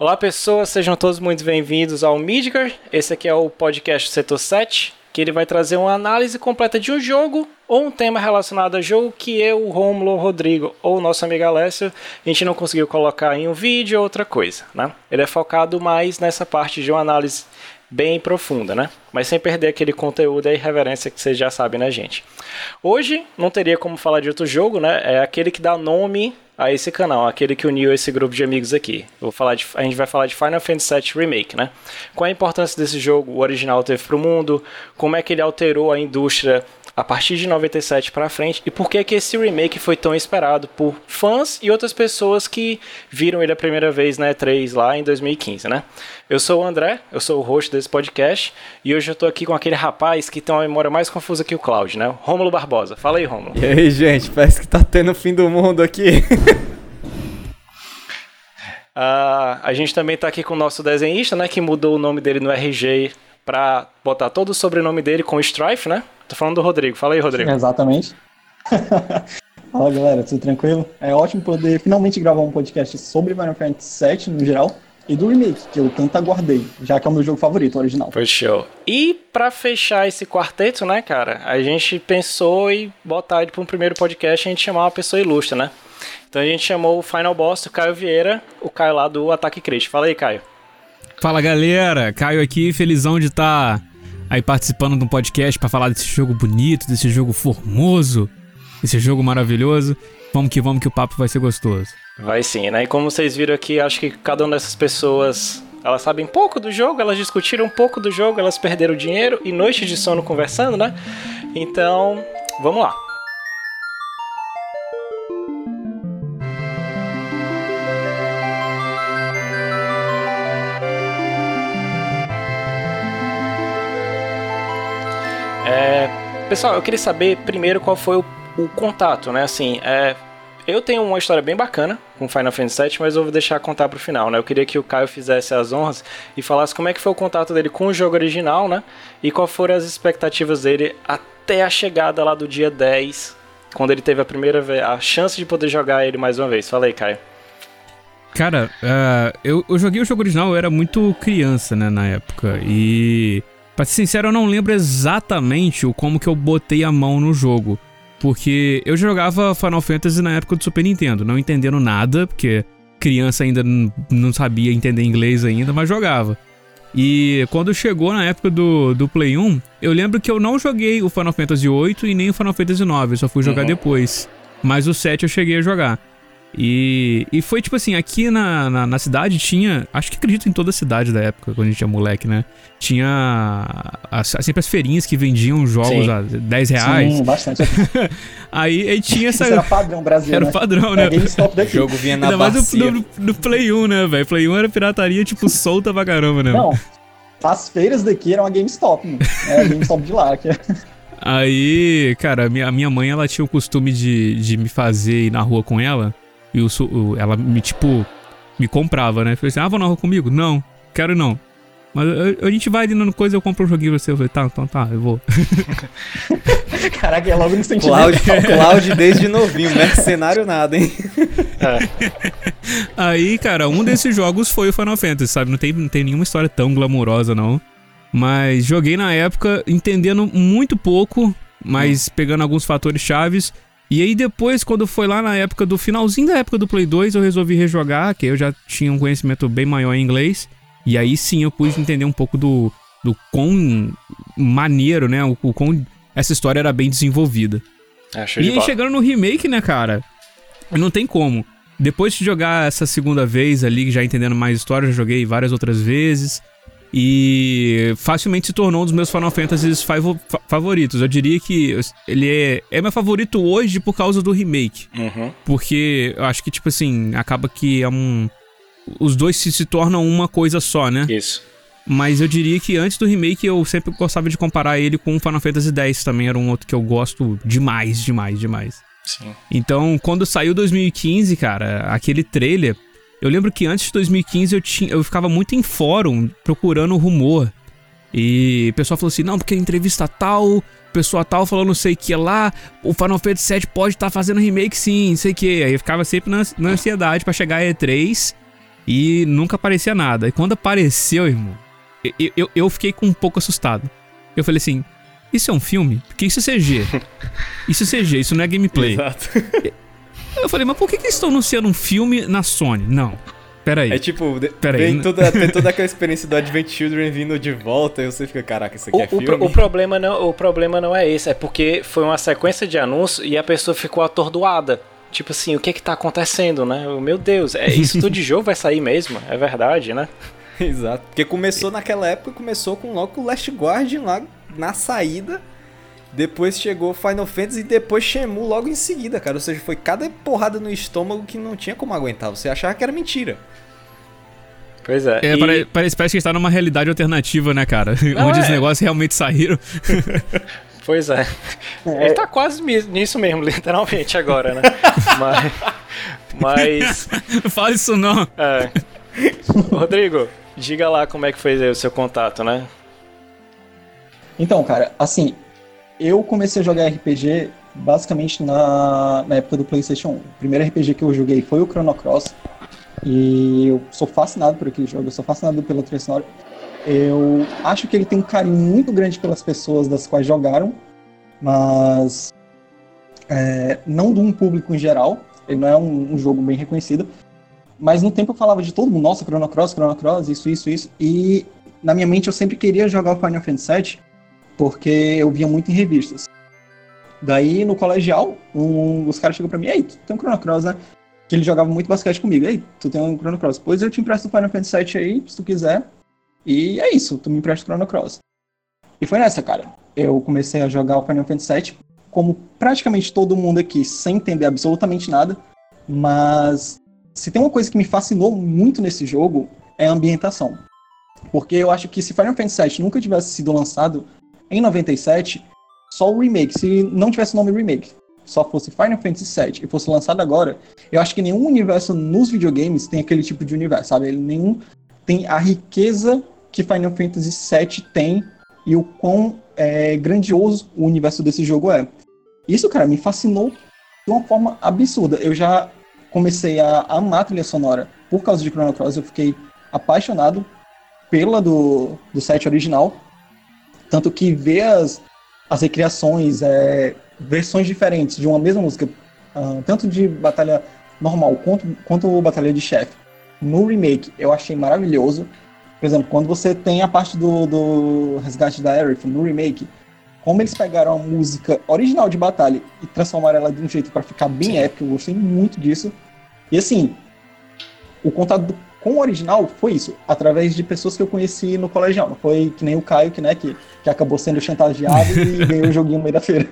Olá pessoas, sejam todos muito bem-vindos ao Midgar. Esse aqui é o podcast Setor 7, que ele vai trazer uma análise completa de um jogo ou um tema relacionado a jogo que eu, o Romulo, Rodrigo ou nosso amigo Alessio, a gente não conseguiu colocar em um vídeo ou outra coisa, né? Ele é focado mais nessa parte de uma análise bem profunda, né? Mas sem perder aquele conteúdo e reverência que vocês já sabem, né, gente? Hoje não teria como falar de outro jogo, né? É aquele que dá nome a esse canal, aquele que uniu esse grupo de amigos aqui. vou falar de, a gente vai falar de Final Fantasy VII Remake, né? Qual a importância desse jogo, o original teve para o mundo, como é que ele alterou a indústria a partir de 97 para frente e por que que esse remake foi tão esperado por fãs e outras pessoas que viram ele a primeira vez na E3 lá em 2015, né? Eu sou o André, eu sou o host desse podcast e hoje eu tô aqui com aquele rapaz que tem uma memória mais confusa que o Cloud, né? Rômulo Barbosa. Fala aí, Rômulo. E aí, gente, parece que tá tendo o fim do mundo aqui. Uh, a gente também tá aqui com o nosso desenhista, né, que mudou o nome dele no RG para botar todo o sobrenome dele com Strife, né? Tô falando do Rodrigo. Fala aí, Rodrigo. Exatamente. Fala, galera, tudo tranquilo? É ótimo poder finalmente gravar um podcast sobre Final Fantasy VII no geral e do remake, que eu tanto aguardei, já que é o meu jogo favorito, o original. Foi show. E para fechar esse quarteto, né, cara, a gente pensou em botar ele para um primeiro podcast e a gente chamar uma pessoa ilustre, né? Então a gente chamou o Final Boss, o Caio Vieira, o Caio lá do Ataque Crítico. Fala aí, Caio. Fala galera, Caio aqui, felizão de estar tá aí participando de um podcast para falar desse jogo bonito, desse jogo formoso, desse jogo maravilhoso. Vamos que vamos que o papo vai ser gostoso. Vai sim, né? E como vocês viram aqui, acho que cada uma dessas pessoas, elas sabem pouco do jogo, elas discutiram um pouco do jogo, elas perderam dinheiro e noites de sono conversando, né? Então, vamos lá. Pessoal, eu queria saber primeiro qual foi o, o contato, né? Assim, é, eu tenho uma história bem bacana com Final Fantasy VII, mas eu vou deixar contar pro final, né? Eu queria que o Caio fizesse as honras e falasse como é que foi o contato dele com o jogo original, né? E quais foram as expectativas dele até a chegada lá do dia 10, quando ele teve a primeira vez, a chance de poder jogar ele mais uma vez. Fala aí, Caio. Cara, uh, eu, eu joguei o jogo original, eu era muito criança, né, na época, e Pra ser sincero, eu não lembro exatamente o como que eu botei a mão no jogo. Porque eu jogava Final Fantasy na época do Super Nintendo, não entendendo nada, porque criança ainda não sabia entender inglês ainda, mas jogava. E quando chegou na época do, do Play 1, eu lembro que eu não joguei o Final Fantasy VIII e nem o Final Fantasy IX, eu só fui jogar uhum. depois. Mas o 7 eu cheguei a jogar. E, e foi tipo assim, aqui na, na, na, cidade tinha. Acho que acredito em toda a cidade da época, quando a gente era moleque, né? Tinha as, sempre as feirinhas que vendiam jogos Sim. a 10 reais. Sim, bastante. aí, aí tinha essa. Isso era padrão brasileiro. Era né? padrão, né? daqui. O jogo vinha na Ainda mais do, do, do, Play 1, né, velho? Play 1 era pirataria, tipo, solta pra caramba, né? Não. As feiras daqui eram a GameStop, mano. É a GameStop de lá. Que é... Aí, cara, minha, minha mãe, ela tinha o costume de, de me fazer ir na rua com ela. E o, ela me, tipo, me comprava, né? Falei assim, ah, vou na rua comigo? Não, quero não. Mas a, gente vai ali no coisa, eu compro um joguinho pra você. Eu falei, tá, então tá, eu vou. Caraca, é logo no sentimento. Cloud, Cloud desde novinho, mercenário nada, hein? É. Aí, cara, um desses jogos foi o Final Fantasy, sabe? Não tem, não tem nenhuma história tão glamourosa, não. Mas joguei na época entendendo muito pouco, mas pegando alguns fatores chaves e aí depois, quando foi lá na época do finalzinho da época do Play 2, eu resolvi rejogar, que eu já tinha um conhecimento bem maior em inglês. E aí sim eu pude entender um pouco do, do quão maneiro, né? O, o quão essa história era bem desenvolvida. É, e aí chegando no remake, né, cara? Não tem como. Depois de jogar essa segunda vez ali, já entendendo mais história, já joguei várias outras vezes. E facilmente se tornou um dos meus Final Fantasy favoritos. Eu diria que ele é, é meu favorito hoje por causa do remake. Uhum. Porque eu acho que, tipo assim, acaba que é um. Os dois se, se tornam uma coisa só, né? Isso. Mas eu diria que antes do remake eu sempre gostava de comparar ele com o Final Fantasy X também. Era um outro que eu gosto demais, demais, demais. Sim. Então, quando saiu 2015, cara, aquele trailer eu lembro que antes de 2015 eu, tinha, eu ficava muito em fórum procurando rumor. E o pessoal falou assim: não, porque entrevista tal, pessoa tal falou não sei o que lá, o Final Fantasy VII pode estar tá fazendo remake sim, não sei o que. Aí eu ficava sempre na, na ansiedade para chegar a E3 E nunca aparecia nada. E quando apareceu, irmão, eu, eu, eu fiquei com um pouco assustado. Eu falei assim: Isso é um filme? Porque isso é CG. Isso é CG, isso não é gameplay. Exato. Eu falei, mas por que, que eles estão anunciando um filme na Sony? Não. Peraí. É tipo, de- Pera aí, vem né? toda, tem toda aquela experiência do Advent Children vindo de volta e você fica, caraca, isso aqui O, é o filme? pro- o problema não, o problema não é esse, é porque foi uma sequência de anúncios e a pessoa ficou atordoada. Tipo assim, o que que tá acontecendo, né? Meu Deus, é isso tudo de jogo vai sair mesmo? É verdade, né? Exato. Porque começou naquela época, começou com logo o Last Guardian lá na saída. Depois chegou Final Fantasy e depois Shenmue logo em seguida, cara. Ou seja, foi cada porrada no estômago que não tinha como aguentar. Você achava que era mentira. Pois é. É, e- pare- parece, parece que está numa realidade alternativa, né, cara? Não, Onde é. os negócios realmente saíram. Pois é. Ele tá quase nisso mesmo, literalmente, agora, né? mas. Mas. Fala isso não. É. Rodrigo, diga lá como é que foi o seu contato, né? Então, cara, assim, eu comecei a jogar RPG basicamente na, na época do PlayStation 1. O primeiro RPG que eu joguei foi o Chrono Cross. E eu sou fascinado por aquele jogo, eu sou fascinado pela trilha sonora. Eu acho que ele tem um carinho muito grande pelas pessoas das quais jogaram, mas é, não de um público em geral. Ele não é um, um jogo bem reconhecido. Mas no tempo eu falava de todo mundo, nossa, Chrono Cross, Chrono Cross, isso, isso, isso. E na minha mente eu sempre queria jogar o Final Fantasy VII, porque eu via muito em revistas. Daí no colegial, um, os caras chegam pra mim, ei, tu tem um Chrono Cross, né? Que ele jogava muito basquete comigo. Ei, tu tem um Chrono Cross. Pois eu te empresto o Final Fantasy VII aí, se tu quiser. E é isso, tu me empresta o Chrono Cross. E foi nessa, cara. Eu comecei a jogar o Final Fantasy VII, como praticamente todo mundo aqui, sem entender absolutamente nada. Mas se tem uma coisa que me fascinou muito nesse jogo, é a ambientação. Porque eu acho que se Final Fantasy VII nunca tivesse sido lançado em 97, só o remake, se não tivesse nome remake, só fosse Final Fantasy VII e fosse lançado agora, eu acho que nenhum universo nos videogames tem aquele tipo de universo, sabe? Ele nenhum tem a riqueza que Final Fantasy VII tem e o quão é, grandioso o universo desse jogo é. Isso, cara, me fascinou de uma forma absurda. Eu já comecei a amar a trilha sonora por causa de Chrono Cross, eu fiquei apaixonado pela do, do set original. Tanto que ver as, as recriações, é, versões diferentes de uma mesma música, ah, tanto de batalha normal quanto, quanto batalha de chefe, no remake eu achei maravilhoso. Por exemplo, quando você tem a parte do, do resgate da Aerith no remake, como eles pegaram a música original de batalha e transformaram ela de um jeito para ficar bem épico, eu gostei muito disso. E assim, o contato do- com o original foi isso, através de pessoas que eu conheci no colegial. Não foi que nem o Caio, que, né, que, que acabou sendo chantageado e ganhou o joguinho no meio da feira.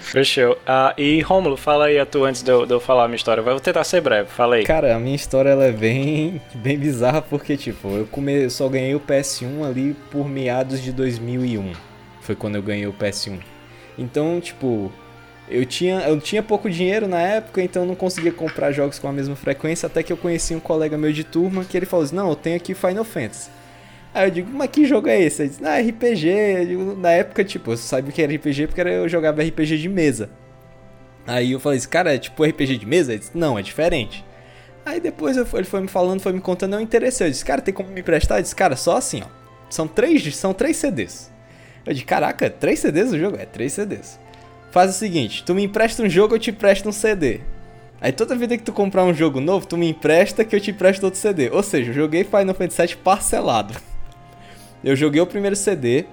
Fechou. Ah, e Romulo, fala aí a tua antes de eu, de eu falar a minha história. Vou tentar ser breve, fala aí. Cara, a minha história ela é bem, bem bizarra porque, tipo, eu, come... eu só ganhei o PS1 ali por meados de 2001. Foi quando eu ganhei o PS1. Então, tipo, eu tinha, eu tinha pouco dinheiro na época, então não conseguia comprar jogos com a mesma frequência, até que eu conheci um colega meu de turma que ele falou assim, não, eu tenho aqui Final Fantasy. Aí eu digo, mas que jogo é esse? Ele disse, ah, RPG. Eu digo, na época, tipo, eu sabia que era RPG porque eu jogava RPG de mesa. Aí eu falei assim, cara, é tipo RPG de mesa? Ele disse, não, é diferente. Aí depois eu ele foi me falando, foi me contando, eu interessei. Eu disse, cara, tem como me emprestar? Ele disse, cara, só assim, ó. São três, são três CDs. Eu disse, caraca, três CDs o jogo? É, três CDs. Faz o seguinte, tu me empresta um jogo, eu te empresto um CD. Aí toda vida que tu comprar um jogo novo, tu me empresta que eu te empresto outro CD. Ou seja, eu joguei Final Fantasy VII parcelado. Eu joguei o primeiro CD,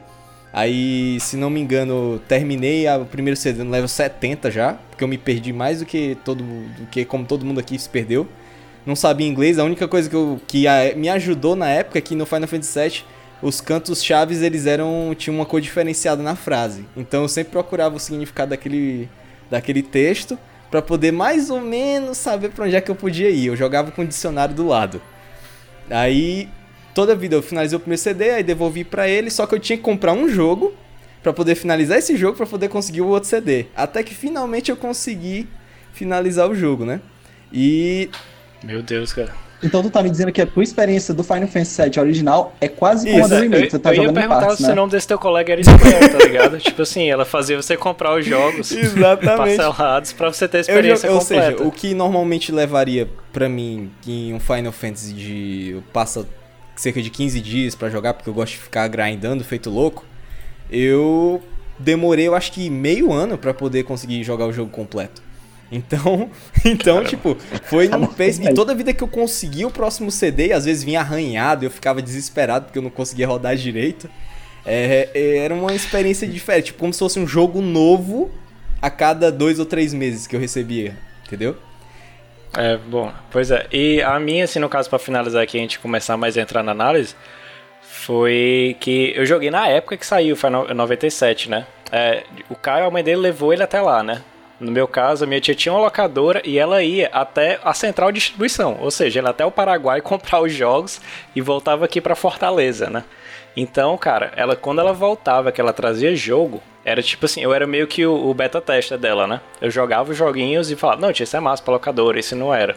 aí, se não me engano, terminei o primeiro CD no level 70 já, porque eu me perdi mais do que todo do que como todo mundo aqui se perdeu. Não sabia inglês, a única coisa que, eu, que a- me ajudou na época é que no Final Fantasy VII os cantos chaves eles eram tinham uma cor diferenciada na frase. Então eu sempre procurava o significado daquele daquele texto pra poder mais ou menos saber pra onde é que eu podia ir. Eu jogava com o dicionário do lado. Aí toda a vida eu finalizei o primeiro CD, aí devolvi pra ele, só que eu tinha que comprar um jogo pra poder finalizar esse jogo pra poder conseguir o outro CD. Até que finalmente eu consegui finalizar o jogo, né? E Meu Deus, cara. Então tu tá me dizendo que a tua experiência do Final Fantasy VII original é quase como a do Eu, remake, você tá eu ia jogando em perguntar partes, se né? o nome desse teu colega era Square, tá ligado? tipo assim, ela fazia você comprar os jogos Exatamente. parcelados pra você ter a Eu experiência jo- ou completa. seja, o que normalmente levaria pra mim em um Final Fantasy de passa cerca de 15 dias pra jogar, porque eu gosto de ficar grindando feito louco, eu demorei, eu acho que meio ano pra poder conseguir jogar o jogo completo. Então, então tipo, foi num pace. E toda vida que eu conseguia o próximo CD, às vezes vinha arranhado, eu ficava desesperado porque eu não conseguia rodar direito. É, é, era uma experiência diferente, tipo, como se fosse um jogo novo a cada dois ou três meses que eu recebia, entendeu? É, bom, pois é. E a minha, assim, no caso, pra finalizar aqui, a gente começar mais a entrar na análise, foi que eu joguei na época que saiu, foi no 97, né? É, o Caio, a mãe dele levou ele até lá, né? No meu caso, minha tia tinha uma locadora e ela ia até a central de distribuição, ou seja, ela até o Paraguai comprar os jogos e voltava aqui pra Fortaleza, né? Então, cara, ela quando ela voltava, que ela trazia jogo, era tipo assim, eu era meio que o, o beta tester dela, né? Eu jogava os joguinhos e falava, não, tia, isso é massa pra locadora, isso não era.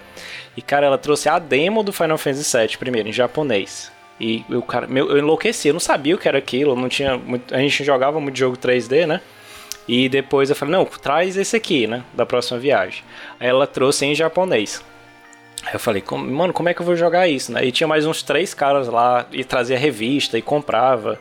E, cara, ela trouxe a demo do Final Fantasy VII primeiro, em japonês. E o cara, meu, eu enlouqueci, eu não sabia o que era aquilo, não tinha muito, a gente jogava muito jogo 3D, né? E depois eu falei, não, traz esse aqui, né? Da próxima viagem. Aí ela trouxe em japonês. Aí eu falei, "Como- mano, como é que eu vou jogar isso, né? E tinha mais uns três caras lá e trazia revista e comprava.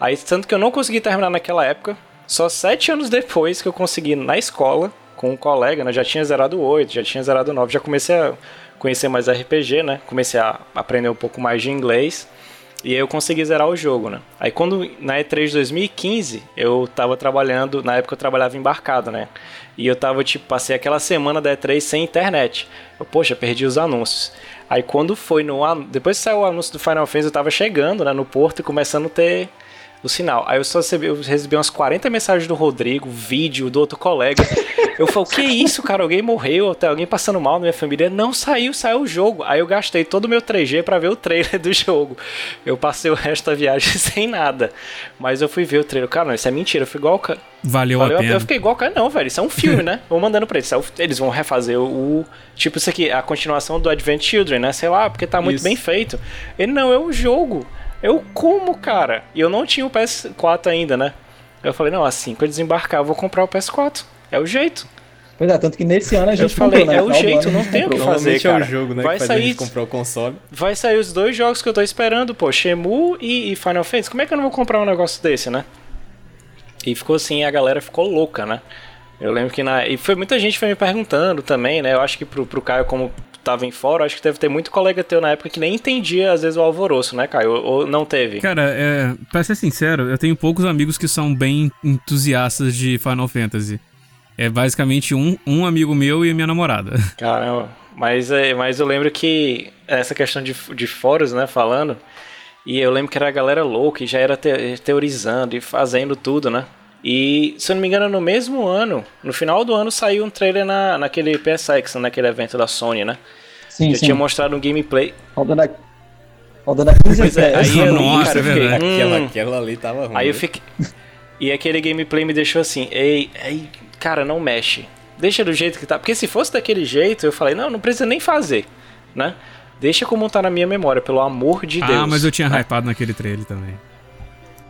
Aí, tanto que eu não consegui terminar naquela época, só sete anos depois que eu consegui na escola, com um colega, né? Já tinha zerado o 8, já tinha zerado 9, já comecei a conhecer mais RPG, né? Comecei a aprender um pouco mais de inglês. E aí eu consegui zerar o jogo, né? Aí quando na E3 de 2015, eu tava trabalhando, na época eu trabalhava embarcado, né? E eu tava, tipo, passei aquela semana da E3 sem internet. Eu, poxa, perdi os anúncios. Aí quando foi no depois que saiu o anúncio do Final Fantasy, eu tava chegando, né, no porto e começando a ter o sinal. Aí eu só recebi, eu recebi umas 40 mensagens do Rodrigo, vídeo do outro colega. Eu falei, o que é isso, cara? Alguém morreu? Tem alguém passando mal na minha família? Não saiu, saiu o jogo. Aí eu gastei todo o meu 3G pra ver o trailer do jogo. Eu passei o resto da viagem sem nada. Mas eu fui ver o trailer. Cara, não, isso é mentira. Eu fui igual Valeu Valeu a pena. Eu fiquei igual, cara, não, velho. Isso é um filme, né? Vou mandando pra eles. É Eles vão refazer o, o- Tipo, isso aqui, a continuação do Advent Children, né? Sei lá, porque tá muito Isso. bem feito. Ele não, é um jogo. Eu como, cara? E eu não tinha o PS4 ainda, né? Eu falei, não, assim que eu desembarcar, eu vou comprar o PS4. É o jeito. Pois é, tanto que nesse ano a Eu gente falei, comprou, né? é o jeito, não tem o que fazer, Normalmente é cara. o jogo, né, Vai sair- comprar o console. Vai sair os dois jogos que eu tô esperando, pô, Shenmue e, e Final Fantasy. Como é que eu não vou comprar um negócio desse, né? E ficou assim, a galera ficou louca, né? Eu lembro que na. E foi muita gente foi me perguntando também, né? Eu acho que pro, pro Caio, como tava em fora, acho que deve ter muito colega teu na época que nem entendia, às vezes, o alvoroço, né, Caio? Ou, ou não teve? Cara, é, pra ser sincero, eu tenho poucos amigos que são bem entusiastas de Final Fantasy. É basicamente um, um amigo meu e minha namorada. Caramba. Mas, é, mas eu lembro que essa questão de, de fóruns, né, falando, e eu lembro que era a galera louca e já era te- teorizando e fazendo tudo, né? E, se eu não me engano, no mesmo ano, no final do ano, saiu um trailer na, naquele PSX, naquele evento da Sony, né? Sim, Já sim. tinha mostrado um gameplay. Rodando a, rodando a 15 Pois é, aí eu, Nossa, cara, eu é fiquei, verdade. Aquela, hum. aquela ali tava ruim. Aí eu né? fiquei. E aquele gameplay me deixou assim, ei, ei, cara, não mexe. Deixa do jeito que tá. Porque se fosse daquele jeito, eu falei, não, não precisa nem fazer, né? Deixa como tá na minha memória, pelo amor de Deus. ah, mas eu tinha né? hypado naquele trailer também.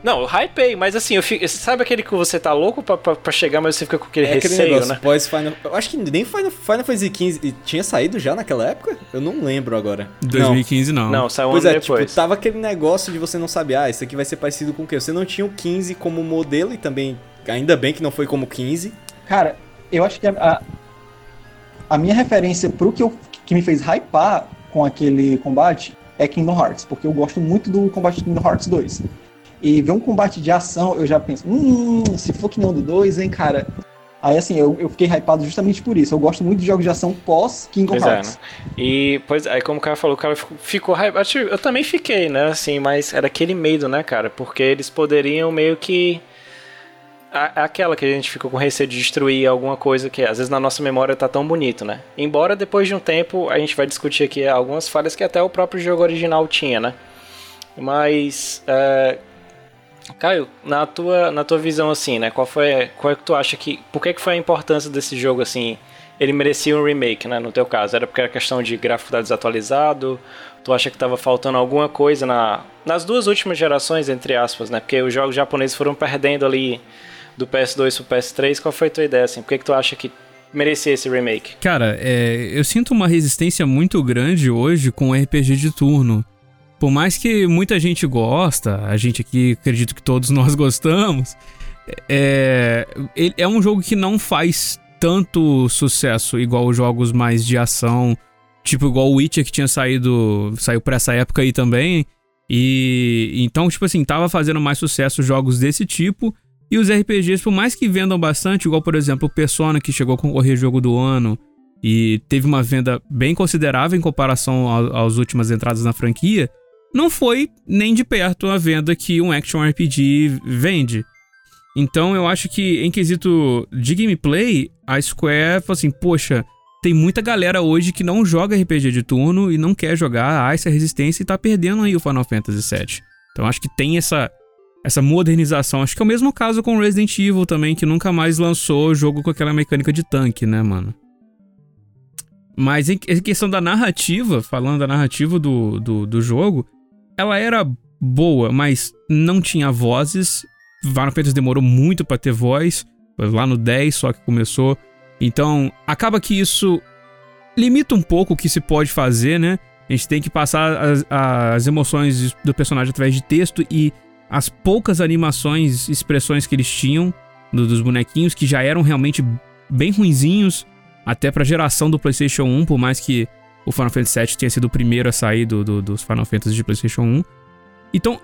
Não, eu hypei, mas assim, eu fico, sabe aquele que você tá louco pra, pra, pra chegar, mas você fica com aquele É aquele receio, negócio, né? pós Final... Eu acho que nem Final, Final Fantasy XV tinha saído já naquela época? Eu não lembro agora. 2015 não. Não, saiu um Pois ano é, depois. tipo, tava aquele negócio de você não saber, ah, isso aqui vai ser parecido com o quê? Você não tinha o 15 como modelo e também, ainda bem que não foi como 15. Cara, eu acho que a, a, a minha referência pro que, eu, que me fez hypar com aquele combate é Kingdom Hearts, porque eu gosto muito do combate de Kingdom Hearts 2. E ver um combate de ação, eu já penso, hum, se for que não do 2, hein, cara. Aí assim, eu, eu fiquei hypado justamente por isso. Eu gosto muito de jogos de ação pós Kingdom Pois é, Hearts. né? E, pois, aí como o cara falou, o cara ficou, ficou hypado. Eu também fiquei, né, assim, mas era aquele medo, né, cara? Porque eles poderiam meio que. Aquela que a gente ficou com receio de destruir alguma coisa que às vezes na nossa memória tá tão bonito, né? Embora depois de um tempo a gente vai discutir aqui algumas falhas que até o próprio jogo original tinha, né? Mas. é, Caio, na tua, na tua visão assim, né? Qual foi. Qual é que tu acha que. Por que, que foi a importância desse jogo, assim, ele merecia um remake, né? No teu caso, era porque era questão de gráfico tá desatualizado? Tu acha que estava faltando alguma coisa na, nas duas últimas gerações, entre aspas, né? Porque os jogos japoneses foram perdendo ali do PS2 pro PS3. Qual foi a tua ideia, assim? Por que, que tu acha que merecia esse remake? Cara, é, eu sinto uma resistência muito grande hoje com RPG de turno. Por mais que muita gente gosta, a gente aqui acredito que todos nós gostamos, é, é um jogo que não faz tanto sucesso igual os jogos mais de ação, tipo igual o Witcher que tinha saído, saiu pra essa época aí também. E então, tipo assim, tava fazendo mais sucesso jogos desse tipo. E os RPGs, por mais que vendam bastante, igual por exemplo o Persona que chegou a concorrer jogo do ano e teve uma venda bem considerável em comparação às últimas entradas na franquia, não foi nem de perto a venda que um action RPG vende. Então eu acho que em quesito de gameplay, a Square falou assim, poxa, tem muita galera hoje que não joga RPG de turno e não quer jogar a essa resistência e tá perdendo aí o Final Fantasy VII. Então acho que tem essa essa modernização. Acho que é o mesmo caso com Resident Evil também, que nunca mais lançou jogo com aquela mecânica de tanque, né, mano? Mas em questão da narrativa, falando da narrativa do, do, do jogo, ela era boa, mas não tinha vozes Final Fantasy demorou muito para ter voz, lá no 10 só que começou. Então, acaba que isso limita um pouco o que se pode fazer, né? A gente tem que passar as, as emoções do personagem através de texto e as poucas animações, expressões que eles tinham do, dos bonequinhos, que já eram realmente bem ruinzinhos, até pra geração do PlayStation 1, por mais que o Final Fantasy VII tenha sido o primeiro a sair do, do, dos Final Fantasy de PlayStation 1. Então,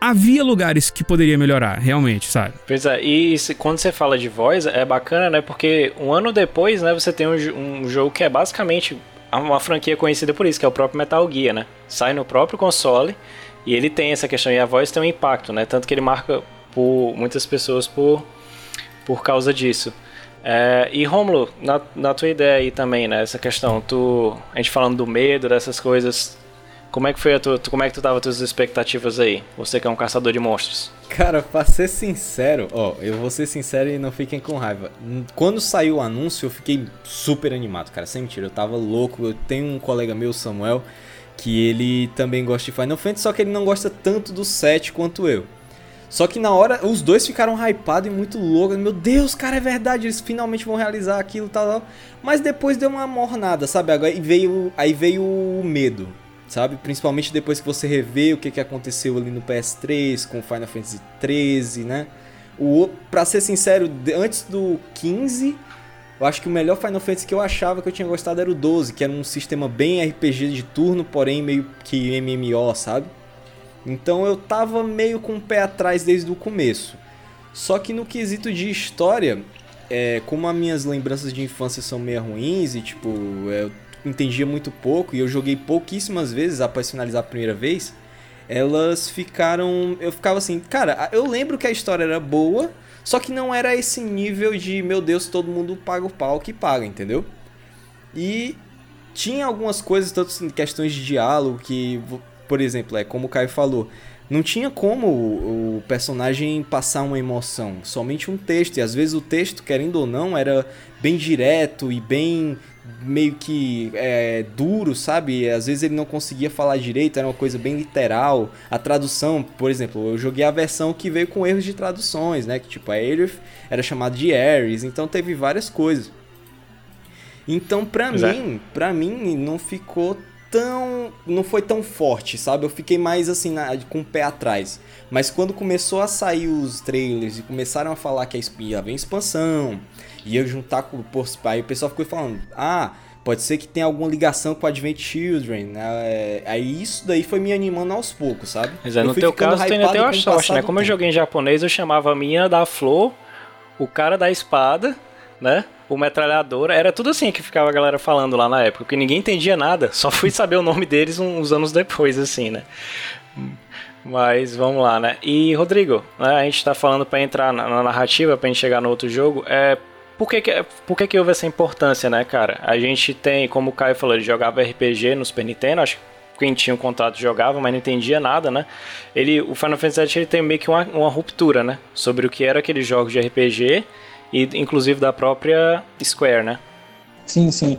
havia lugares que poderia melhorar, realmente, sabe? Pois é, e quando você fala de voz, é bacana, né? Porque um ano depois, né, você tem um, um jogo que é basicamente uma franquia conhecida por isso, que é o próprio Metal Gear, né? Sai no próprio console e ele tem essa questão, e a voz tem um impacto, né? Tanto que ele marca por muitas pessoas por, por causa disso. É, e Romulo, na, na tua ideia aí também, né? Essa questão, tu, a gente falando do medo, dessas coisas, como é que foi a tua, como é que tu tava tuas expectativas aí? Você que é um caçador de monstros. Cara, pra ser sincero, ó, eu vou ser sincero e não fiquem com raiva. Quando saiu o anúncio, eu fiquei super animado, cara, sem mentira, eu tava louco. Eu tenho um colega meu, Samuel, que ele também gosta de Final Fantasy, só que ele não gosta tanto do 7 quanto eu. Só que na hora, os dois ficaram hypados e muito loucos. Meu Deus, cara, é verdade, eles finalmente vão realizar aquilo e tal, tal. Mas depois deu uma mornada, sabe? Aí veio, aí veio o medo sabe? Principalmente depois que você revê o que, que aconteceu ali no PS3 com Final Fantasy 13, né? O, pra ser sincero, antes do 15, eu acho que o melhor Final Fantasy que eu achava que eu tinha gostado era o 12, que era um sistema bem RPG de turno, porém meio que MMO, sabe? Então eu tava meio com o pé atrás desde o começo. Só que no quesito de história, é, como as minhas lembranças de infância são meio ruins e tipo, eu entendia muito pouco e eu joguei pouquíssimas vezes após finalizar a primeira vez, elas ficaram. Eu ficava assim, cara, eu lembro que a história era boa, só que não era esse nível de, meu Deus, todo mundo paga o pau que paga, entendeu? E tinha algumas coisas, tanto em questões de diálogo, que, por exemplo, é como o Caio falou, não tinha como o personagem passar uma emoção, somente um texto. E às vezes o texto, querendo ou não, era bem direto e bem meio que é, duro, sabe? Às vezes ele não conseguia falar direito, era uma coisa bem literal. A tradução, por exemplo, eu joguei a versão que veio com erros de traduções, né? Que tipo, a Aerith era chamada de Ares, então teve várias coisas. Então, pra Exato. mim, pra mim não ficou tão. não foi tão forte, sabe? Eu fiquei mais assim, na, com o pé atrás. Mas quando começou a sair os trailers e começaram a falar que a espinha vem expansão, ia juntar com o Aí o pessoal ficou falando: ah, pode ser que tenha alguma ligação com Advent Children. Né? Aí isso daí foi me animando aos poucos, sabe? Mas é, no teu caso, tu ainda tem uma sorte, né? Como eu joguei em japonês, eu chamava a minha da flor, o cara da espada, né? O metralhador, era tudo assim que ficava a galera falando lá na época, porque ninguém entendia nada, só fui saber o nome deles uns anos depois, assim, né? Mas vamos lá, né? E Rodrigo, né, a gente tá falando para entrar na, na narrativa, pra gente chegar no outro jogo, é por que, que, por que, que houve essa importância, né, cara? A gente tem, como o Caio falou, ele jogava RPG no Super Nintendo, acho que quem tinha um contrato jogava, mas não entendia nada, né? Ele, o Final Fantasy VII ele tem meio que uma, uma ruptura, né? Sobre o que era aqueles jogos de RPG e inclusive da própria Square, né? Sim, sim.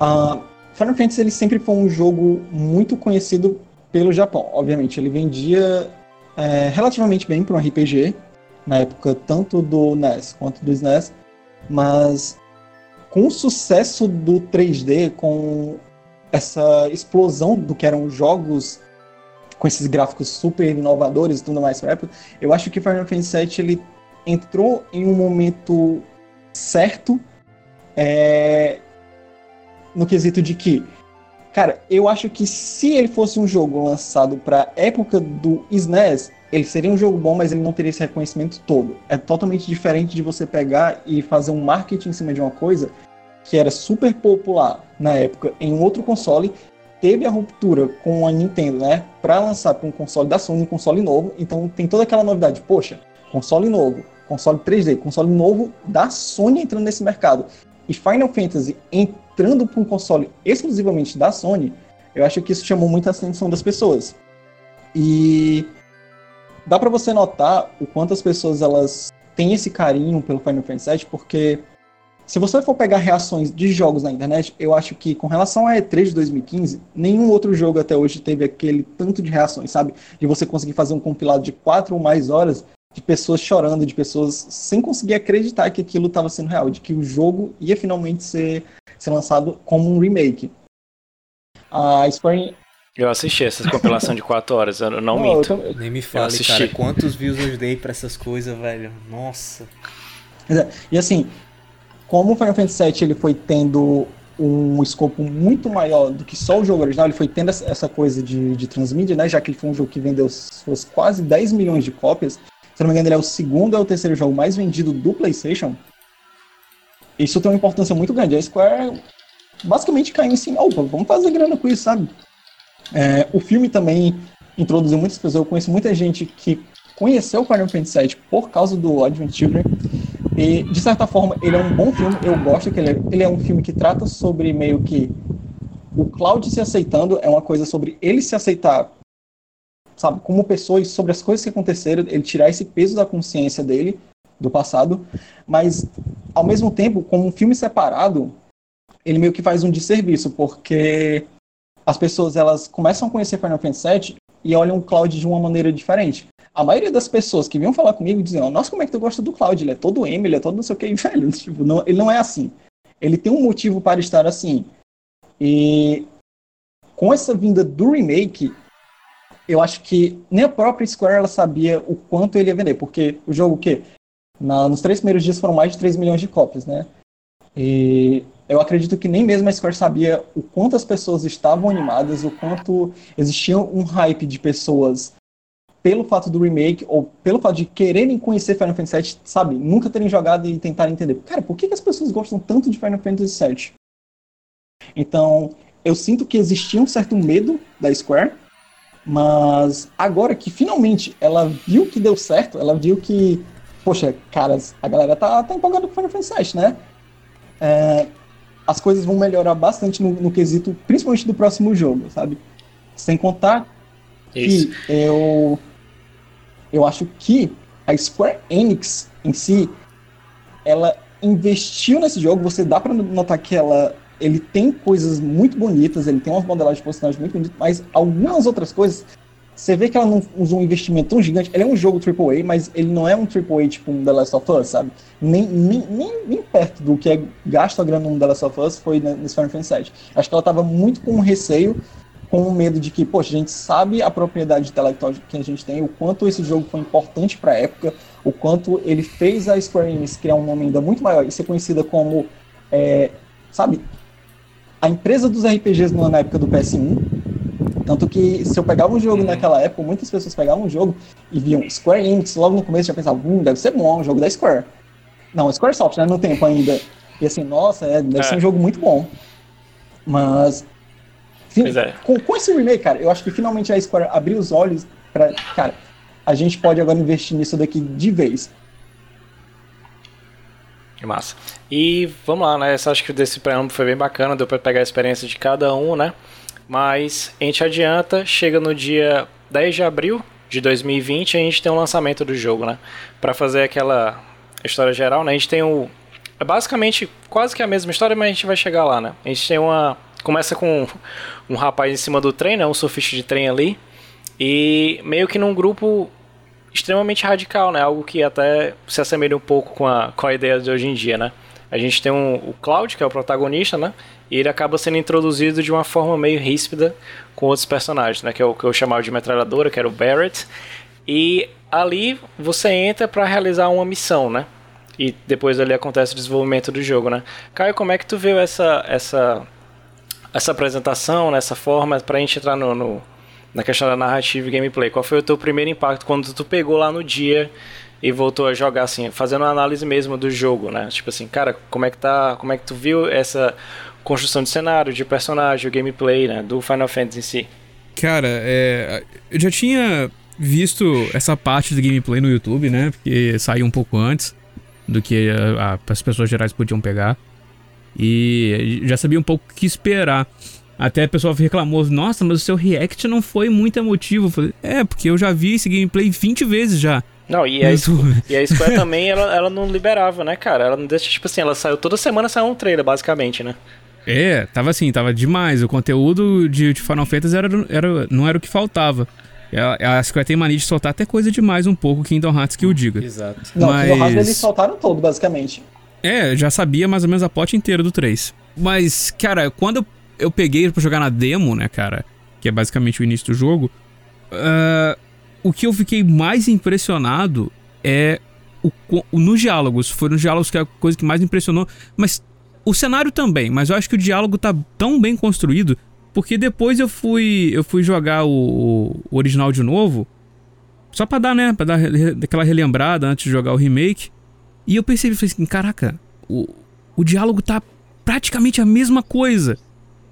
Uh, Final Fantasy ele sempre foi um jogo muito conhecido pelo Japão. Obviamente, ele vendia é, relativamente bem para um RPG, na época tanto do NES quanto do SNES, mas com o sucesso do 3D, com essa explosão do que eram jogos com esses gráficos super inovadores e tudo mais para época, eu acho que Final Fantasy VII ele entrou em um momento certo é, no quesito de que, cara, eu acho que se ele fosse um jogo lançado para época do SNES, ele seria um jogo bom, mas ele não teria esse reconhecimento todo. É totalmente diferente de você pegar e fazer um marketing em cima de uma coisa que era super popular na época em um outro console, teve a ruptura com a Nintendo, né, para lançar para um console da Sony, um console novo. Então tem toda aquela novidade, poxa, console novo, console 3D, console novo da Sony entrando nesse mercado. E Final Fantasy entrando para um console exclusivamente da Sony, eu acho que isso chamou muita atenção das pessoas. E dá para você notar o quanto as pessoas elas têm esse carinho pelo Final Fantasy VII, porque se você for pegar reações de jogos na internet, eu acho que com relação à E3 de 2015, nenhum outro jogo até hoje teve aquele tanto de reações, sabe? De você conseguir fazer um compilado de quatro ou mais horas de pessoas chorando, de pessoas sem conseguir acreditar que aquilo estava sendo real, de que o jogo ia finalmente ser, ser lançado como um remake. A Square eu assisti essa compilação de 4 horas, eu não, minto. Eu Nem me fale, cara, quantos views eu dei pra essas coisas, velho. Nossa. É, e assim, como o Final Fantasy VII ele foi tendo um escopo muito maior do que só o jogo original, ele foi tendo essa coisa de, de transmídia, né? Já que ele foi um jogo que vendeu suas quase 10 milhões de cópias. Se não me engano, ele é o segundo ou o terceiro jogo mais vendido do PlayStation. Isso tem uma importância muito grande. A Square basicamente caiu em cima, opa, vamos fazer grana com isso, sabe? É, o filme também introduziu muitas pessoas. Eu conheço muita gente que conheceu o Final Fantasy VII por causa do Advent Children. E, de certa forma, ele é um bom filme. Eu gosto que ele é, ele é um filme que trata sobre meio que o Cloud se aceitando. É uma coisa sobre ele se aceitar, sabe, como pessoa e sobre as coisas que aconteceram. Ele tirar esse peso da consciência dele, do passado. Mas, ao mesmo tempo, como um filme separado, ele meio que faz um desserviço, porque as pessoas elas começam a conhecer Final Fantasy VII e olham o Cloud de uma maneira diferente. A maioria das pessoas que vinham falar comigo diziam, nossa, como é que tu gosta do Cloud? Ele é todo M, ele é todo não sei o que, velho, tipo, não, ele não é assim. Ele tem um motivo para estar assim. E com essa vinda do remake, eu acho que nem a própria Square ela sabia o quanto ele ia vender, porque o jogo que Na, nos três primeiros dias foram mais de 3 milhões de cópias, né? E eu acredito que nem mesmo a Square sabia o quanto as pessoas estavam animadas, o quanto existia um hype de pessoas pelo fato do remake, ou pelo fato de quererem conhecer Final Fantasy VII, sabe? Nunca terem jogado e tentarem entender. Cara, por que, que as pessoas gostam tanto de Final Fantasy VII? Então, eu sinto que existia um certo medo da Square, mas agora que finalmente ela viu que deu certo, ela viu que, poxa, caras, a galera tá, tá empolgada com Final Fantasy VII, né? É, as coisas vão melhorar bastante no, no, quesito, principalmente do próximo jogo, sabe? Sem contar Isso. que eu, eu acho que a Square Enix em si, ela investiu nesse jogo, você dá para notar que ela ele tem coisas muito bonitas, ele tem umas modelagens de personagens muito bonitas, mas algumas outras coisas você vê que ela não usou um investimento tão gigante. Ele é um jogo AAA, mas ele não é um AAA tipo um The Last of Us, sabe? Nem, nem, nem, nem perto do que é gasto a grana no The Last of Us foi nesse Final Fantasy VII. Acho que ela estava muito com receio, com medo de que, poxa, a gente sabe a propriedade intelectual que a gente tem, o quanto esse jogo foi importante para a época, o quanto ele fez a Square Enix criar um nome ainda muito maior e ser conhecida como, é, sabe, a empresa dos RPGs na época do PS1 tanto que se eu pegava um jogo uhum. naquela época, muitas pessoas pegavam um jogo e viam Square Enix, logo no começo já pensavam, hum, deve ser bom, um jogo da Square. Não, Squaresoft, né, no tempo ainda. E assim, nossa, é, deve é. ser um jogo muito bom. Mas, é. com, com esse remake, cara, eu acho que finalmente a Square abriu os olhos para, cara, a gente pode agora investir nisso daqui de vez. Que massa. E vamos lá, né? Eu acho que desse preâmbulo foi bem bacana, deu para pegar a experiência de cada um, né? Mas a gente adianta, chega no dia 10 de abril de 2020 a gente tem o um lançamento do jogo, né? Para fazer aquela história geral, né? A gente tem o é basicamente quase que a mesma história, mas a gente vai chegar lá, né? A gente tem uma. Começa com um rapaz em cima do trem, né? Um surfista de trem ali. E meio que num grupo extremamente radical, né? Algo que até se assemelha um pouco com a, com a ideia de hoje em dia, né? A gente tem um, o Cloud, que é o protagonista, né? E ele acaba sendo introduzido de uma forma meio ríspida com outros personagens, né? Que é o que eu chamava de metralhadora, que era o Barrett. E ali você entra para realizar uma missão, né? E depois ali acontece o desenvolvimento do jogo, né? Caio, como é que tu viu essa essa essa apresentação, nessa forma, pra gente entrar no, no na questão da narrativa e gameplay. Qual foi o teu primeiro impacto quando tu pegou lá no dia e voltou a jogar assim, fazendo uma análise mesmo do jogo, né? Tipo assim, cara, como é que tá, como é que tu viu essa construção de cenário, de personagem, o gameplay, né, do Final Fantasy em si? Cara, é, eu já tinha visto essa parte do gameplay no YouTube, né? Porque saiu um pouco antes do que a, a, as pessoas gerais podiam pegar. E já sabia um pouco o que esperar. Até a pessoa reclamou, nossa, mas o seu react não foi muito emotivo. Eu falei, é, porque eu já vi esse gameplay 20 vezes já. Não, e a, Square, e a Square também, ela, ela não liberava, né, cara? Ela não deixa, tipo assim, ela saiu toda semana saiu um trailer, basicamente, né? É, tava assim, tava demais. O conteúdo de, de Final Fantasy era, era, não era o que faltava. A, a Square tem mania de soltar até coisa demais um pouco, Kingdom Hearts que o diga. Exato. Não, Mas... Kingdom Hearts eles soltaram todo, basicamente. É, já sabia mais ou menos a plot inteira do 3. Mas, cara, quando eu eu peguei para jogar na demo, né, cara? Que é basicamente o início do jogo. Uh, o que eu fiquei mais impressionado é o, o, nos diálogos. Foram os diálogos que é a coisa que mais impressionou. Mas o cenário também. Mas eu acho que o diálogo tá tão bem construído. Porque depois eu fui eu fui jogar o, o original de novo. Só pra dar, né? Pra dar aquela relembrada antes de jogar o remake. E eu percebi, falei assim, caraca, o, o diálogo tá praticamente a mesma coisa.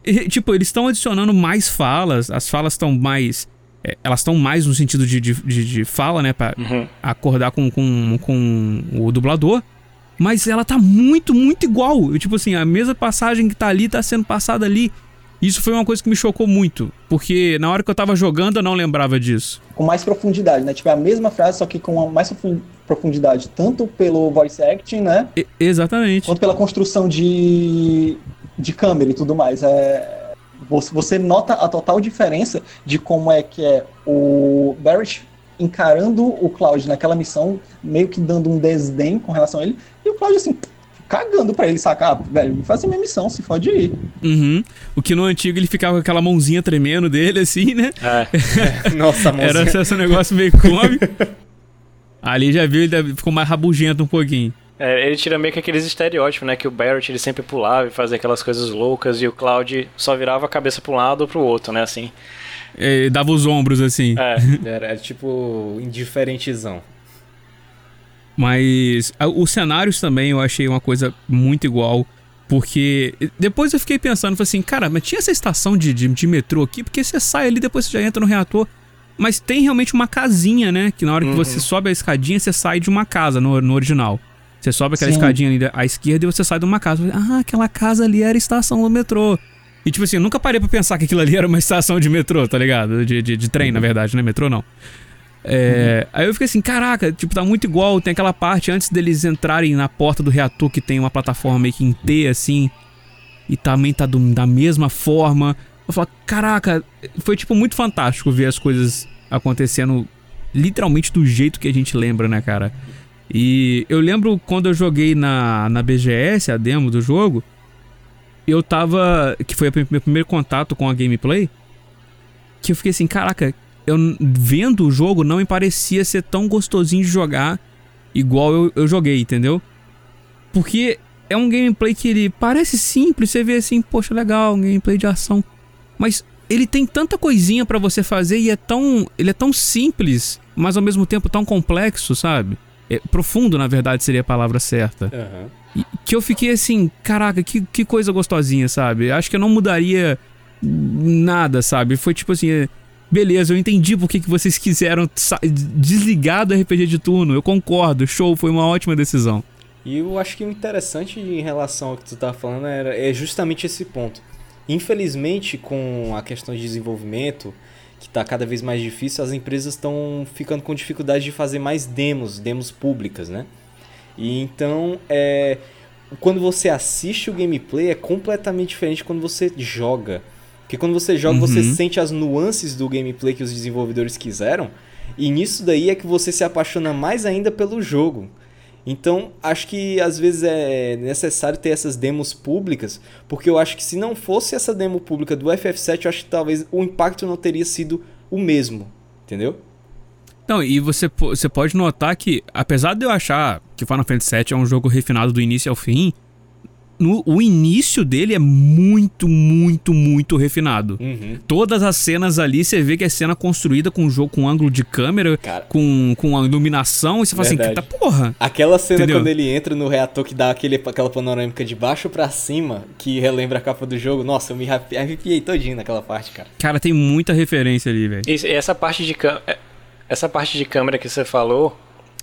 E, tipo, eles estão adicionando mais falas, as falas estão mais. É, elas estão mais no sentido de, de, de, de fala, né? Pra uhum. acordar com, com, com o dublador. Mas ela tá muito, muito igual. Tipo assim, a mesma passagem que tá ali tá sendo passada ali. Isso foi uma coisa que me chocou muito, porque na hora que eu tava jogando eu não lembrava disso. Com mais profundidade, né? Tipo, é a mesma frase, só que com mais profundidade, tanto pelo voice acting, né? E, exatamente. Quanto pela construção de, de câmera e tudo mais. É, você nota a total diferença de como é que é o Barrett encarando o Cloud naquela missão, meio que dando um desdém com relação a ele, e o Cloud assim, cagando pra ele, sacar, ah, velho, faz a minha missão, se fode ir. Uhum. O que no antigo ele ficava com aquela mãozinha tremendo dele, assim, né? É. Nossa, mãozinha. Era esse negócio meio cômico. Ali já viu, ele ficou mais rabugento um pouquinho. É, ele tira meio que aqueles estereótipos, né? Que o Barrett ele sempre pulava e fazia aquelas coisas loucas e o Cloud só virava a cabeça pra um lado ou pro outro, né? Assim. É, dava os ombros assim. É. Era, era tipo indiferentezão. Mas os cenários também eu achei uma coisa muito igual. Porque depois eu fiquei pensando, falei assim, cara, mas tinha essa estação de, de, de, metrô aqui, porque você sai ali, depois você já entra no reator. Mas tem realmente uma casinha, né? Que na hora que uhum. você sobe a escadinha, você sai de uma casa no, no original. Você sobe aquela Sim. escadinha ali à esquerda e você sai de uma casa. Ah, aquela casa ali era estação do metrô. E tipo assim, eu nunca parei pra pensar que aquilo ali era uma estação de metrô, tá ligado? De, de, de trem, na verdade, né? Metrô não. É, uhum. Aí eu fiquei assim, caraca, tipo, tá muito igual. Tem aquela parte antes deles entrarem na porta do reator que tem uma plataforma meio que em T, assim. E também tá do, da mesma forma. Eu falo, caraca, foi tipo muito fantástico ver as coisas acontecendo literalmente do jeito que a gente lembra, né, cara? E eu lembro quando eu joguei na, na BGS, a demo do jogo, eu tava. Que foi meu primeiro contato com a gameplay. Que eu fiquei assim, caraca, eu vendo o jogo não me parecia ser tão gostosinho de jogar igual eu, eu joguei, entendeu? Porque é um gameplay que ele parece simples, você vê assim, poxa, legal, um gameplay de ação. Mas ele tem tanta coisinha para você fazer e é tão. Ele é tão simples, mas ao mesmo tempo tão complexo, sabe? É, profundo, na verdade, seria a palavra certa. Uhum. que eu fiquei assim, caraca, que, que coisa gostosinha, sabe? Acho que eu não mudaria nada, sabe? Foi tipo assim, é, beleza, eu entendi por que, que vocês quiseram desligar do RPG de turno. Eu concordo, show, foi uma ótima decisão. E eu acho que o interessante em relação ao que tu tá falando era, é justamente esse ponto. Infelizmente, com a questão de desenvolvimento, que está cada vez mais difícil, as empresas estão ficando com dificuldade de fazer mais demos, demos públicas, né? E então, é, quando você assiste o gameplay é completamente diferente quando você joga. Porque quando você joga, uhum. você sente as nuances do gameplay que os desenvolvedores quiseram. E nisso daí é que você se apaixona mais ainda pelo jogo. Então, acho que às vezes é necessário ter essas demos públicas, porque eu acho que se não fosse essa demo pública do FF7, eu acho que talvez o impacto não teria sido o mesmo, entendeu? Não, e você, você pode notar que, apesar de eu achar que Final Fantasy VII é um jogo refinado do início ao fim, no, o início dele é muito, muito, muito refinado. Uhum. Todas as cenas ali, você vê que é cena construída com jogo com ângulo de câmera, Cara. com, com a iluminação, e você fala assim, Verdade. assim, tá porra. Aquela cena Entendeu? quando ele entra no reator que dá aquele, aquela panorâmica de baixo para cima, que relembra a capa do jogo, nossa, eu me arrepiei todinho naquela parte, cara. Cara, tem muita referência ali, velho. Essa parte de é, essa parte de câmera que você falou,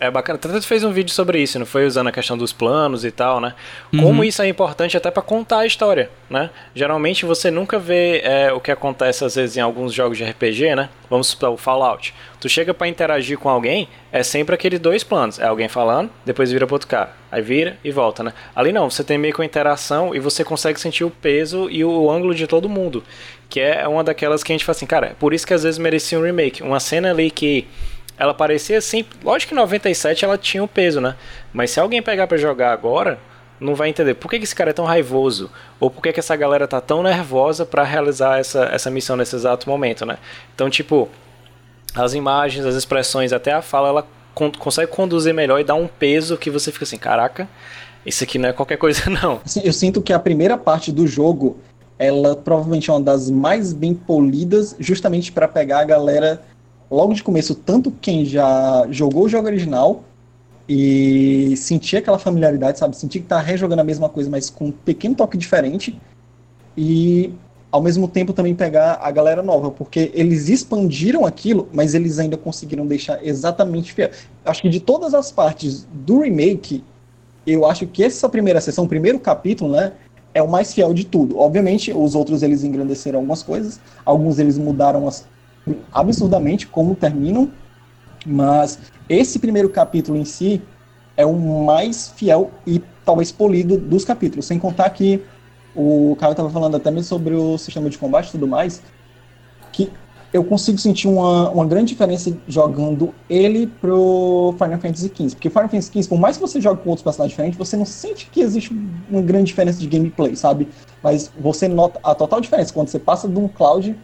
é bacana. Tanto fez um vídeo sobre isso, não foi? Usando a questão dos planos e tal, né? Como uhum. isso é importante até para contar a história, né? Geralmente você nunca vê é, o que acontece às vezes em alguns jogos de RPG, né? Vamos para o Fallout. Tu chega para interagir com alguém, é sempre aqueles dois planos. É alguém falando, depois vira pro outro cara. Aí vira e volta, né? Ali não, você tem meio que uma interação e você consegue sentir o peso e o ângulo de todo mundo. Que é uma daquelas que a gente fala assim, cara, é por isso que às vezes merecia um remake. Uma cena ali que ela parecia assim. Lógico que em 97 ela tinha um peso, né? Mas se alguém pegar para jogar agora, não vai entender por que, que esse cara é tão raivoso ou por que, que essa galera tá tão nervosa para realizar essa, essa missão nesse exato momento, né? Então, tipo, as imagens, as expressões, até a fala, ela con consegue conduzir melhor e dar um peso que você fica assim, caraca, isso aqui não é qualquer coisa não. Eu sinto que a primeira parte do jogo, ela provavelmente é uma das mais bem polidas, justamente para pegar a galera logo de começo, tanto quem já jogou o jogo original e sentir aquela familiaridade, sabe? Sentir que tá rejogando a mesma coisa, mas com um pequeno toque diferente. E ao mesmo tempo também pegar a galera nova, porque eles expandiram aquilo, mas eles ainda conseguiram deixar exatamente fiel. Acho que de todas as partes do remake, eu acho que essa primeira sessão, o primeiro capítulo, né, é o mais fiel de tudo. Obviamente, os outros eles engrandeceram algumas coisas, alguns eles mudaram as, absurdamente como terminam, mas esse primeiro capítulo em si é o mais fiel e talvez polido dos capítulos, sem contar que o cara estava falando até mesmo sobre o sistema de combate e tudo mais, que eu consigo sentir uma, uma grande diferença jogando ele pro Final Fantasy XV. Porque Final Fantasy XV, por mais que você jogue com outros personagens diferentes, você não sente que existe uma grande diferença de gameplay, sabe? Mas você nota a total diferença quando você passa de um Cloud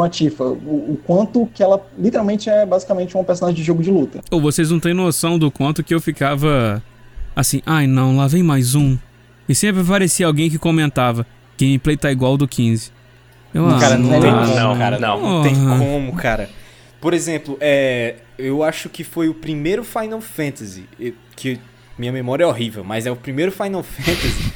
uma Tifa. O, o, quanto que ela literalmente é basicamente um personagem de jogo de luta. Ou vocês não têm noção do quanto que eu ficava assim, ai não, lá vem mais um. E sempre aparecia alguém que comentava, gameplay tá igual do 15. Eu, ah, cara, não, não tem como, não, cara. Não, não tem como, cara. Por exemplo, é, eu acho que foi o primeiro Final Fantasy que minha memória é horrível, mas é o primeiro Final Fantasy.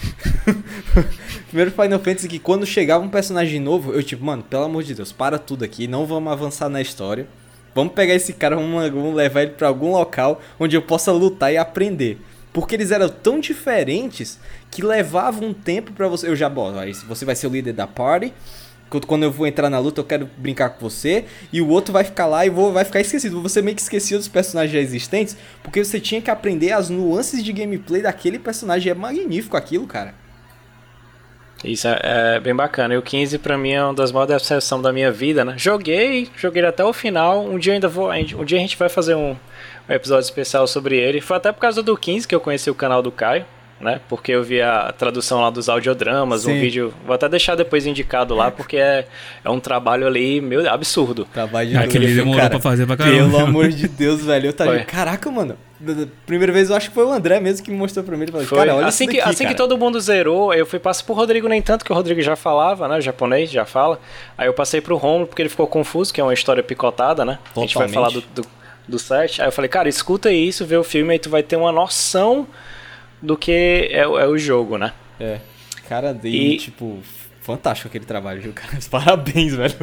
primeiro Final Fantasy que quando chegava um personagem novo, eu tipo, mano, pelo amor de Deus, para tudo aqui, não vamos avançar na história. Vamos pegar esse cara, vamos, vamos levar ele para algum local onde eu possa lutar e aprender. Porque eles eram tão diferentes que levavam um tempo para você. Eu já, bom, você vai ser o líder da party quando eu vou entrar na luta, eu quero brincar com você. E o outro vai ficar lá e vou, vai ficar esquecido. Você meio que esquecia dos personagens já existentes. Porque você tinha que aprender as nuances de gameplay daquele personagem. É magnífico aquilo, cara. Isso é, é bem bacana. E o 15 pra mim é uma das maiores decepções da minha vida, né? Joguei, joguei até o final. Um dia ainda vou. Um dia a gente vai fazer um, um episódio especial sobre ele. Foi até por causa do 15 que eu conheci o canal do Caio né? Porque eu vi a tradução lá dos audiodramas, Sim. um vídeo. Vou até deixar depois indicado lá, porque é, é um trabalho ali, meu, absurdo. Trabalho de Aquele demorou cara, pra fazer pra caramba. Pelo amor de Deus, velho. Eu tava. Caraca, mano. Primeira vez eu acho que foi o André mesmo que me mostrou pra mim. Ele falou, foi. cara, olha assim daqui, que Assim cara. que todo mundo zerou, eu fui passar pro Rodrigo nem tanto, que o Rodrigo já falava, né? Japonês, já fala. Aí eu passei pro Romulo, porque ele ficou confuso, que é uma história picotada, né? Totalmente. A gente vai falar do, do, do set. Aí eu falei, cara, escuta isso, vê o filme, aí tu vai ter uma noção do que é, é o jogo, né? É. Cara, e, e tipo, fantástico aquele trabalho, viu, cara? Parabéns, velho.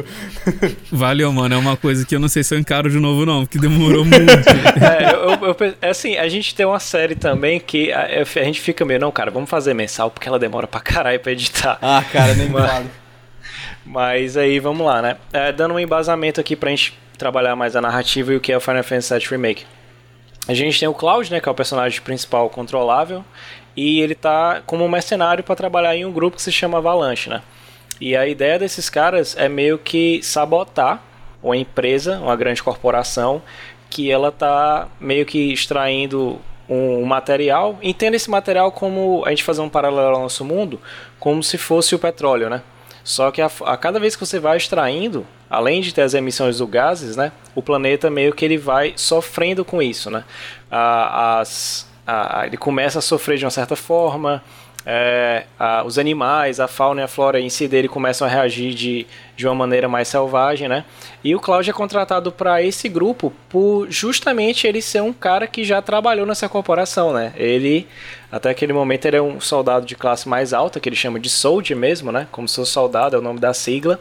Valeu, mano. É uma coisa que eu não sei se eu encaro de novo, não, porque demorou muito. é, eu, eu, eu, é assim, a gente tem uma série também que a, a, gente fica meio, não, cara, vamos fazer mensal, porque ela demora pra caralho pra editar. Ah, cara, nem mas, falo. Mas aí, vamos lá, né? É, dando um embasamento aqui pra gente trabalhar mais a narrativa e o que é o Final Fantasy VII Remake. A gente tem o Cloud, né, que é o personagem principal controlável, e ele tá como mercenário para trabalhar em um grupo que se chama Avalanche, né? E a ideia desses caras é meio que sabotar uma empresa, uma grande corporação, que ela tá meio que extraindo um material. Entenda esse material como a gente fazer um paralelo ao nosso mundo, como se fosse o petróleo, né? Só que a, a, cada vez que você vai extraindo, além de ter as emissões do gases, né, o planeta meio que ele vai sofrendo com isso, né? as, ele começa a sofrer de uma certa forma, é, a, os animais, a fauna e a flora em si dele começam a reagir de, de uma maneira mais selvagem, né? E o Cláudio é contratado para esse grupo por justamente ele ser um cara que já trabalhou nessa corporação, né? Ele, até aquele momento, ele é um soldado de classe mais alta, que ele chama de soldier mesmo, né? Como seu soldado, é o nome da sigla.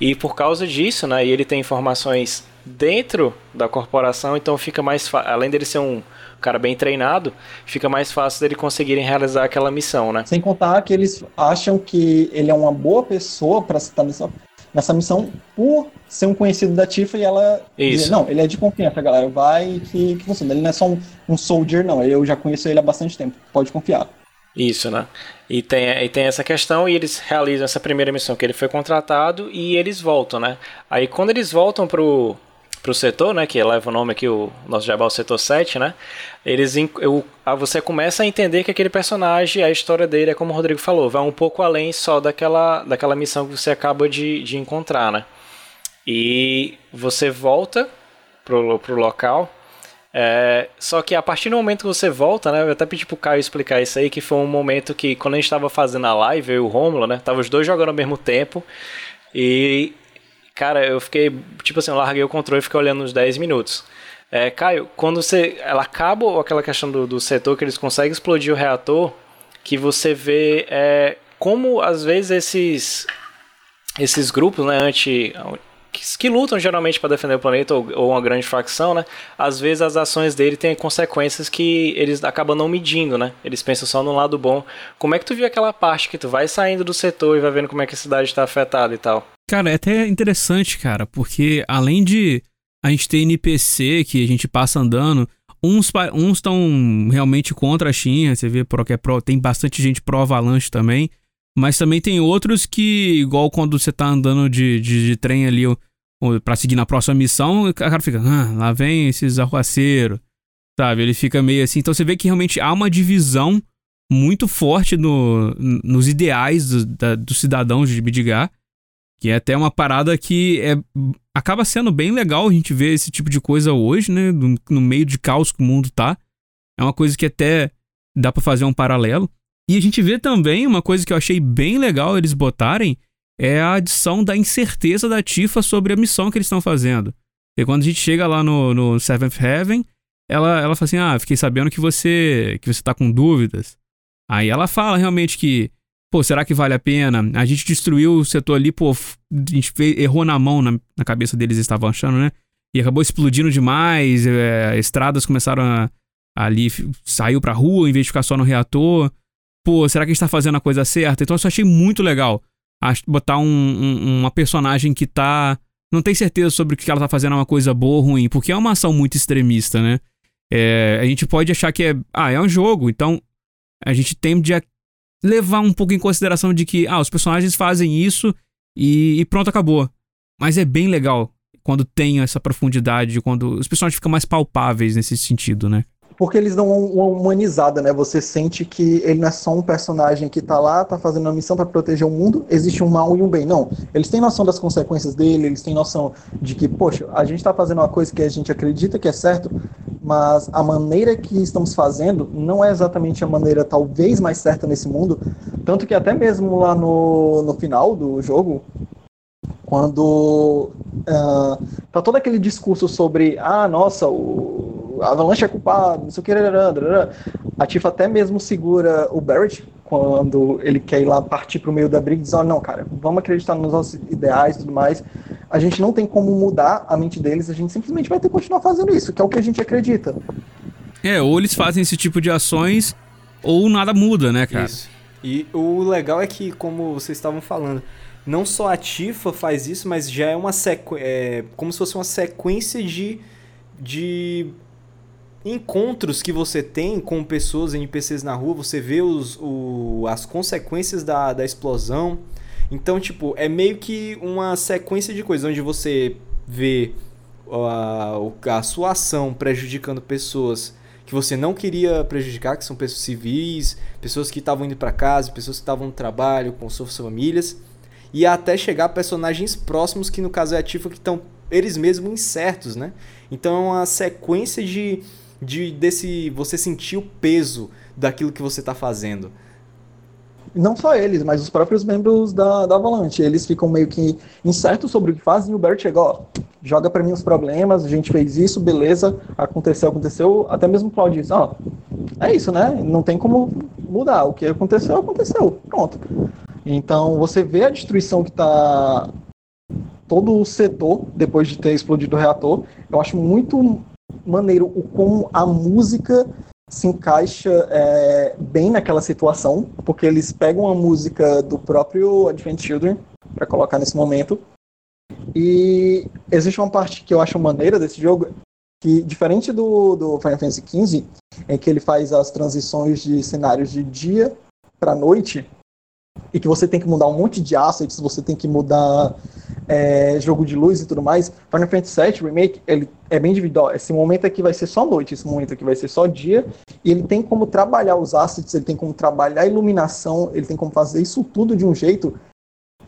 E por causa disso, né? E ele tem informações dentro da corporação, então fica mais além dele ser um cara bem treinado, fica mais fácil dele conseguirem realizar aquela missão, né? Sem contar que eles acham que ele é uma boa pessoa para estar nessa, nessa missão por ser um conhecido da Tifa e ela Isso. Dizer, não, ele é de confiança, galera, vai que, que funciona. Ele não é só um, um soldier, não, eu já conheço ele há bastante tempo, pode confiar. Isso, né? E tem, e tem essa questão e eles realizam essa primeira missão que ele foi contratado e eles voltam, né? Aí quando eles voltam pro, pro setor, né, que leva o nome aqui, o nosso jabá, o setor 7, né, eles, eu, você começa a entender que aquele personagem, a história dele, é como o Rodrigo falou, vai um pouco além só daquela, daquela missão que você acaba de, de encontrar, né. E você volta pro, pro local, é, só que a partir do momento que você volta, né? Eu até pedi pro Caio explicar isso aí, que foi um momento que, quando a gente tava fazendo a live, eu e o Romulo, né? Tava os dois jogando ao mesmo tempo. E Cara, eu fiquei, tipo assim, eu larguei o controle e fiquei olhando uns 10 minutos. É, Caio, quando você. Ela acaba aquela questão do, do setor que eles conseguem explodir o reator, que você vê é, como às vezes esses. Esses grupos, né, anti. Que, que lutam geralmente para defender o planeta ou, ou, uma grande facção, né? Às vezes as ações dele têm consequências que eles acabam não medindo, né? Eles pensam só no lado bom. Como é que tu viu aquela parte que tu vai saindo do setor e vai vendo como é que a cidade está afetada e tal? Cara, é até interessante, cara, porque além de a gente ter NPC que a gente passa andando, uns estão realmente contra a Shin, você vê pro que é pro, tem bastante gente pro Avalanche também, mas também tem outros que, igual quando você tá andando de, de, de trem ali para seguir na próxima missão, o cara fica, ah, lá vem esses arruaceiros, sabe? Ele fica meio assim. Então você vê que realmente há uma divisão muito forte no, nos ideais do, dos cidadãos de Midgar que é até uma parada que é, acaba sendo bem legal a gente ver esse tipo de coisa hoje, né? No, no meio de caos que o mundo tá. É uma coisa que até dá para fazer um paralelo. E a gente vê também uma coisa que eu achei bem legal eles botarem é a adição da incerteza da Tifa sobre a missão que eles estão fazendo. E quando a gente chega lá no, no Seventh Heaven, ela, ela fala assim: Ah, fiquei sabendo que você que você tá com dúvidas. Aí ela fala realmente que pô, será que vale a pena? A gente destruiu o setor ali, pô, a gente fez, errou na mão, na, na cabeça deles estavam achando, né? E acabou explodindo demais, é, estradas começaram a, ali, saiu pra rua em vez de ficar só no reator. Pô, será que a gente tá fazendo a coisa certa? Então eu só achei muito legal botar um, um, uma personagem que tá. Não tem certeza sobre o que ela tá fazendo é uma coisa boa ou ruim, porque é uma ação muito extremista, né? É, a gente pode achar que é. Ah, é um jogo, então a gente tende a levar um pouco em consideração de que, ah, os personagens fazem isso e, e pronto, acabou. Mas é bem legal quando tem essa profundidade, quando os personagens ficam mais palpáveis nesse sentido, né? Porque eles dão uma humanizada, né? Você sente que ele não é só um personagem que tá lá, tá fazendo uma missão para proteger o mundo, existe um mal e um bem. Não. Eles têm noção das consequências dele, eles têm noção de que, poxa, a gente tá fazendo uma coisa que a gente acredita que é certo, mas a maneira que estamos fazendo não é exatamente a maneira talvez mais certa nesse mundo. Tanto que até mesmo lá no, no final do jogo, quando uh, tá todo aquele discurso sobre, ah, nossa, o a Avalanche é culpado, não sei o que, a Tifa até mesmo segura o Barrett quando ele quer ir lá partir pro meio da briga e diz, oh, não, cara, vamos acreditar nos nossos ideais e tudo mais. A gente não tem como mudar a mente deles, a gente simplesmente vai ter que continuar fazendo isso, que é o que a gente acredita. É, ou eles fazem esse tipo de ações, ou nada muda, né, cara? Isso. E o legal é que, como vocês estavam falando, não só a Tifa faz isso, mas já é uma sequência. É, como se fosse uma sequência de, de encontros que você tem com pessoas, NPCs na rua, você vê os, o, as consequências da, da explosão. Então, tipo, é meio que uma sequência de coisas onde você vê a, a sua ação prejudicando pessoas que você não queria prejudicar, que são pessoas civis, pessoas que estavam indo para casa, pessoas que estavam no trabalho, com suas famílias, e até chegar a personagens próximos, que no caso é a Tifa, que estão eles mesmos incertos, né? Então é uma sequência de, de desse você sentir o peso daquilo que você está fazendo. Não só eles, mas os próprios membros da, da Avalanche. Eles ficam meio que incertos sobre o que fazem o Bert chega, ó, joga para mim os problemas, a gente fez isso, beleza, aconteceu, aconteceu. Até mesmo o Claudio diz, ó, é isso, né? Não tem como mudar. O que aconteceu, aconteceu. Pronto. Então você vê a destruição que está todo o setor depois de ter explodido o reator. Eu acho muito maneiro o como a música se encaixa é, bem naquela situação, porque eles pegam a música do próprio Advent Children para colocar nesse momento. E existe uma parte que eu acho maneira desse jogo, que diferente do, do Final Fantasy XV, em que ele faz as transições de cenários de dia para noite, e que você tem que mudar um monte de assets, você tem que mudar é, jogo de luz e tudo mais. Final Fantasy VII Remake, ele é bem individual. Esse momento aqui vai ser só noite, esse momento aqui vai ser só dia, e ele tem como trabalhar os assets, ele tem como trabalhar a iluminação, ele tem como fazer isso tudo de um jeito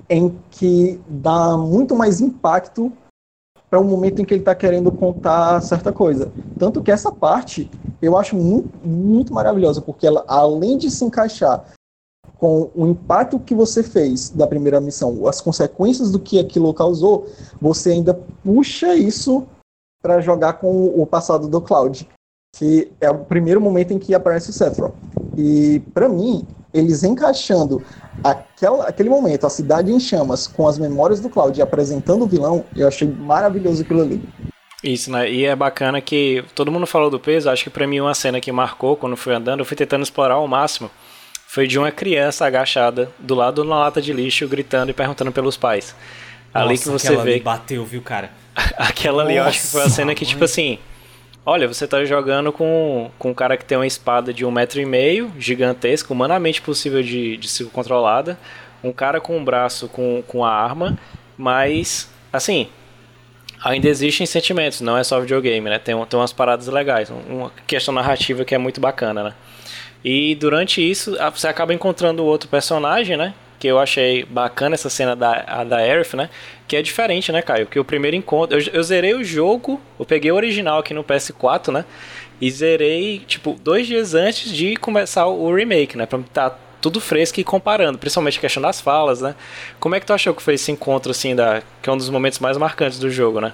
em que dá muito mais impacto para um momento em que ele está querendo contar certa coisa. Tanto que essa parte eu acho muito, muito maravilhosa, porque ela, além de se encaixar com o impacto que você fez da primeira missão, as consequências do que aquilo causou, você ainda puxa isso para jogar com o passado do Cloud, que é o primeiro momento em que aparece o Sephiroth. E para mim, eles encaixando aquela, aquele momento, a cidade em chamas, com as memórias do Cloud apresentando o vilão, eu achei maravilhoso aquilo ali. Isso, né? E é bacana que todo mundo falou do peso, acho que para mim uma cena que marcou quando fui andando, eu fui tentando explorar ao máximo foi de uma criança agachada do lado de uma lata de lixo, gritando e perguntando pelos pais. Nossa, ali que você vê. bateu, viu, cara? aquela ali, eu acho que foi a cena que, tipo assim. Olha, você tá jogando com, com um cara que tem uma espada de um metro e meio, gigantesca, humanamente possível de, de ser controlada. Um cara com um braço com, com a arma, mas, assim, ainda existem sentimentos, não é só videogame, né? Tem, tem umas paradas legais, uma questão narrativa que é muito bacana, né? E durante isso, você acaba encontrando outro personagem, né? Que eu achei bacana essa cena da, da Aerith, né? Que é diferente, né, Caio? Que o primeiro encontro. Eu, eu zerei o jogo, eu peguei o original aqui no PS4, né? E zerei, tipo, dois dias antes de começar o remake, né? Pra tá tudo fresco e comparando, principalmente a questão das falas, né? Como é que tu achou que foi esse encontro, assim, da, que é um dos momentos mais marcantes do jogo, né?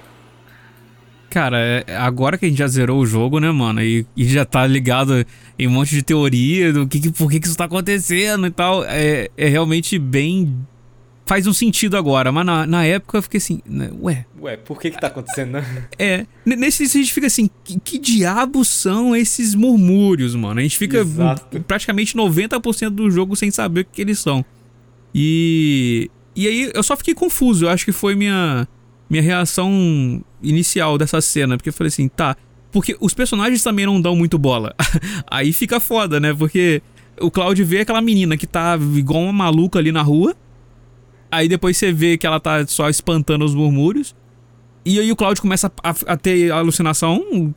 Cara, é, agora que a gente já zerou o jogo, né, mano, e, e já tá ligado em um monte de teoria do que, que por que, que isso tá acontecendo e tal, é, é realmente bem. Faz um sentido agora, mas na, na época eu fiquei assim, né, ué. Ué, por que que tá acontecendo, né? É, nesse a gente fica assim, que, que diabos são esses murmúrios, mano? A gente fica Exato. praticamente 90% do jogo sem saber o que, que eles são. E. E aí eu só fiquei confuso, eu acho que foi minha minha reação inicial dessa cena, porque eu falei assim, tá, porque os personagens também não dão muito bola. Aí fica foda, né? Porque o Cloud vê aquela menina que tá igual uma maluca ali na rua. Aí depois você vê que ela tá só espantando os murmúrios. E aí o Cloud começa a, a ter alucinação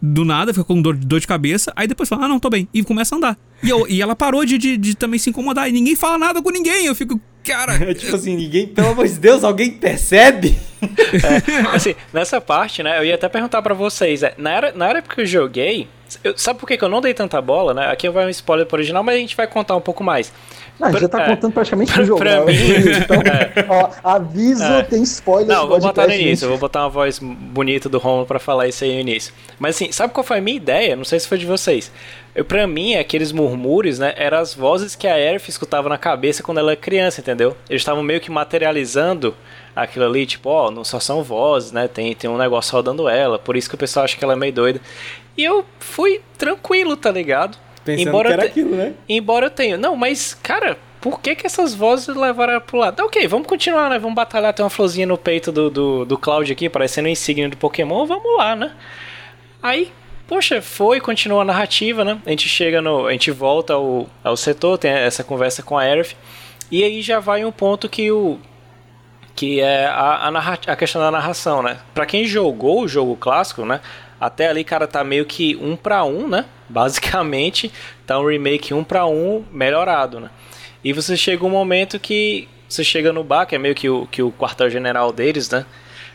do nada, fica com dor, dor, de cabeça. Aí depois fala, ah, não, tô bem. E começa a andar. E, eu, e ela parou de, de, de, também se incomodar. E ninguém fala nada com ninguém. Eu fico, cara. É tipo assim, ninguém, pelo amor de Deus, alguém percebe? É, assim, nessa parte, né, eu ia até perguntar para vocês, é, na, era, na época que eu joguei, eu, sabe por que, que eu não dei tanta bola, né? Aqui vai um spoiler pro original, mas a gente vai contar um pouco mais. Não, pra, já tá é, contando praticamente pra, o jogo. Pra né? mim, então, é. ó, aviso, é. tem spoiler. Não, vou botar no início, eu vou botar uma voz bonita do Romulo para falar isso aí no início. Mas assim, sabe qual foi a minha ideia? Não sei se foi de vocês. Eu, pra mim, aqueles murmúrios, né, eram as vozes que a Aerith escutava na cabeça quando ela era criança, entendeu? Eles estavam meio que materializando aquilo ali, tipo, ó, não só são vozes, né, tem, tem um negócio rodando ela, por isso que o pessoal acha que ela é meio doida. E eu fui tranquilo, tá ligado? Pensando embora que era aquilo, né? Embora eu tenha... Não, mas, cara, por que que essas vozes levaram pro lado? Tá, ok, vamos continuar, né? Vamos batalhar, tem uma florzinha no peito do, do, do Cloud aqui, parecendo um insígnia do Pokémon, vamos lá, né? Aí poxa, foi, continua a narrativa, né? A gente chega no. A gente volta ao, ao setor, tem essa conversa com a Aerith. E aí já vai um ponto que o. Que é a, a, a questão da narração, né? Pra quem jogou o jogo clássico, né? Até ali, cara, tá meio que um para um, né? Basicamente, tá um remake um para um melhorado, né? E você chega um momento que você chega no bar, que é meio que o, que o quartel-general deles, né?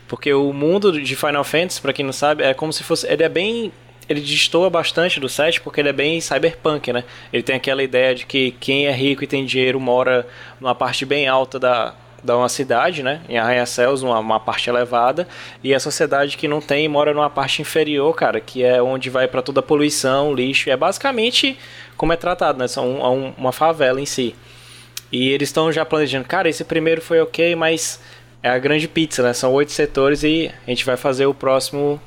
Porque o mundo de Final Fantasy, para quem não sabe, é como se fosse. Ele é bem. Ele destoa bastante do set porque ele é bem cyberpunk, né? Ele tem aquela ideia de que quem é rico e tem dinheiro mora numa parte bem alta da, da uma cidade, né? Em Arranha-Céus, uma, uma parte elevada, e a sociedade que não tem mora numa parte inferior, cara, que é onde vai para toda a poluição, lixo. É basicamente como é tratado, né? São um, uma favela em si. E eles estão já planejando, cara, esse primeiro foi ok, mas é a grande pizza, né? São oito setores e a gente vai fazer o próximo,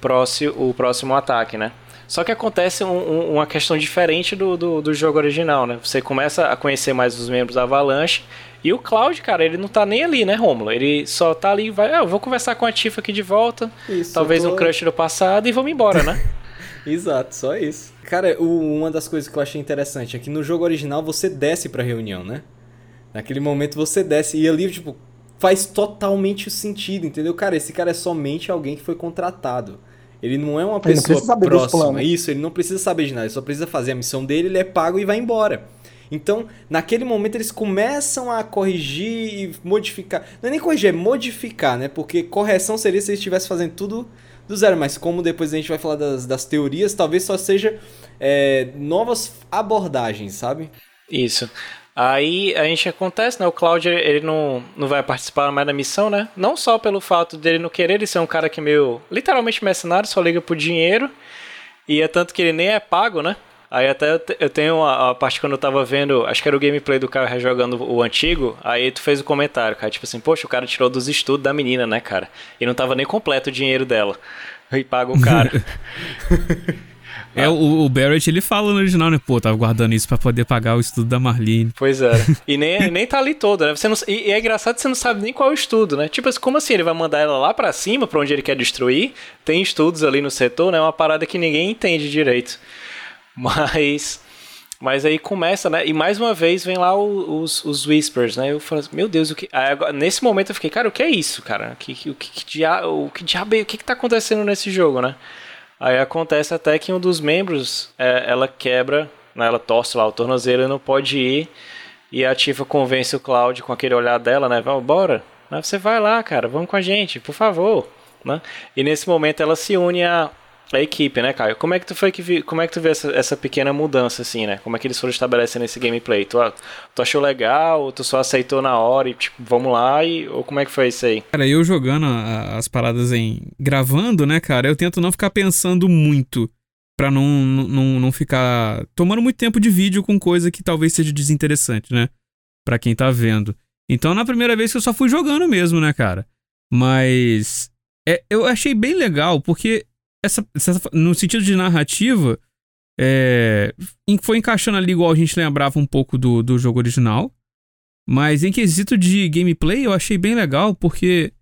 próximo, o próximo ataque, né? Só que acontece um, um, uma questão diferente do, do, do, jogo original, né? Você começa a conhecer mais os membros da Avalanche e o Cloud, cara, ele não tá nem ali, né, Romulo? Ele só tá ali, vai, ah, eu vou conversar com a Tifa aqui de volta, Isso, talvez tô... um crush do passado e vamos embora, né? Exato, só isso. Cara, o, uma das coisas que eu achei interessante é que no jogo original você desce pra reunião, né? Naquele momento você desce e ali, tipo, faz totalmente sentido, entendeu? Cara, esse cara é somente alguém que foi contratado. Ele não é uma pessoa próxima. Isso, ele não precisa saber de nada, ele só precisa fazer a missão dele, ele é pago e vai embora. Então, naquele momento eles começam a corrigir e modificar. Não é nem corrigir, é modificar, né? Porque correção seria se eles estivessem fazendo tudo do zero, mas como depois a gente vai falar das, das teorias, talvez só seja é, novas abordagens, sabe? Isso. Aí a gente acontece, né? O Cláudio ele não, não vai participar mais da missão, né? Não só pelo fato dele não querer, ele ser um cara que é meio literalmente mercenário, só liga por dinheiro. E é tanto que ele nem é pago, né? Aí até eu tenho a, parte quando eu tava vendo, acho que era o gameplay do cara rejogando o antigo, aí tu fez o comentário, cara, tipo assim, poxa, o cara tirou dos estudos da menina, né, cara? E não tava nem completo o dinheiro dela. E paga o cara. É, o, o, Barrett ele fala no original, né? Pô, tava guardando isso para poder pagar o estudo da Marlene. Pois é. E nem, nem tá ali todo, né? Você não, e, e, é engraçado que você não sabe nem qual é o estudo, né? Tipo, como assim? Ele vai mandar ela lá para cima, para onde ele quer destruir? Tem estudos ali no setor, né? É uma parada que ninguém entende direito. Mas. Mas aí começa, né? E mais uma vez vem lá os, os Whispers, né? Eu falo assim, meu Deus, o que. Aí, agora, nesse momento eu fiquei, cara, o que é isso, cara? O que, que, que, que, dia... o que diabo é, O que, que tá acontecendo nesse jogo, né? Aí acontece até que um dos membros, é, ela quebra, né, ela torce lá o tornozelo e não pode ir. E a Tifa convence o Cloud com aquele olhar dela, né? Vamos, bora. Você vai lá, cara, vamos com a gente, por favor. Né? E nesse momento ela se une a, a equipe, né, Caio? Como é que tu foi que vi, como é que tu vê essa, essa pequena mudança assim, né? Como é que eles foram estabelecendo esse gameplay? Tu, tu achou legal ou tu só aceitou na hora e tipo, vamos lá e ou como é que foi isso aí? Cara, eu jogando a, as paradas em gravando, né, cara? Eu tento não ficar pensando muito para não, não não ficar tomando muito tempo de vídeo com coisa que talvez seja desinteressante, né? Para quem tá vendo. Então, na primeira vez que eu só fui jogando mesmo, né, cara? Mas é, eu achei bem legal porque essa, essa, no sentido de narrativa, é, foi encaixando ali igual a gente lembrava um pouco do, do jogo original. Mas em quesito de gameplay, eu achei bem legal, porque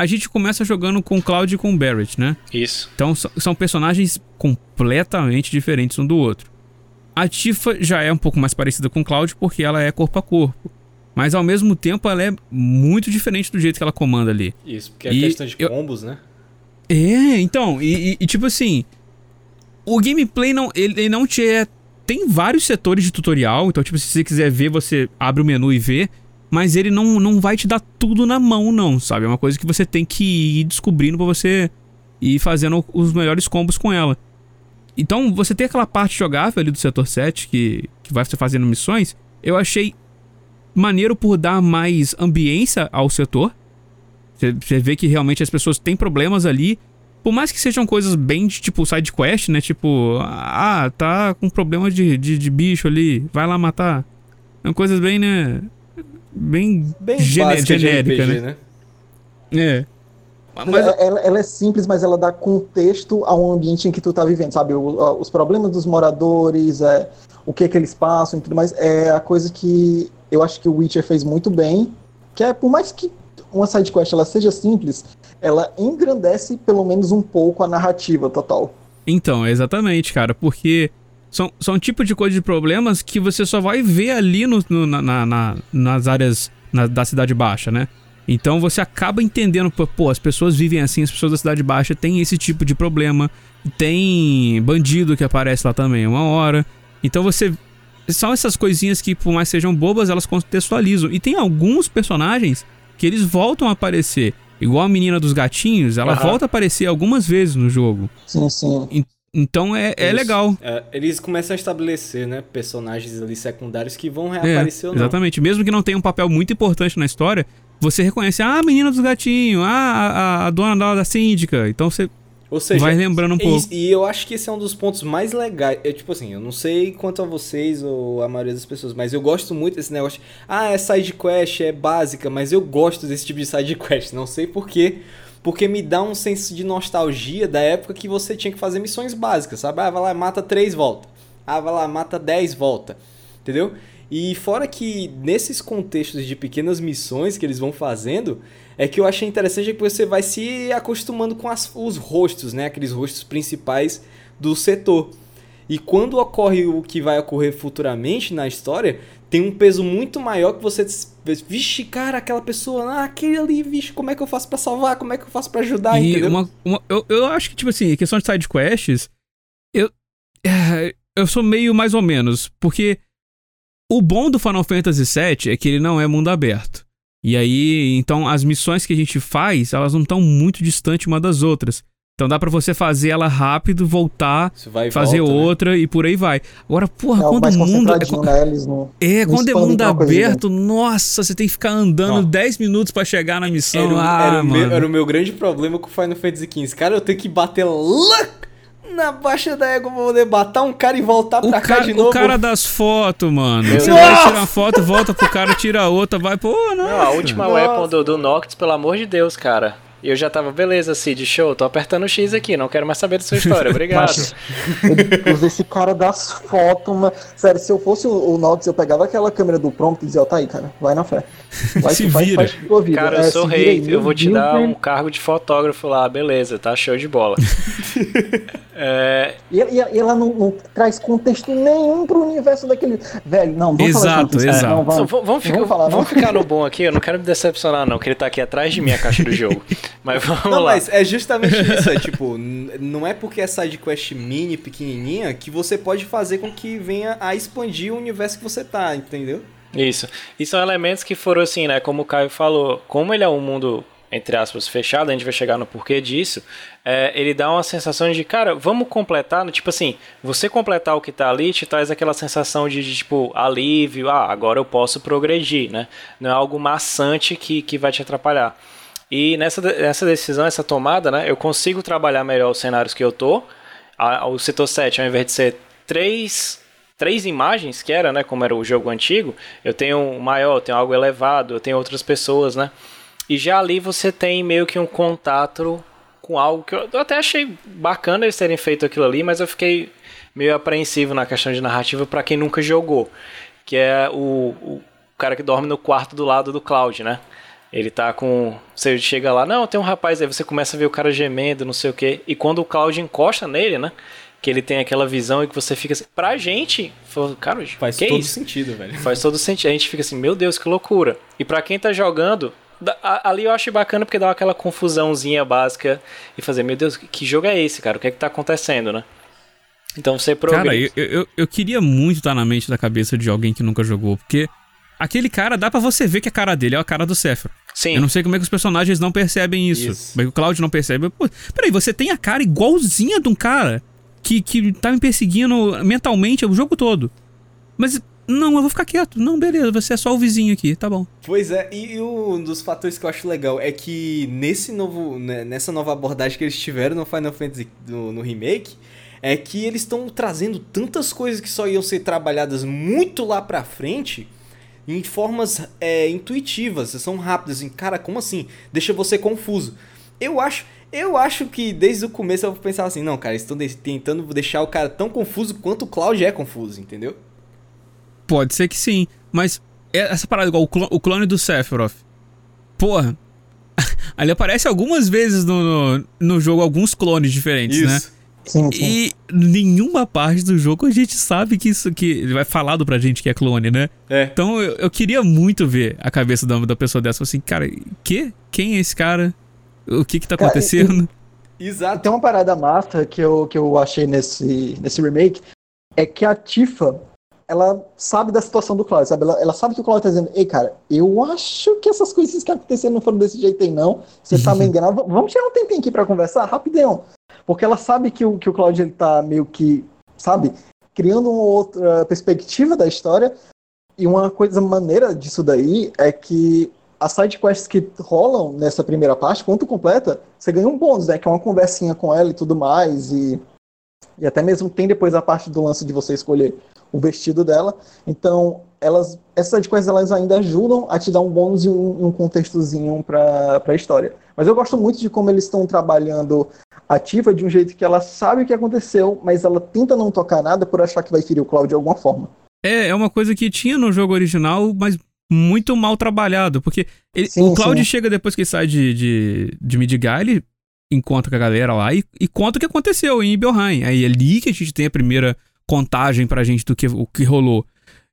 a gente começa jogando com o Cloud e com o Barrett, né? Isso. Então são personagens completamente diferentes um do outro. A Tifa já é um pouco mais parecida com o Cloud porque ela é corpo a corpo. Mas ao mesmo tempo ela é muito diferente do jeito que ela comanda ali. Isso, porque é e questão de combos, eu... né? É, então, e, e, tipo assim, o gameplay não, ele, ele, não te é, tem vários setores de tutorial, então tipo, se você quiser ver, você abre o menu e vê, mas ele não, não vai te dar tudo na mão não, sabe? É uma coisa que você tem que ir descobrindo para você ir fazendo os melhores combos com ela. Então, você tem aquela parte jogável ali do setor 7 que, que vai você fazendo missões, eu achei maneiro por dar mais ambiência ao setor, você vê que realmente as pessoas têm problemas ali. Por mais que sejam coisas bem de tipo side quest, né? Tipo, ah, tá com problema de, de, de bicho ali, vai lá matar. São coisas bem, né? Bem, bem genérica, RPG, né? né? É. Mas... Ela, ela, é simples, mas ela dá contexto ao ambiente em que tu tá vivendo, sabe? O, os problemas dos moradores, é, o que que eles passam e tudo mais. É a coisa que eu acho que o Witcher fez muito bem. Que é, por mais que uma sidequest ela seja simples, ela engrandece pelo menos um pouco a narrativa total. Então, exatamente, cara, porque são, são um tipo de coisa de problemas que você só vai ver ali no, no na, na, nas áreas na, da Cidade Baixa, né? Então você acaba entendendo, pô, as pessoas vivem assim, as pessoas da Cidade Baixa têm esse tipo de problema, tem bandido que aparece lá também uma hora. Então você. São essas coisinhas que, por mais sejam bobas, elas contextualizam. E tem alguns personagens que eles voltam a aparecer. Igual a menina dos gatinhos, ela uhum. volta a aparecer algumas vezes no jogo. Sim, sim. Então é, é eles, legal. É, eles começam a estabelecer, né, personagens ali secundários que vão reaparecer é, ou não. Exatamente. Mesmo que não tenha um papel muito importante na história, você reconhece, ah, a menina dos gatinhos, ah, a, a dona da, da síndica. Então você ou seja, vai lembrando um pouco. E, e, eu acho que esse é um dos pontos mais legais. Eu, tipo assim, eu não sei quanto a vocês ou a maioria das pessoas, mas eu gosto muito desse negócio. Ah, é side quest, é básica, mas eu gosto desse tipo de side quest. Não sei porquê. Porque me dá um senso de nostalgia da época que você tinha que fazer missões básicas, sabe? Ah, vai lá, mata três volta. Ah, vai lá, mata 10 volta. Entendeu? E fora que nesses contextos de pequenas missões que eles vão fazendo, é que eu achei interessante que você vai se acostumando com as, os rostos, né? Aqueles rostos principais do setor. E quando ocorre o que vai ocorrer futuramente na história, tem um peso muito maior que você. Vixe, cara, aquela pessoa, ah, aquele ali, vixe, como é que eu faço para salvar? Como é que eu faço para ajudar? E uma, uma, eu, eu acho que, tipo assim, questão de side quests, eu. É, eu sou meio mais ou menos, porque o bom do Final Fantasy VII é que ele não é mundo aberto. E aí, então as missões que a gente faz, elas não estão muito distantes uma das outras. Então dá para você fazer ela rápido, voltar, fazer volta, né? outra né? e por aí vai. Agora, porra, é, quando o mundo é, né, no, é quando é mundo aberto, nossa, você tem que ficar andando 10 minutos para chegar na missão. Era, ah, era, o meu, era, o meu, grande problema com o Final Fantasy XV. Cara, eu tenho que bater lá na baixa da égua pra poder matar um cara e voltar pra cá de novo. O cara das fotos, mano. Você vai tirar uma foto, volta pro cara, tira outra, vai, pô, não. não a última Nossa. weapon do, do Noctis, pelo amor de Deus, cara. E eu já tava, beleza, Cid, show, tô apertando o X aqui, não quero mais saber da sua história, obrigado. Mas, esse cara das fotos, mano. Sério, se eu fosse o, o eu pegava aquela câmera do prompt e dizia, ó, oh, tá aí, cara, vai na fé. Vai, se faz, vira. Faz, faz cara, eu é, sou rei, eu vou te dar um cargo de fotógrafo lá, beleza, tá show de bola. é... E, e, e ela não, não, traz contexto nenhum pro universo daquele... Velho, não, vamos exato, falar Exato, exato. vamos, vamos, ficar, vamos, falar, vamos ficar no bom aqui, eu não quero me decepcionar não, que ele tá aqui atrás de mim a caixa do jogo. Mas vamos não, lá. mas é justamente isso. É tipo, não é porque é sidequest mini, pequenininha, que você pode fazer com que venha a expandir o universo que você tá, entendeu? Isso. E são elementos que foram assim, né? Como o Caio falou, como ele é um mundo entre aspas, fechado, a gente vai chegar no porquê disso, é, ele dá uma sensação de, cara, vamos completar, tipo assim, você completar o que tá ali te traz aquela sensação de, de, tipo, alívio, ah, agora eu posso progredir, né? Não é algo maçante que, que vai te atrapalhar. E nessa, nessa decisão, essa tomada, né, eu consigo trabalhar melhor os cenários que eu tô. A, o setor 7, ao invés de ser três, três imagens, que era, né, como era o jogo antigo, eu tenho um maior, eu tenho algo elevado, eu tenho outras pessoas, né? E já ali você tem meio que um contato com algo que eu, até achei bacana eles terem feito aquilo ali, mas eu fiquei meio apreensivo na questão de narrativa para quem nunca jogou, que é o, o cara que dorme no quarto do lado do Cloud, né? Ele tá com. Você chega lá, não, tem um rapaz, aí você começa a ver o cara gemendo, não sei o quê. E quando o Cloud encosta nele, né? Que ele tem aquela visão e que você fica assim. Pra gente, cara, faz todo isso? sentido, velho. Faz todo sentido. A gente fica assim, meu Deus, que loucura. E pra quem tá jogando, ali eu acho bacana porque dá aquela confusãozinha básica e fazer, meu Deus, que jogo é esse, cara? O que é que tá acontecendo, né? Então você progride. Cara, eu, eu, eu queria muito estar na mente da cabeça de alguém que nunca jogou, porque aquele cara dá para você ver que a cara dele é a cara do Sephiroth. Sim. Eu não sei como é que os personagens não percebem isso. isso. Como é que o Cloud não percebe. Pô, peraí, você tem a cara igualzinha de um cara que, que tá me perseguindo mentalmente o jogo todo. Mas não, eu vou ficar quieto. Não, beleza, você é só o vizinho aqui, tá bom. Pois é, e, um dos fatores que eu acho legal é que nesse novo, né, nessa nova abordagem que eles tiveram no Final Fantasy no, no remake, é que eles estão trazendo tantas coisas que só iam ser trabalhadas muito lá pra frente em formas é, intuitivas, são rápidas. Assim, cara, como assim? Deixa você confuso. Eu acho, eu acho que desde o começo eu pensar assim, não, cara, estão de tentando deixar o cara tão confuso quanto o Cloud é confuso, entendeu? Pode ser que sim, mas é essa parada igual o, clone do Sephiroth. Porra, ali aparece algumas vezes no, no, no, jogo alguns clones diferentes, né? Isso. né? Sim, sim. E nenhuma parte do jogo a gente sabe que isso que ele vai falado pra gente que é clone, né? É. Então eu, eu queria muito ver a cabeça da, da pessoa dessa. Assim, cara, que? Quem é esse cara? O que que tá acontecendo? Exato. Tem uma parada massa que eu, que eu achei nesse, nesse remake, é que a Tifa, ela sabe da situação do Cloud, sabe? Ela, ela sabe que o Cloud tá dizendo, ei, cara, eu acho que essas coisas que aconteceram não foram desse jeito aí, não. Você tá me enganando. Vamos tirar um tempinho aqui pra conversar, rapidão. Porque ela sabe que o, que o Cloud ele tá meio que, sabe, criando uma outra perspectiva da história. E uma coisa maneira disso daí é que as sidequests que rolam nessa primeira parte, quando tu completa, você ganha um bônus, né? Que é uma conversinha com ela e tudo mais. E, e até mesmo tem depois a parte do lance de você escolher o vestido dela. Então, elas, essas sidequests elas ainda ajudam a te dar um bônus e um, um contextozinho pra, pra história. Mas eu gosto muito de como eles estão trabalhando a Tifa de um jeito que ela sabe o que aconteceu, mas ela tenta não tocar nada por achar que vai ferir o Cloud de alguma forma. É, é uma coisa que tinha no jogo original, mas muito mal trabalhado. Porque ele- Sim, o Cloud sim. chega depois que ele sai de, de, de Midgar, ele encontra com a galera lá e, e conta o que aconteceu em Ibelheim. Aí é ali que a gente tem a primeira contagem pra gente do que, o que rolou.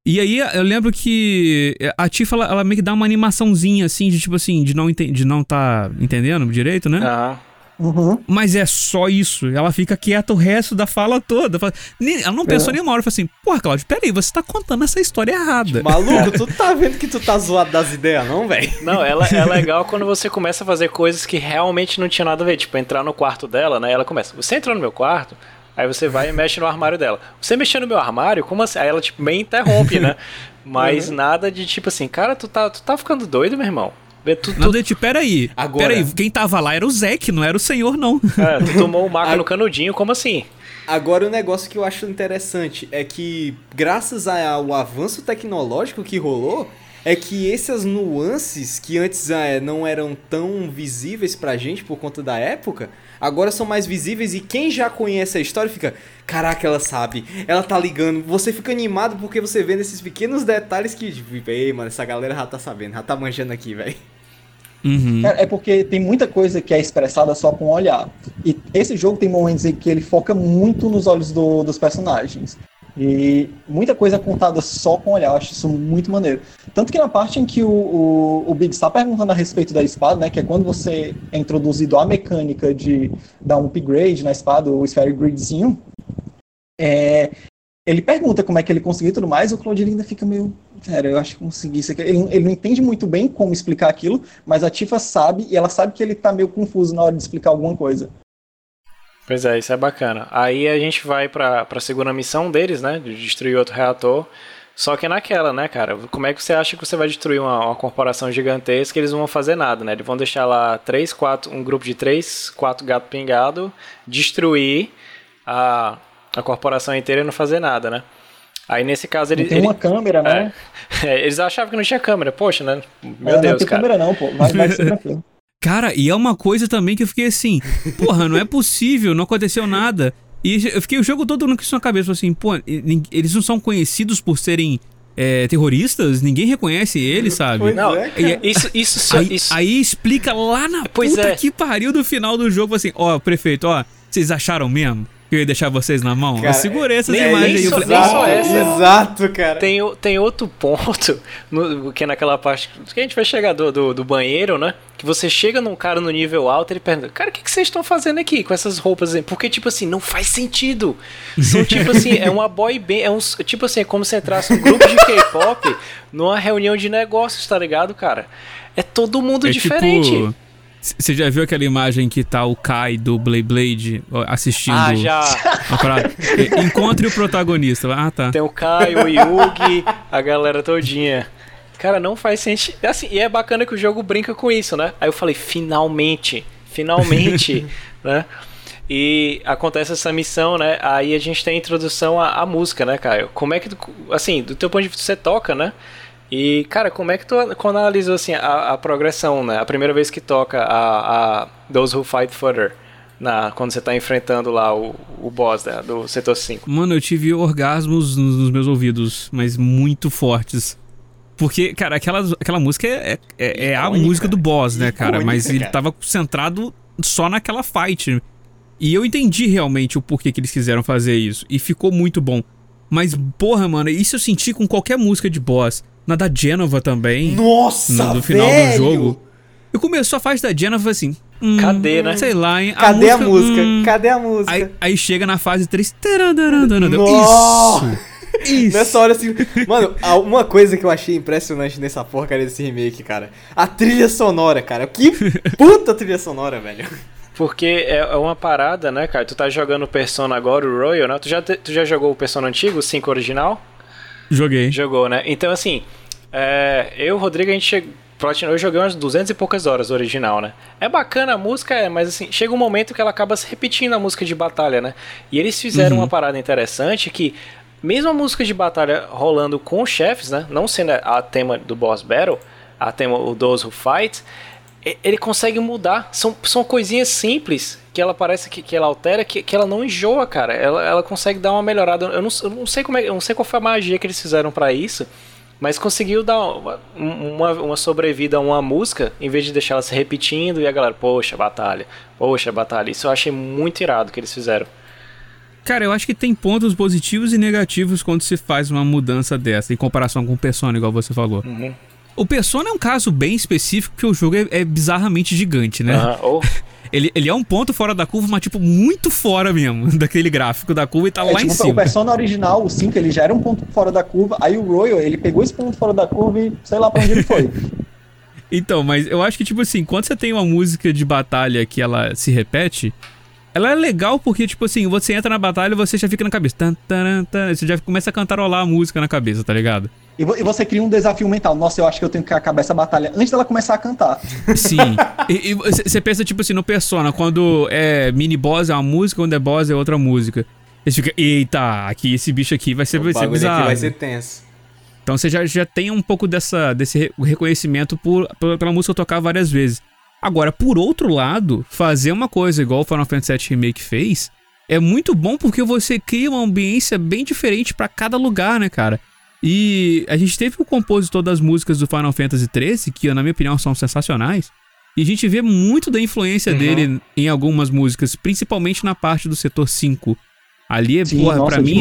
E aí eu lembro que a Tifa, ela, ela meio que dá uma animaçãozinha, assim, de tipo assim, de não, de não tá entendendo direito, né? Aham. Uhum. Mas é só isso. Ela fica quieta o resto da fala toda. Fala- Ela não pensou É. nenhuma hora. Falou assim, porra, Claudio, peraí, você tá contando essa história errada. Maluco, tu tá vendo que tu tá zoado das ideias, não, velho? Não, ela é legal quando você começa a fazer coisas que realmente não tinha nada a ver. Tipo, entrar no quarto dela, né? Ela começa, você entrou no meu quarto, aí você vai e mexe no armário dela. Você mexeu no meu armário? Como assim? Aí ela, tipo, meio interrompe, né? Mas nada de tipo assim, cara, tu tá, tu tá ficando doido, meu irmão? Vê, Tu, Não, tu, de, peraí. Agora- Peraí, quem tava lá era o Zeke, não era o senhor, não. é, tu tomou o maco no canudinho, como assim? Agora, o negócio que eu acho interessante é que, graças ao avanço tecnológico que rolou, é que essas nuances que antes é, não eram tão visíveis pra gente por conta da época, agora são mais visíveis e quem já conhece a história fica, caraca, ela sabe, ela tá ligando, você fica animado porque você vê nesses pequenos detalhes que, tipo, ei, mano, essa galera já tá sabendo, já tá manjando aqui, velho. Uhum. É, é porque tem muita coisa que é expressada só com o olhar. E esse jogo tem momentos em que ele foca muito nos olhos do- dos personagens. E muita coisa é contada só com olhar, eu acho isso muito maneiro. Tanto que na parte em que o, o, o Biggs está perguntando a respeito da espada, né, que é quando você é introduzido à mecânica de dar um upgrade na espada, o Sphere Gridzinho, é, ele pergunta como é que ele conseguiu e tudo mais, o Claudio ainda fica meio. Cara, eu acho que consegui isso aqui. Ele, ele não entende muito bem como explicar aquilo, mas a Tifa sabe, e ela sabe que ele tá meio confuso na hora de explicar alguma coisa. Pois é, isso é bacana. Aí a gente vai pra, pra segunda missão deles, né? De destruir outro reator. Só que é naquela, né, cara? Como é que você acha que você vai destruir uma, uma corporação gigantesca e eles não vão fazer nada, né? Eles vão deixar lá três, quatro, um grupo de três, quatro gato pingado, destruir a, a corporação inteira e não fazer nada, né? Aí nesse caso ele, Não tem ele- uma câmera, né? é, eles achavam que não tinha câmera. Poxa, né? Meu É, Deus, não tem cara. câmera não, pô. Vai, vai ser tranquilo. Cara, e é uma coisa também que eu fiquei assim, porra, não é possível, não aconteceu nada. E eu fiquei o jogo todo com isso na cabeça, assim, pô, eles não são conhecidos por serem é, terroristas? Ninguém reconhece eles, sabe? Pois Não, é, E- isso, isso, só- Aí, isso, aí explica lá na Pois puta é. que pariu do final do jogo, assim, ó, prefeito, ó, vocês acharam mesmo eu ia deixar vocês na mão? Cara, eu segurei essas nem- imagens nem aí. só- falei, nem só "Ah, essa. Exato, cara. Tem, tem outro ponto, no- que é naquela parte que a gente vai chegar do, do, do banheiro, né? Que você chega num cara no nível alto e ele pergunta, cara, o que, que vocês estão fazendo aqui com essas roupas? aí?" Porque, tipo assim, não faz sentido. São, tipo assim, é uma boy band, é um, tipo assim, é como se entrasse um grupo de K-pop numa reunião de negócios, tá ligado, cara? É todo mundo É diferente. tipo. Você já viu aquela imagem que tá o Kai do Blade Blade assistindo ah, já. Encontre o protagonista. Ah, tá. Tem o Caio, o Yugi, a galera todinha. Cara, não faz sentido. Assim, e é bacana que o jogo brinca com isso, né? Aí eu falei, finalmente, finalmente, né? E acontece essa missão, né? Aí a gente tem a introdução à, à música, né, Caio? Como é que, assim, do teu ponto de vista, você toca, né? E, cara, como é que tu analisou, assim, a, a progressão, né? A primeira vez que toca a, a Those Who Fight Further, na, quando você tá enfrentando lá o, o boss né, do setor 5. Mano, eu tive orgasmos nos nos meus ouvidos, mas muito fortes. Porque, cara, aquela, aquela música é, é, é a Icônica. música do boss, né, cara? Icônica, Mas ele cara. tava centrado só naquela fight. E eu entendi realmente o porquê que eles quiseram fazer isso. E ficou muito bom. Mas, porra, mano, isso eu senti com qualquer música de boss. Na da Genova também. Nossa, no, no final velho! do jogo. Eu começou a fase da Genova assim. hum, Cadê, né? Sei lá, hein? Cadê a música? hum. Cadê a música? Aí, aí chega na fase 3. Nossa! Isso! Isso! Nessa hora assim. Mano, a- uma coisa que eu achei impressionante nessa porcaria desse remake, cara. A trilha sonora, cara. Que puta trilha sonora, velho. Porque é é uma parada, né, cara? Tu tá jogando o Persona agora, o Royal, né? Tu já, te- tu já jogou o Persona antigo, o 5 original? Joguei. Jogou, né? Então, assim, é, eu Rodrigo, a gente chegou. Eu joguei umas 200 e poucas horas original, né? É bacana a música, é, mas assim, chega um momento que ela acaba se repetindo a música de batalha, né? E eles fizeram Uhum. uma parada interessante que, mesmo a música de batalha rolando com os chefes, né? Não sendo a tema do boss battle, a tema o Those Who Fight, ele consegue mudar. São, são coisinhas simples que ela parece que, que ela altera, que, que ela não enjoa, cara. Ela, ela consegue dar uma melhorada. Eu não, eu não sei como é, eu não sei qual foi a magia que eles fizeram pra isso, mas conseguiu dar uma, uma, uma sobrevida a uma música, em vez de deixar ela se repetindo e a galera, poxa, batalha, poxa, batalha. Isso eu achei muito irado que eles fizeram. Cara, eu acho que tem pontos positivos e negativos quando se faz uma mudança dessa, em comparação com o Persona, igual você falou. Uhum. O Persona é um caso bem específico, porque o jogo é, é bizarramente gigante, né? Aham. Ou- Ele, ele é um ponto fora da curva, mas tipo, muito fora mesmo, daquele gráfico da curva e tá É, lá tipo, em o cima. Persona original, o 5, ele já era um ponto fora da curva. Aí o Royal, ele pegou esse ponto fora da curva e sei lá pra onde ele foi. Então, mas eu acho que, tipo assim, quando você tem uma música de batalha que ela se repete, ela é legal porque, tipo assim, você entra na batalha e você já fica na cabeça. Tan, taran, tan, você já começa a cantarolar a música na cabeça, tá ligado? E, vo- e você cria um desafio mental. Nossa, eu acho que eu tenho que acabar essa batalha antes dela começar a cantar. Sim. e você você pensa, tipo assim, no Persona, quando é mini boss é uma música, quando é boss é outra música. Você fica, eita, aqui esse bicho aqui vai ser, o vai ser bagulho aqui bizarro. vai ser tenso. Então você já, já tem um pouco dessa, desse re- reconhecimento por, pela, pela música tocar várias vezes. Agora, por outro lado, fazer uma coisa igual o Final Fantasy VII Remake fez é muito bom porque você cria uma ambiência bem diferente pra cada lugar, né, cara? E a gente teve o compositor das músicas do Final Fantasy XIII, que na minha opinião são sensacionais, e a gente vê muito da influência Uhum. dele em algumas músicas, principalmente na parte do setor 5. Ali, é, Sim, porra, nossa, pra mim,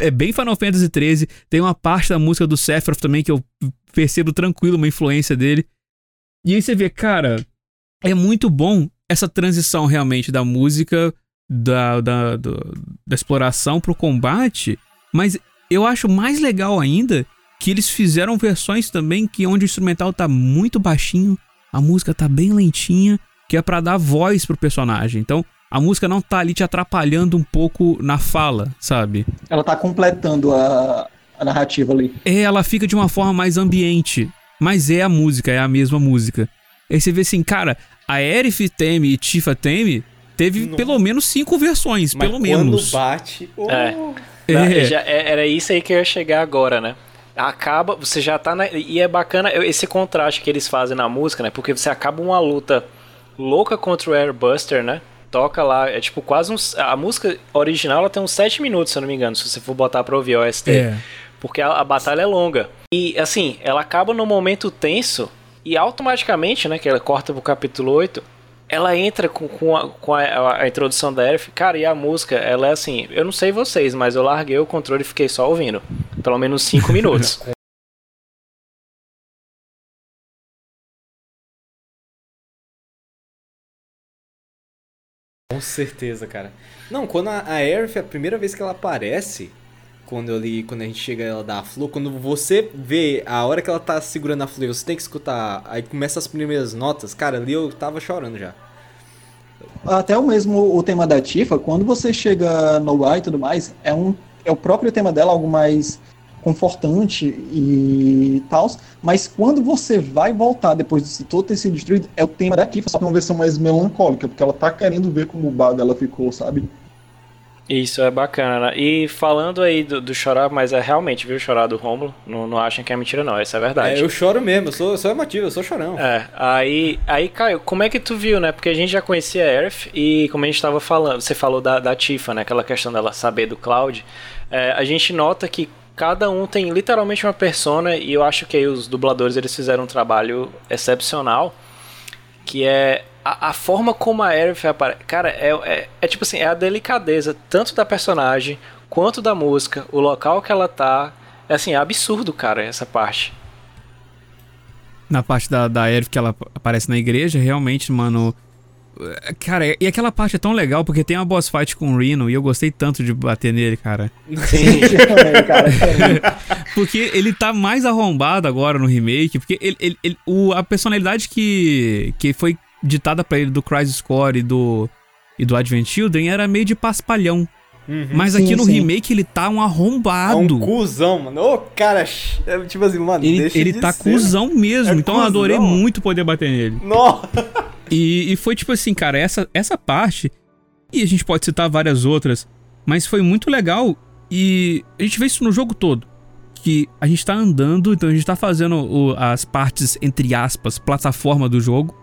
é é bem Final Fantasy XIII. Tem uma parte da música do Sephiroth também que eu percebo tranquilo uma influência dele. E aí você vê, cara, é muito bom essa transição realmente da música, da, da, do- da exploração pro combate. Mas eu acho mais legal ainda que eles fizeram versões também que onde o instrumental tá muito baixinho, a música tá bem lentinha, que é pra dar voz pro personagem. Então, a música não tá ali te atrapalhando um pouco na fala, sabe? Ela tá completando a, a narrativa ali. É, ela fica de uma forma mais ambiente. Mas é a música, é a mesma música. Aí você vê assim, cara, a Aerith Theme e Tifa Theme teve Nossa. pelo menos cinco versões, Mas pelo quando menos. bate. oh, É. É. Não, já- é- era isso aí que eu ia chegar agora, né? Acaba, você já tá na. E é bacana esse contraste que eles fazem na música, né? Porque você acaba uma luta louca contra o Airbuster, né? Toca lá, é tipo quase uns. A música original ela tem uns 7 minutos, se eu não me engano, se você for botar pra ouvir o OST. É. Porque a, a batalha é longa. E assim, ela acaba num momento tenso e automaticamente, né? Que ela corta pro capítulo 8. Ela entra com, com, a, com a, a introdução da Aerith. Cara, e a música, ela é assim. Eu não sei vocês, mas eu larguei o controle e fiquei só ouvindo. Pelo menos 5 minutos. Com certeza, cara. Não, quando a, a Aerith, a primeira vez que ela aparece, quando, ali, quando a gente chega ela dar a flor, quando você vê a hora que ela tá segurando a flor, você tem que escutar, aí começa as primeiras notas, cara, ali eu tava chorando já. Até o mesmo o tema da Tifa, quando você chega no Y e tudo mais, é, um, é o próprio tema dela, algo mais confortante e tal. Mas quando você vai voltar depois de todo ter sido destruído, é o tema da Tifa, só que uma versão mais melancólica, porque ela tá querendo ver como o bar dela ficou, sabe? Isso é bacana. né? E falando aí do, do chorar, mas é realmente, viu, chorar do Rômulo. Não, não achem que é mentira, não. Isso é verdade. É, eu choro mesmo, eu sou, eu sou emotivo, eu sou chorão. É, aí, aí, Caio, como é que tu viu, né? Porque a gente já conhecia a Aerith e como a gente tava falando, você falou da, da Tifa, né? Aquela questão dela saber do Cloud. É, a gente nota que cada um tem literalmente uma persona e eu acho que aí os dubladores eles fizeram um trabalho excepcional, que é a, a forma como a Aerith aparece. Cara, é, é, é tipo assim, é a delicadeza tanto da personagem quanto da música, o local que ela tá. É assim, é absurdo, cara, essa parte. Na parte da, da Aerith que ela aparece na igreja, realmente, mano. Cara, e aquela parte é tão legal porque tem uma boss fight com o Reno e eu gostei tanto de bater nele, cara. Sim. Também, cara. Porque ele tá mais arrombado agora no remake, porque ele, ele- ele- o, a personalidade que, que foi ditada pra ele do Crisis Core e do, e do Advent Children era meio de paspalhão. Mas Sim, aqui no sim. remake ele tá um É arrombado. um cuzão, mano. Ô, cara, é tipo assim, mano, Ele, deixa ele de tá ser, cuzão mesmo, É então eu adorei cuzão. muito poder bater nele. Nossa. E, e foi tipo assim, cara, essa, essa parte, e a gente pode citar várias outras, mas foi muito legal e a gente vê isso no jogo todo. Que a gente tá andando, então a gente tá fazendo o- as partes, entre aspas, plataforma do jogo.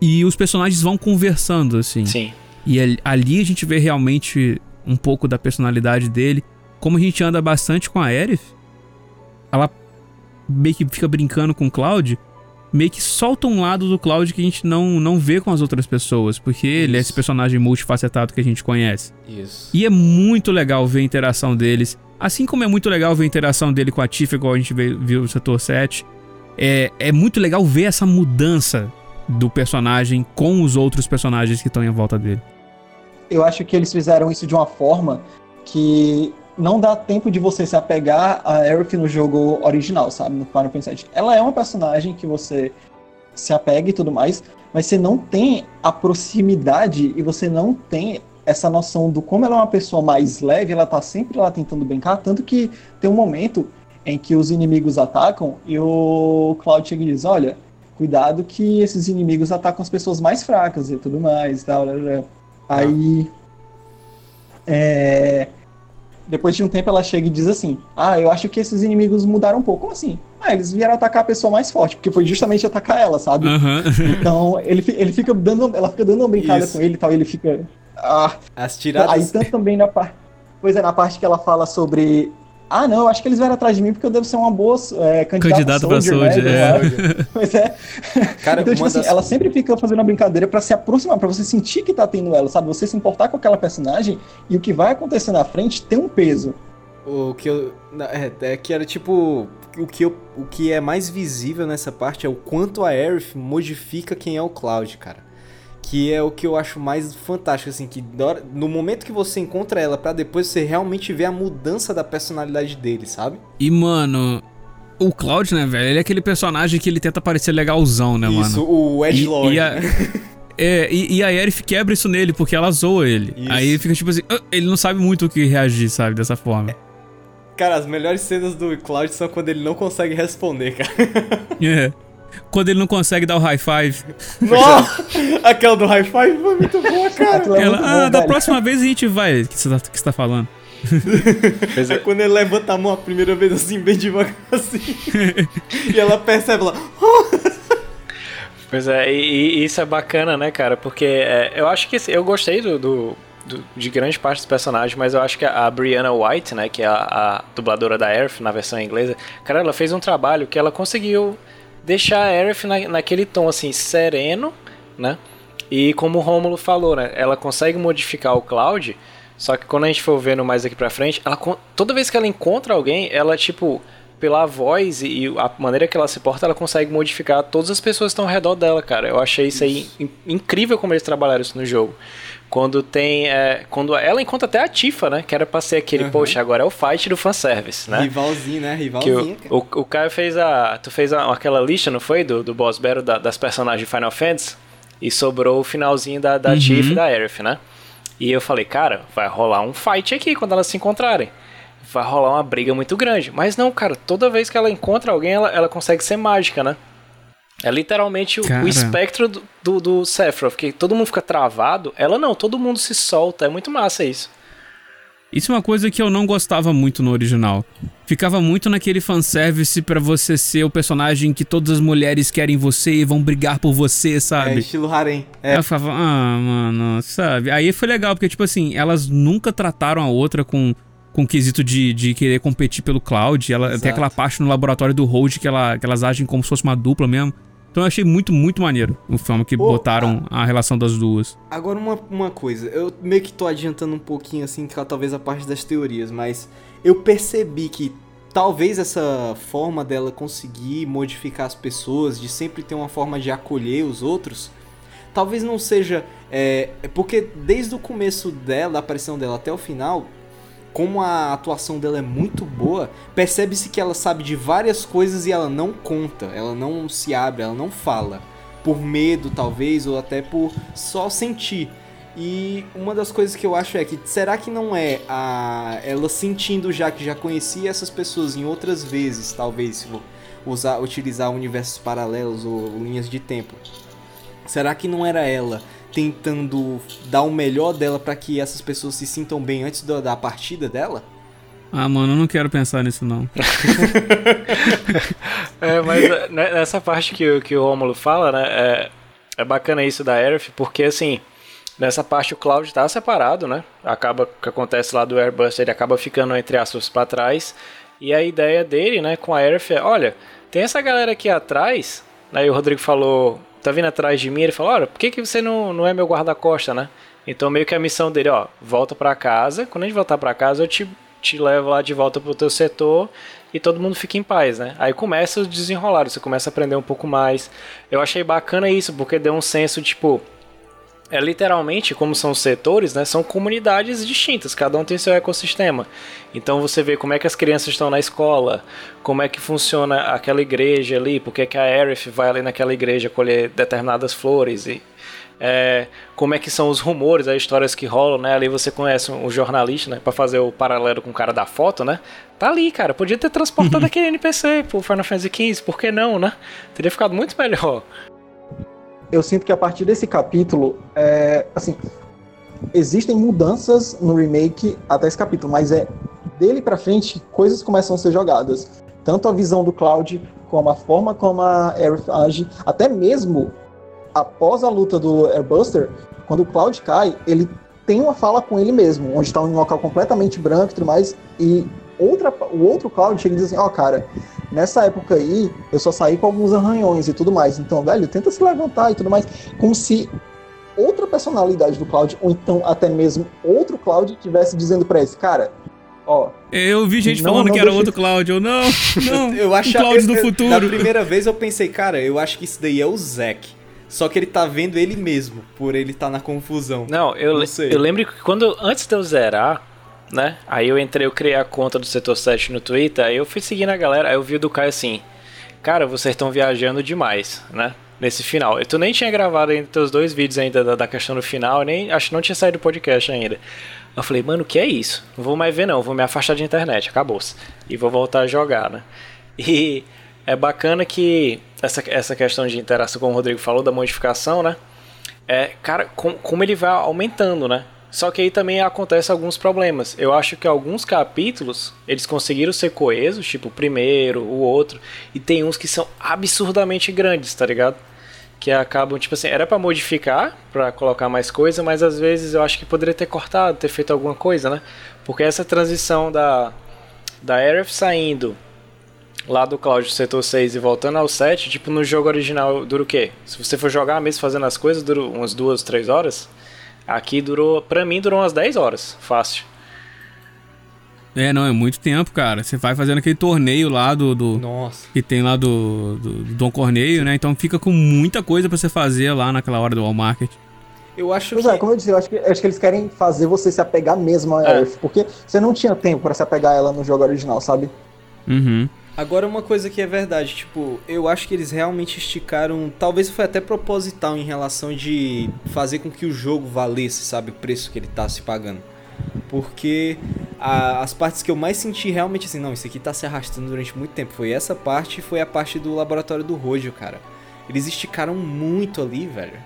E os personagens vão conversando, assim. Sim. E ali, a gente vê realmente um pouco da personalidade dele. Como a gente anda bastante com a Aerith, ela meio que fica brincando com o Cloud, meio que solta um lado do Cloud que a gente não, não vê com as outras pessoas, porque ele é esse Isso. personagem multifacetado que a gente conhece. Isso. E é muito legal ver a interação deles. Assim como é muito legal ver a interação dele com a Tifa, igual a gente viu no setor 7. É, é muito legal ver essa mudança do personagem com os outros personagens que estão em volta dele. Eu acho que eles fizeram isso de uma forma que não dá tempo de você se apegar a Aerith no jogo original, sabe? No Final Fantasy VII. Ela é uma personagem que você se apega e tudo mais, mas você não tem a proximidade e você não tem essa noção do como ela é uma pessoa mais leve, ela tá sempre lá tentando brincar, tanto que tem um momento em que os inimigos atacam e o Cloud chega e diz, olha, cuidado que esses inimigos atacam as pessoas mais fracas e tudo mais, tal, blá, blá, blá. Aí é, depois de um tempo ela chega e diz assim: Ah, eu acho que esses inimigos mudaram um pouco. Como assim? Ah, eles vieram atacar a pessoa mais forte, porque foi justamente atacar ela, sabe? Aham. Então ele, ele fica dando. Ela fica dando uma brincada Isso. com ele e tal, e ele fica. Ah, As aí tiradas. tanto também na parte. Pois é, na parte que ela fala sobre. Ah, não, eu acho que eles vieram atrás de mim porque eu devo ser uma boa é, candidata, pra soldier, né? é. Pois é. Cara, então, tipo assim, das- ela sempre fica fazendo uma brincadeira pra se aproximar, pra você sentir que tá tendo ela, sabe? Você se importar com aquela personagem e o que vai acontecer na frente tem um peso. O que eu. É, é que era tipo. O que, eu, o que é mais visível nessa parte é o quanto a Aerith modifica quem é o Cloud, cara. Que é o que eu acho mais fantástico, assim, que no momento que você encontra ela, pra depois você realmente ver a mudança da personalidade dele, sabe? E, mano, o Cloud, né, velho? Ele é aquele personagem que ele tenta parecer legalzão, né, Isso, mano? o E, Edgelord. e, a, é, e, e a Aerith quebra isso nele, porque ela zoa ele. Isso. Aí fica tipo assim, "Ah", ele não sabe muito o que reagir, sabe, dessa forma. Cara, as melhores cenas do Cloud são quando ele não consegue responder, cara. É. Quando ele não consegue dar o high five. Nossa! Aquela do high five foi muito boa, cara. É ela, muito ah, bom, da velho. próxima vez a gente vai. O que você tá, que você tá falando? Pois É é. quando ele levanta a mão a primeira vez assim, bem devagar assim. e ela percebe lá. Pois é, e, e isso é bacana, né, cara? Porque é, eu acho que eu gostei do, do- do- de grande parte dos personagens, mas eu acho que a, a Brianna White, né, que é a, a dubladora da Aerith na versão inglesa, cara, ela fez um trabalho que ela conseguiu deixar a Aerith na, naquele tom assim sereno, né? E como o Rômulo falou, né, ela consegue modificar o Cloud, só que quando a gente for vendo mais aqui pra frente, ela toda vez que ela encontra alguém, ela tipo pela voz e a maneira que ela se porta, ela consegue modificar todas as pessoas que estão ao redor dela, cara. Eu achei isso aí in- incrível como eles trabalharam isso no jogo. Quando tem. é, quando ela encontra até a Tifa, né? Que era pra ser aquele, Uhum. poxa, agora é o fight do fanservice, né? Rivalzinho, né? Que Rivalzinho. o, o, o Caio fez a. Tu fez a- aquela lista, não foi? Do, do Boss Battle da- das personagens de Final Fantasy. E sobrou o finalzinho da, da Uhum. Tifa e da Aerith, né? E eu falei, cara, vai rolar um fight aqui quando elas se encontrarem. Vai rolar uma briga muito grande. Mas não, cara, toda vez que ela encontra alguém, ela, ela consegue ser mágica, né? É literalmente o, o espectro do, do, do Sephiroth, que todo mundo fica travado. Ela não, todo mundo se solta. É muito massa isso. Isso é uma coisa que eu não gostava muito no original. Ficava muito naquele fanservice pra você ser o personagem que todas as mulheres querem você e vão brigar por você, É, sabe? estilo harem. É, eu ficava, ah, mano, sabe? Aí foi legal, porque, tipo assim, elas nunca trataram a outra com, com o quesito de, de querer competir pelo Cloud. Ela, tem Exato. aquela parte no laboratório do Hold que, ela, que elas agem como se fosse uma dupla mesmo. Então eu achei muito, muito maneiro o filme que botaram a relação das duas. Agora uma, uma coisa, eu meio que tô adiantando um pouquinho assim, talvez a parte das teorias, mas eu percebi que talvez essa forma dela conseguir modificar as pessoas, de sempre ter uma forma de acolher os outros, talvez não seja. É porque desde o começo dela, da aparição dela até o final, como a atuação dela é muito boa, percebe-se que ela sabe de várias coisas e ela não conta, ela não se abre, ela não fala. Por medo, talvez, ou até por só sentir. E uma das coisas que eu acho é que será que não é a ela sentindo já que já conhecia essas pessoas em outras vezes, talvez se usar utilizar universos paralelos ou linhas de tempo. Será que não era ela tentando dar o melhor dela pra que essas pessoas se sintam bem antes da, da partida dela? Ah, mano, eu não quero pensar nisso, não. É, mas né, nessa parte que, o- que o Romulo fala, né, é, é bacana isso da Aerith, porque assim, nessa parte o Cloud tá separado, né, acaba, o que acontece lá do Airbuster, ele acaba ficando, entre aspas, pra trás, e a ideia dele, né, com a Aerith é, olha, tem essa galera aqui atrás, né, e o Rodrigo falou, tá vindo atrás de mim, ele falou, olha, por que, que você não, não é meu guarda-costa, né? Então meio que a missão dele, ó, volta pra casa, quando a gente voltar pra casa eu te, te levo lá de volta pro teu setor e todo mundo fica em paz, né? Aí começa o desenrolar, você começa a aprender um pouco mais. Eu achei bacana isso, porque deu um senso, tipo, é literalmente como são os setores, né? São comunidades distintas, cada um tem seu ecossistema. Então você vê como é que as crianças estão na escola, como é que funciona aquela igreja ali, porque que a Aerith vai ali naquela igreja colher determinadas flores e é, como é que são os rumores, as histórias que rolam, né? Ali você conhece um jornalista, né? Pra fazer o paralelo com o cara da foto, né? Tá ali, cara. Podia ter transportado aquele NPC pro Final Fantasy XV, por que não, né? Teria ficado muito melhor. Eu sinto que a partir desse capítulo, é, assim, existem mudanças no remake até esse capítulo, mas é dele pra frente coisas começam a ser jogadas. Tanto a visão do Cloud, como a forma como a Aerith age, até mesmo após a luta do Airbuster, quando o Cloud cai, ele tem uma fala com ele mesmo, onde está em um local completamente branco e tudo mais, e outra, o outro Cloud chega e diz assim, ó, cara, nessa época aí, eu só saí com alguns arranhões e tudo mais. Então, velho, tenta se levantar e tudo mais. Como se outra personalidade do Cloud, ou então até mesmo outro Cloud, estivesse dizendo pra esse cara, ó, Eu vi gente Não, falando não que era deixa- outro Cláudio. Eu, Não, não. Eu acho o Cláudio do eu- eu- futuro. Da primeira vez eu pensei, cara, eu acho que isso daí é o Zack. Só que ele tá vendo ele mesmo, por ele tá na confusão. Não, eu, Não eu lembro que quando antes de eu zerar, né? Aí eu entrei, eu criei a conta do Setor 7 no Twitter, aí eu fui seguindo a galera, aí eu vi o do Caio assim, cara, vocês estão viajando demais, né? Nesse final. Tu nem tinha gravado ainda teus dois vídeos ainda da, da questão do final, nem acho que não tinha saído do podcast ainda. Eu falei, mano, o que é isso? Não vou mais ver não, vou me afastar de internet, acabou-se. E vou voltar a jogar, né? E é bacana que essa, essa questão de interação, como o Rodrigo falou, da modificação, né? É, cara, com- como ele vai aumentando, né? Só que aí também acontece alguns problemas. Eu acho que alguns capítulos eles conseguiram ser coesos, tipo o primeiro, o outro, e tem uns que são absurdamente grandes, tá ligado? Que acabam, tipo assim, era pra modificar, pra colocar mais coisa, mas às vezes eu acho que poderia ter cortado, ter feito alguma coisa, né? Porque essa transição da da Aerith saindo lá do Cloud Setor 6 e voltando ao 7, tipo, no jogo original dura o quê? Se você for jogar mesmo fazendo as coisas, dura umas duas, três horas. Aqui durou, pra mim, durou umas 10 horas, fácil. É, não, é muito tempo, cara. Você vai fazendo aquele torneio lá do. do- Nossa. que tem lá do, do, do Dom Corneio, né? Então fica com muita coisa pra você fazer lá naquela hora do All Market. Eu acho Pois que. é, como eu disse, eu acho que, acho que eles querem fazer você se apegar mesmo a É. Earth, porque você não tinha tempo pra se apegar a ela no jogo original, sabe? Uhum. Agora uma coisa que é verdade, tipo, eu acho que eles realmente esticaram, talvez foi até proposital em relação de fazer com que o jogo valesse, sabe, o preço que ele tá se pagando. Porque a- as partes que eu mais senti realmente assim, não, isso aqui tá se arrastando durante muito tempo, foi essa parte e foi a parte do laboratório do Rojo, cara. Eles esticaram muito ali, velho.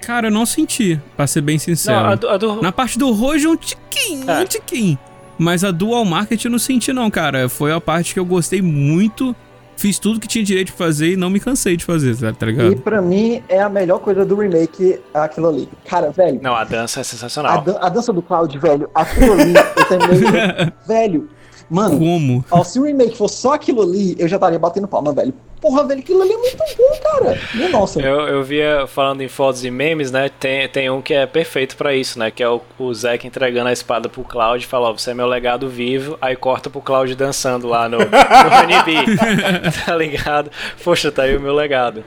Cara, eu não senti, pra ser bem sincero. Não, a do, a do- Na parte do Rojo, um tiquinho, É. um tiquinho. Mas a Dual Market eu não senti, não, cara. Foi a parte que eu gostei muito. Fiz tudo que tinha direito de fazer e não me cansei de fazer, tá, tá E ligado? pra mim é a melhor coisa do remake aquilo ali. Cara, velho, Não, a dança é a, sensacional. dan- a dança do Cloud, velho, aquilo ali, eu também. velho, mano, Como? ó, se o remake fosse só aquilo ali, eu já estaria batendo palma, velho. Porra, velho, aquilo ali é muito bom, cara. Minha nossa. Eu, eu via, falando em fotos e memes, né? Tem, tem um que é perfeito pra isso, né? Que é o, o Zack entregando a espada pro Cloud e fala, ó, você é meu legado vivo, aí corta pro Cloud dançando lá no, no Honeybee. tá ligado? Poxa, tá aí o meu legado.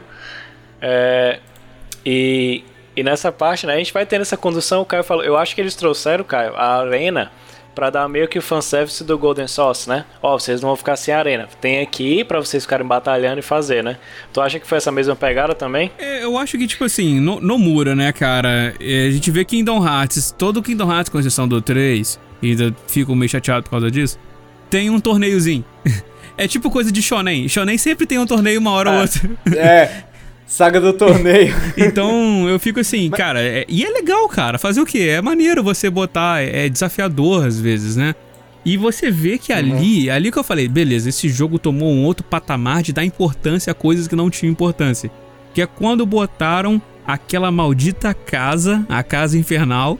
É, e, e nessa parte, né, a gente vai tendo essa condução, o Caio falou, eu acho que eles trouxeram, Caio, a arena pra dar meio que o fanservice do Golden Sauce, né? Ó, vocês não vão ficar sem arena. Tem aqui pra vocês ficarem batalhando e fazer, né? Tu acha que foi essa mesma pegada também? É, eu acho que, tipo assim, no, no Mura, né, cara? é, a gente vê Kingdom Hearts, todo Kingdom Hearts, com exceção do 3, e ainda fico meio chateado por causa disso, tem um torneiozinho. É tipo coisa de Shonen. Shonen sempre tem um torneio uma hora ou É. outra. É, saga do torneio. Então eu fico assim, cara, é- e é legal, cara. Fazer o quê? É maneiro você botar, é desafiador às vezes, né? E você vê que ali, ali que eu falei, beleza, esse jogo tomou um outro patamar de dar importância a coisas que não tinham importância. Que é quando botaram aquela maldita casa, a casa infernal,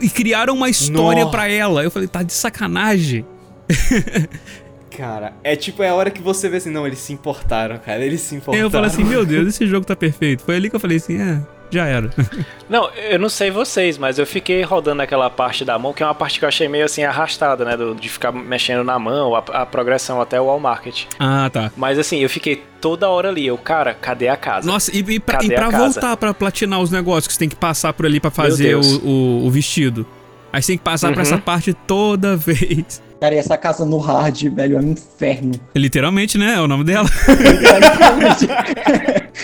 e criaram uma história pra ela. Eu falei, tá de sacanagem. Cara, é tipo, é a hora que você vê assim, não, eles se importaram, cara, eles se importaram. Eu falei assim, meu Deus, esse jogo tá perfeito. Foi ali que eu falei assim, é, já era. Não, eu não sei vocês, mas eu fiquei rodando aquela parte da mão, que é uma parte que eu achei meio assim arrastada, né? do- de ficar mexendo na mão, a, a progressão até o Wall Market. ah, tá. Mas assim, eu fiquei toda hora ali. Eu, cara, cadê a casa? Nossa, e, e pra, e pra voltar pra platinar os negócios que você tem que passar por ali pra fazer o, o, o vestido. Aí você tem que passar por Uhum. essa parte toda vez. Cara, e essa casa no hard, velho, é um inferno. Literalmente, né? É o nome dela. Literalmente.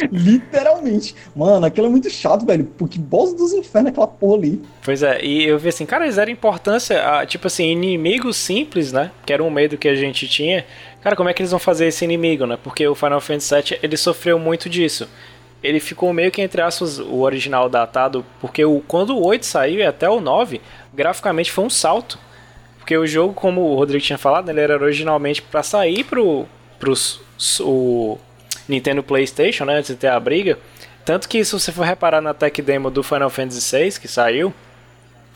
Literalmente. Mano, aquilo é muito chato, velho. Porque boss dos infernos é aquela porra ali. Pois é, e eu vi assim, cara, eles deram importância a, tipo assim, inimigos simples, né? Que era um medo que a gente tinha. Cara, como é que eles vão fazer esse inimigo, né? Porque o Final Fantasy VII, ele sofreu muito disso. Ele ficou meio que, entre aspas, o original datado, porque o, quando o 8 saiu e até o 9, graficamente foi um salto. Porque o jogo, como o Rodrigo tinha falado, ele era originalmente pra sair pro, pros, o Nintendo PlayStation, né? Antes de ter a briga. Tanto que, se você for reparar na tech demo do Final Fantasy VI, que saiu,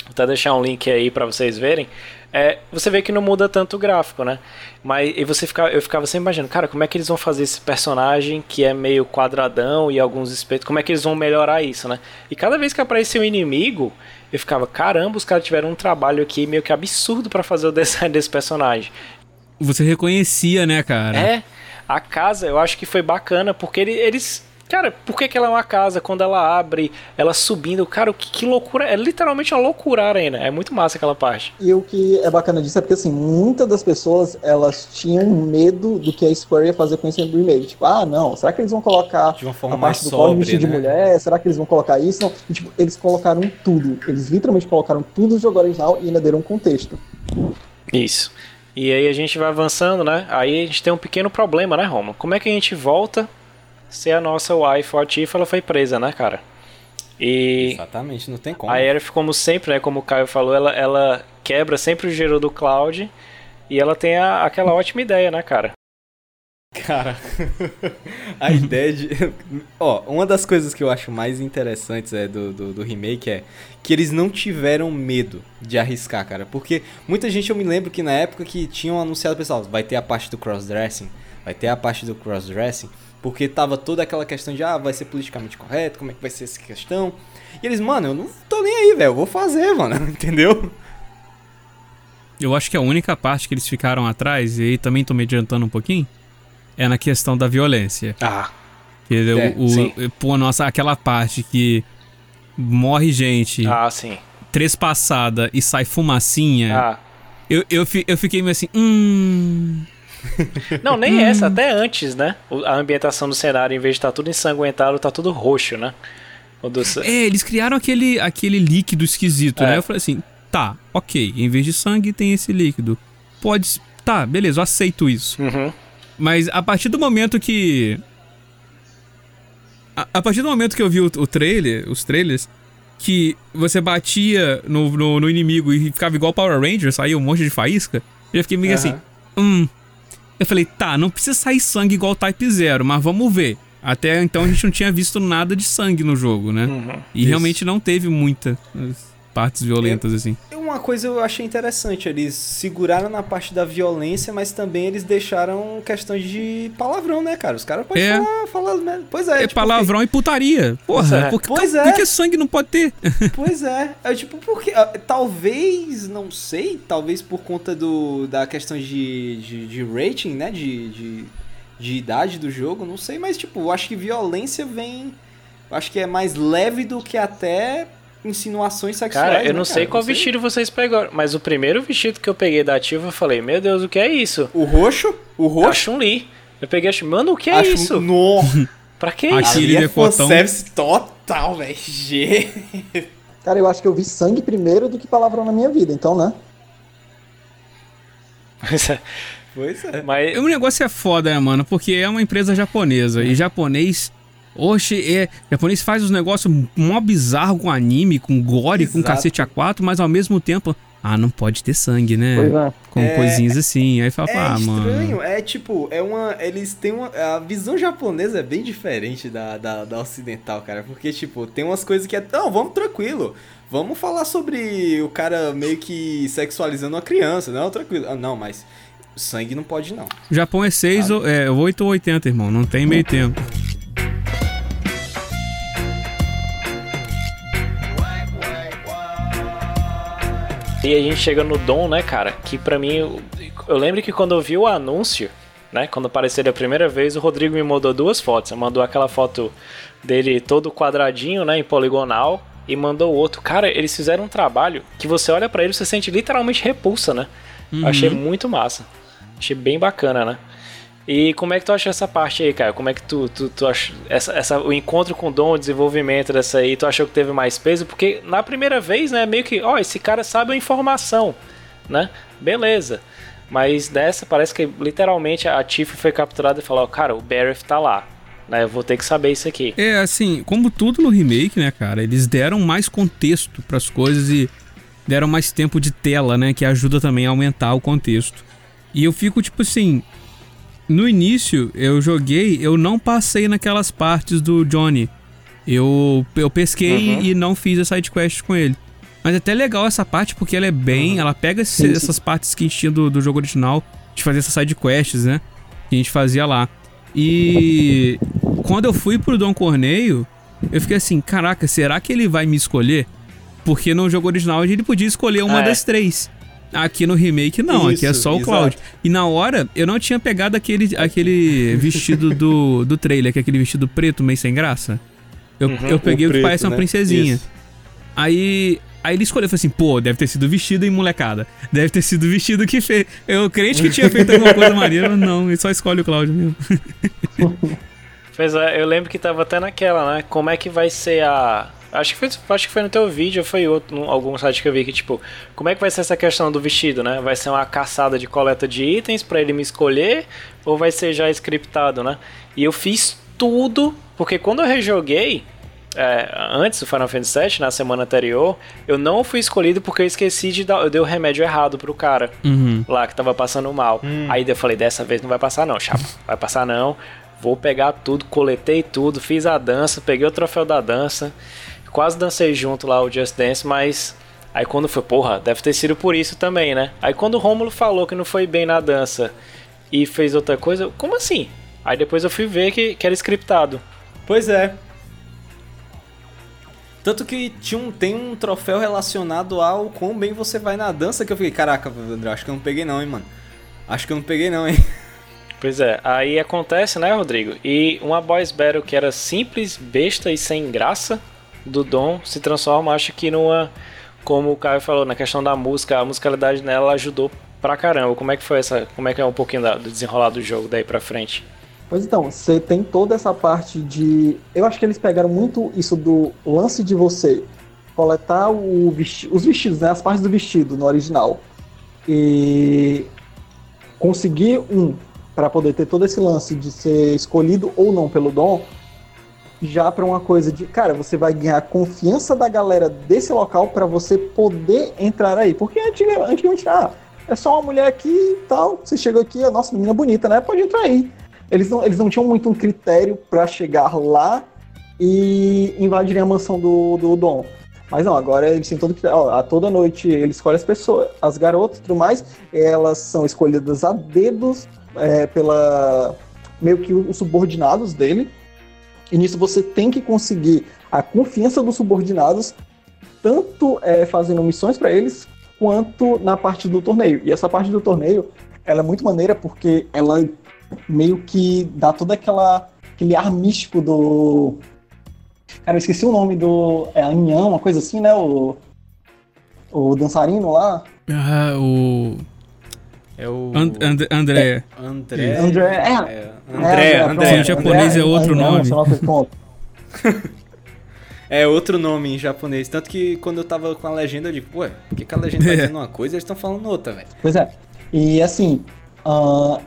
Vou até deixar um link aí pra vocês verem. É, você vê que não muda tanto o gráfico, né? Mas e você fica, eu ficava sempre imaginando, cara, como é que eles vão fazer esse personagem que é meio quadradão e alguns espelhos, como é que eles vão melhorar isso, né? E cada vez que aparecia um inimigo, eu ficava, caramba, os caras tiveram um trabalho aqui meio que absurdo pra fazer o design desse personagem. Você reconhecia, né, cara? É, a casa eu acho que foi bacana, porque ele- eles. Cara, por que, que ela é uma casa? Quando ela abre, ela subindo, cara, que, que loucura. É literalmente uma loucura a arena. É muito massa aquela parte. E o que é bacana disso é porque, assim, muitas das pessoas, elas tinham medo do que a Square ia fazer com esse remake. Tipo, ah, não, será que eles vão colocar De uma forma a mais parte do sóbria, vestido de né? mulher? Será que eles vão colocar isso? Não. E, tipo, eles colocaram tudo. Eles literalmente colocaram tudo do jogo original e ainda deram um contexto. Isso. E aí a gente vai avançando, né? Aí a gente tem um pequeno problema, né, Roma? Como é que a gente volta se a nossa wife, a Tifa, ela foi presa, né, cara? E Exatamente, não tem como. a Aerith, como sempre, né, como o Caio falou, ela, ela quebra sempre o giro do Cloud e ela tem a- aquela ótima ideia, né, cara? Cara, a ideia de. Ó, uma das coisas que eu acho mais interessantes é, do, do, do remake é que eles não tiveram medo de arriscar, cara. Porque muita gente, eu me lembro que na época que tinham anunciado, pessoal, vai ter a parte do crossdressing, vai ter a parte do crossdressing, porque tava toda aquela questão de, ah, vai ser politicamente correto, como é que vai ser essa questão. E eles, mano, eu não tô nem aí, velho, eu vou fazer, mano, entendeu? Eu acho que a única parte que eles ficaram atrás, e aí também tô me adiantando um pouquinho, é na questão da violência. Ah, Que é, É, o, o- pô, nossa, aquela parte que morre gente, ah, sim. trespassada e sai fumacinha. Ah. Eu, eu, eu fiquei meio assim, hum. Não, nem essa, até antes, né? A ambientação do cenário, em vez de estar tudo ensanguentado, tá tudo roxo, né? Do... É, eles criaram aquele, aquele líquido esquisito, É. né? Eu falei assim, tá, ok, em vez de sangue tem esse líquido. Pode. Tá, beleza, eu aceito isso. Uhum. Mas a partir do momento que. A, a partir do momento que eu vi o, o trailer, os trailers, que você batia no, no, no inimigo e ficava igual Power Ranger, saía um monte de faísca, eu fiquei meio assim, hum. Eu falei, tá, não precisa sair sangue igual Type Zero, mas vamos ver. Até então a gente não tinha visto nada de sangue no jogo, né? Uhum. E Isso. realmente não teve muitas partes violentas assim. É uma uma coisa eu achei interessante. Eles seguraram na parte da violência, mas também eles deixaram questão de palavrão, né, cara? Os caras podem É. falar, falar merda. Pois é, É tipo, palavrão e putaria. Porra, é. por, que- Pois por é. que sangue não pode ter? Pois é. É tipo, porque. ah, Talvez, não sei, talvez por conta do, da questão de, de, de rating, né? De, de, de idade do jogo, não sei, mas tipo, eu acho que violência vem. Eu acho que é mais leve do que até insinuações sexuais. Cara, eu né, não sei qual vestido vocês pegaram, mas o primeiro vestido que eu peguei da ativa, eu falei, meu Deus, o que é isso? O roxo? O A roxo? Chun-Li. Eu peguei a Chun, mano, o que é Acho- isso? No. Pra que isso? Aquele é fanservice total, velho. Cara, eu acho que eu vi sangue primeiro do que palavrão na minha vida, então, né? Pois é. Pois é. Mas, O negócio é foda, né, mano? Porque é uma empresa japonesa. E japonês. Oxe, é. Japonês faz os negócios mó bizarro com anime, com gore, com Exato. cacete A4, mas ao mesmo tempo. Ah, não pode ter sangue, né? Pois é. Com É, coisinhas assim. Aí fala, É ah, estranho, mano. é tipo, é uma. Eles têm uma. A visão japonesa é bem diferente da, da, da ocidental, cara. Porque, tipo, tem umas coisas que é. Não, vamos tranquilo. Vamos falar sobre o cara meio que sexualizando uma criança. Não, tranquilo. Ah, não, mas sangue não pode, não. O Japão é 6 ou é 8 ou 80, irmão. Não tem meio tempo. E a gente chega no Dom, né, cara? Que pra mim, eu, eu lembro que quando eu vi o anúncio, né? Quando apareceu ele a primeira vez, o Rodrigo me mandou duas fotos. Mandou aquela foto dele todo quadradinho, né? Em poligonal. E mandou outro. Cara, eles fizeram um trabalho que você olha pra ele e você sente literalmente repulsa, né? Uhum. Achei muito massa. Achei bem bacana, né? E como é que tu achou essa parte aí, cara? Como é que tu, tu, tu achou essa, essa, o encontro com o Dom, o desenvolvimento dessa aí, tu achou que teve mais peso? Porque na primeira vez, né, meio que, ó, esse cara sabe a informação, né? Beleza. Mas dessa parece que literalmente a Tiff foi capturada e falou, cara, o Barrett tá lá, né? Eu vou ter que saber isso aqui. É, assim, como tudo no remake, né, cara? Eles deram mais contexto pras coisas e deram mais tempo de tela, né? Que ajuda também a aumentar o contexto. E eu fico, tipo assim. No início, eu joguei, eu não passei naquelas partes do Johnny. Eu, eu pesquei Uhum. e não fiz a side quest com ele. Mas é até legal essa parte, porque ela é bem. Ela pega esse- Sim, sim. essas partes que a gente tinha do, do jogo original, de fazer essas side quests, né? Que a gente fazia lá. E quando eu fui pro Dom Corneio, eu fiquei assim, caraca, será que ele vai me escolher? Porque no jogo original ele podia escolher uma é. das três. Aqui no remake não, aqui é Isso, só o exato. Cloud. E na hora, eu não tinha pegado aquele, aquele vestido do, do trailer, que é aquele vestido preto meio sem graça. Eu, Uhum, eu peguei o que preto, parece uma né? princesinha. Isso. Aí, aí ele escolheu, eu falei assim, pô, deve ter sido vestido em molecada. Deve ter sido vestido que fez. Eu crente que tinha feito alguma coisa maneira, mas não, ele só escolhe o Cláudio mesmo. Pois é, eu lembro que tava até naquela, né? Como é que vai ser a. Acho que foi, acho que foi no teu vídeo ou foi outro, num- algum site que eu vi que, tipo, como é que vai ser essa questão do vestido, né? Vai ser uma caçada de coleta de itens pra ele me escolher ou vai ser já scriptado, né? E eu fiz tudo, porque quando eu rejoguei, é, antes do Final Fantasy VII, na semana anterior, eu não fui escolhido porque eu esqueci de dar. Eu dei o remédio errado pro cara Uhum. lá que tava passando mal. Aí eu falei, dessa vez não vai passar não, chapa. Vai passar não. Vou pegar tudo, coletei tudo, fiz a dança, peguei o troféu da dança. Quase dancei junto lá o Just Dance, mas aí quando foi, porra, deve ter sido por isso também, né? Aí quando o Rômulo falou que não foi bem na dança e fez outra coisa, eu, como assim? Aí depois eu fui ver que, que era scriptado. Pois é. Tanto que tinha um, tem um troféu relacionado ao quão bem você vai na dança que eu fiquei, caraca, André, acho que eu não peguei não, hein, mano. Acho que eu não peguei não, hein. Pois é, aí acontece, né, Rodrigo? E uma boys battle que era simples, besta e sem graça do Dom se transforma, acho que numa, como o Caio falou, na questão da música, a musicalidade nela ajudou pra caramba. Como é que foi essa, como é que é um pouquinho da- do desenrolar do jogo daí pra frente? Pois então, você tem toda essa parte de. Eu acho que eles pegaram muito isso do lance de você coletar vesti... os vestidos, né? As partes do vestido no original. E conseguir um para poder ter todo esse lance de ser escolhido ou não pelo dom, já para uma coisa de, cara, você vai ganhar confiança da galera desse local para você poder entrar aí. Porque antiga- antigamente, ah, é só uma mulher aqui e tal, você chegou aqui, a nossa menina bonita, né? Pode entrar aí. Eles não, eles não tinham muito um critério para chegar lá e invadirem a mansão do, do Dom. Mas não, agora eles têm todo que. A toda noite ele escolhe as pessoas, as garotas e tudo mais. Elas são escolhidas a dedos é, pela. meio que os subordinados dele. E nisso você tem que conseguir a confiança dos subordinados, tanto é, fazendo missões para eles, quanto na parte do torneio. E essa parte do torneio, ela é muito maneira porque ela meio que dá toda aquela aquele ar místico do Cara, eu esqueci o nome do. É Anhão, uma coisa assim, né? O. O dançarino lá. Ah, o. É o. And, And, André. André. André. É, É, André, André, pronto. Em japonês é outro Anhão, nome. É outro nome em japonês. Tanto que quando eu tava com a legenda, eu digo, ué, por que, que a legenda tá É. dizendo uma coisa e eles estão falando outra, velho? Pois é. E assim, ah,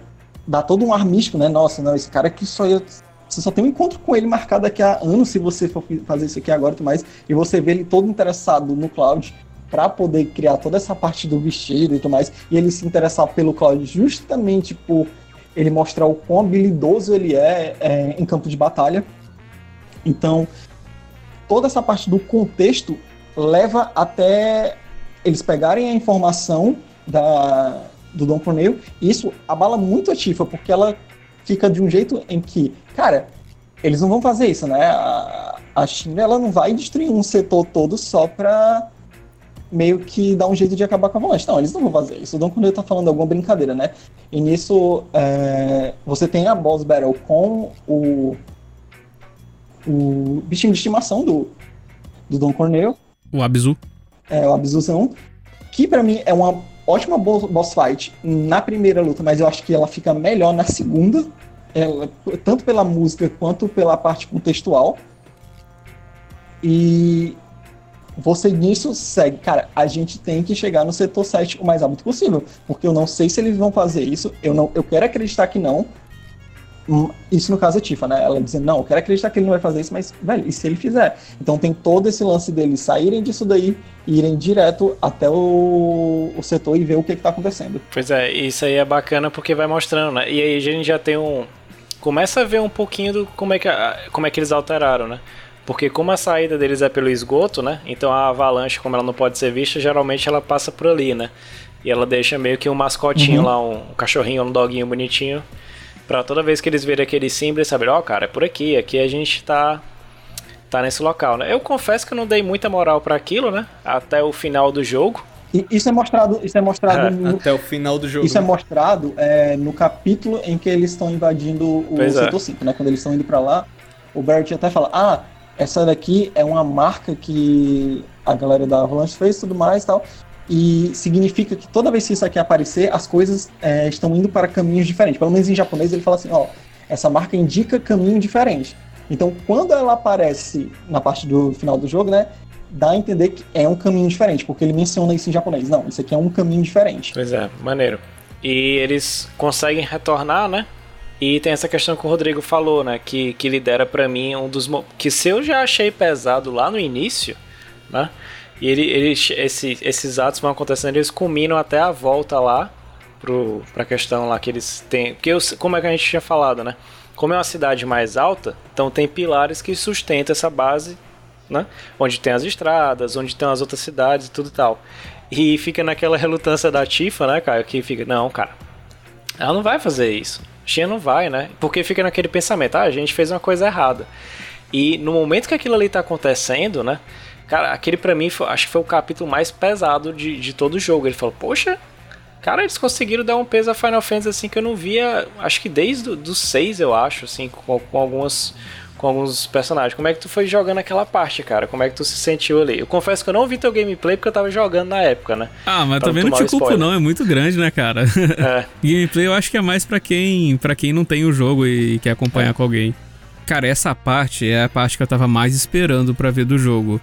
dá todo um ar místico, né? Nossa, não, esse cara aqui só ia. Você só tem um encontro com ele marcado daqui a anos se você for fazer isso aqui agora e tudo mais. E você vê ele todo interessado no Cloud pra poder criar toda essa parte do vestido e tudo mais. E ele se interessar pelo Cloud justamente por ele mostrar o quão habilidoso ele é, é, em campo de batalha. Então, toda essa parte do contexto leva até eles pegarem a informação da, do Dom Corneo, e isso abala muito a Tifa, porque ela fica de um jeito em que, cara, eles não vão fazer isso, né? A, a China ela não vai destruir um setor todo só pra meio que dar um jeito de acabar com a Avalanche. Não, eles não vão fazer isso. O Dom Corneo tá falando alguma brincadeira, né? E nisso, é, você tem a boss battle com o o bichinho de estimação do, do Dom Corneo, O Abzu. é, o Abzuzão, que pra mim é uma ótima bo- boss fight na primeira luta, mas eu acho que ela fica melhor na segunda, ela- tanto pela música quanto pela parte contextual. E você nisso segue, cara, a gente tem que chegar no setor 7 o mais rápido possível, porque eu não sei se eles vão fazer isso, eu não, eu quero acreditar que não. Hum, Isso no caso é Tifa, né? Ela dizendo, não, eu quero acreditar que ele não vai fazer isso, mas, velho, e se ele fizer? Então tem todo esse lance deles saírem disso daí e irem direto até o, o setor e ver o que, que tá acontecendo. Pois é, isso aí é bacana porque vai mostrando, né? E aí a gente já tem um. Começa a ver um pouquinho do como é que, como é que eles alteraram, né? Porque como a saída deles é pelo esgoto, né? Então a avalanche, como ela não pode ser vista, geralmente ela passa por ali, né? E ela deixa meio que um mascotinho Uhum. lá, um, um cachorrinho, um doguinho bonitinho. Pra toda vez que eles verem aquele símbolo, eles saberem, ó, cara, é por aqui, aqui a gente tá tá nesse local, né? Eu confesso que eu não dei muita moral pra aquilo, né? Até o final do jogo. E isso é mostrado, isso é mostrado É, no, Até o final do jogo. Isso é né? mostrado é, no capítulo em que eles estão invadindo o Pois é. setor 5, né? Quando eles estão indo pra lá, o Barrett até fala: Ah, essa daqui é uma marca que a galera da Avalanche fez tudo mais e tal. E significa que toda vez que isso aqui aparecer, as coisas é, estão indo para caminhos diferentes. Pelo menos em japonês ele fala assim: Ó, essa marca indica caminho diferente. Então, quando ela aparece na parte do final do jogo, né? Dá a entender que é um caminho diferente, porque ele menciona isso em japonês. Não, isso aqui é um caminho diferente. Pois é, maneiro. E eles conseguem retornar, né? E tem essa questão que o Rodrigo falou, né? Que, que lidera pra mim um dos. Que se eu já achei pesado lá no início, né? E ele, ele, esse, esses atos vão acontecendo, eles culminam até a volta lá pro, pra questão lá que eles têm. Porque eu, como é que a gente tinha falado, né? Como é uma cidade mais alta, então tem pilares que sustentam essa base, né? Onde tem as estradas, onde tem as outras cidades e tudo e tal. E fica naquela relutância da Tifa, né, cara? Que fica, não, cara, ela não vai fazer isso. Xia não vai, né? Porque fica naquele pensamento, ah, a gente fez uma coisa errada. E no momento que aquilo ali tá acontecendo, né? Cara, aquele pra mim, foi- acho que foi o capítulo mais pesado de, de todo o jogo. Ele falou, poxa, cara, eles conseguiram dar um peso a Final Fantasy assim que eu não via, acho que desde do 6, eu acho, assim, com, com algumas com alguns personagens. Como é que tu foi jogando aquela parte, cara? Como é que tu se sentiu ali? Eu confesso que eu não vi teu gameplay porque eu tava jogando na época, né? Ah, mas Pra também não não te culpo não, é muito grande, né, cara? É. Gameplay eu acho que é mais pra quem, para quem não tem o jogo e quer acompanhar com alguém. Cara, essa parte é a parte que eu tava mais esperando pra ver do jogo.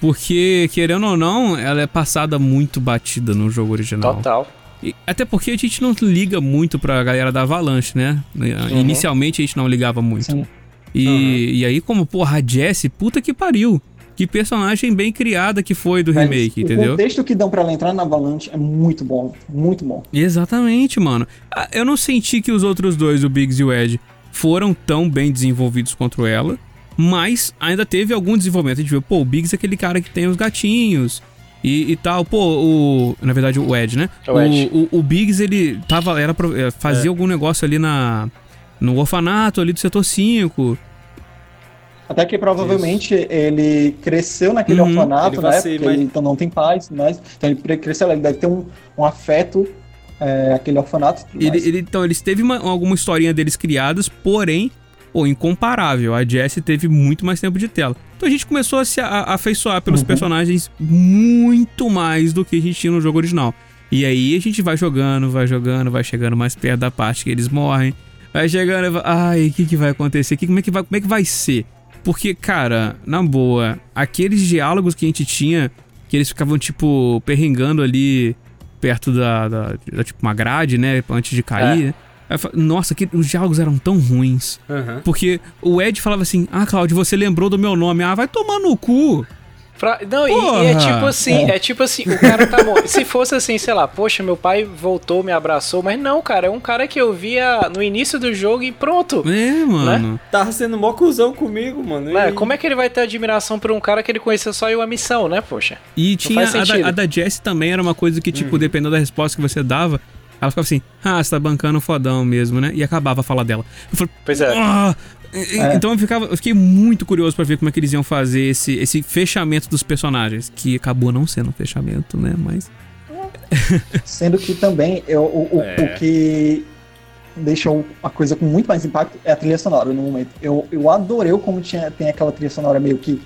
Porque, querendo ou não, ela é passada muito batida no jogo original. Total. E- até porque a gente não liga muito pra galera da Avalanche, né? Inicialmente a gente não ligava muito. Sim. E, e aí, como, porra, a Jessie, puta que pariu. Que personagem bem criada que foi do Mas remake, o entendeu? contexto que dão pra ela entrar na Avalanche é muito bom, muito bom. Exatamente, mano. Ah, Eu não senti que os outros dois, o Biggs e o Ed, foram tão bem desenvolvidos quanto ela. Mas ainda teve algum desenvolvimento. A gente viu, pô, o Biggs é aquele cara que tem os gatinhos e, e tal. Pô, o. Na verdade, o Ed, né? É o Ed. O, o, o Biggs, ele tava. Era, eh, fazia algum negócio ali na. No orfanato ali do setor 5. Até que provavelmente ele cresceu naquele Uhum. orfanato, né? ser mais- ele então não tem pais, mas então ele cresceu ele deve ter um, um afeto, é, aquele orfanato. Ele, ele- então, eles teve uma- alguma historinha deles criadas, porém, pô, incomparável. A Jessie teve muito mais tempo de tela. Então a gente começou a se a- afeiçoar pelos Uhum. personagens muito mais do que a gente tinha no jogo original. E aí a gente vai jogando, vai jogando, vai chegando mais perto da parte que eles morrem. Vai chegando e vai, ai, o que, que vai acontecer? Que, como, é que vai, como é que vai ser? Porque, cara, na boa, aqueles diálogos que a gente tinha, que eles ficavam, tipo, perrengando ali perto da, da, da, tipo, uma grade, né? Antes de cair, né? Eu falo, Nossa, que, os diálogos eram tão ruins. Aham. Porque o Ed falava assim: Ah, Claudio, você lembrou do meu nome. Ah, vai tomar no cu. Fra- Não, e, e é tipo assim, é. tipo assim, o cara tá morto. Se fosse assim, sei lá, poxa, meu pai voltou, me abraçou, mas não, cara, é um cara que eu via no início do jogo e pronto. É, mano. Tava sendo mó cuzão comigo, mano. Né? Como é que ele vai ter admiração por um cara que ele conheceu só em uma missão, né, poxa? E tinha faz a da, a da Jessie também, era uma coisa que, tipo, Uhum. dependendo da resposta que você dava, ela ficava assim: Ah, você tá bancando fodão mesmo, né? E acabava a fala dela. Eu falei, Pois é. Ah! É. Então eu, ficava, eu fiquei muito curioso pra ver como é que eles iam fazer esse, esse fechamento dos personagens. Que acabou não sendo um fechamento, né? Mas. Sendo que também eu, o, o, É. o que deixou a coisa com muito mais impacto é a trilha sonora no momento. Eu, eu adorei como tinha, tem aquela trilha sonora meio que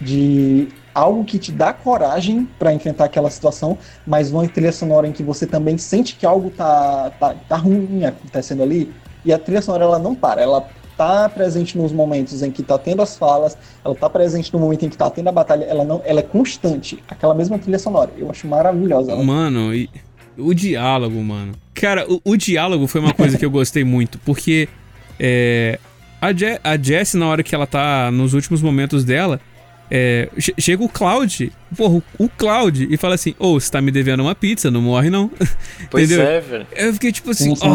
de algo que te dá coragem pra enfrentar aquela situação, mas uma trilha sonora em que você também sente que algo tá, tá, tá ruim acontecendo ali. E a trilha sonora ela não para, ela tá presente nos momentos em que tá tendo as falas, ela tá presente no momento em que tá tendo a batalha, ela não, ela é constante, aquela mesma trilha sonora. Eu acho maravilhosa. Ela Mano, e o diálogo, mano. Cara, o, o diálogo foi uma coisa que eu gostei muito, porque é, a, Je a Jessie, na hora que ela tá nos últimos momentos dela, é, che- chega o Cloud, porra, o- Cloud, e fala assim: Ô, você tá me devendo uma pizza, não morre não. Pois Entendeu? é, velho. Eu fiquei tipo assim, Sim, sim, sim.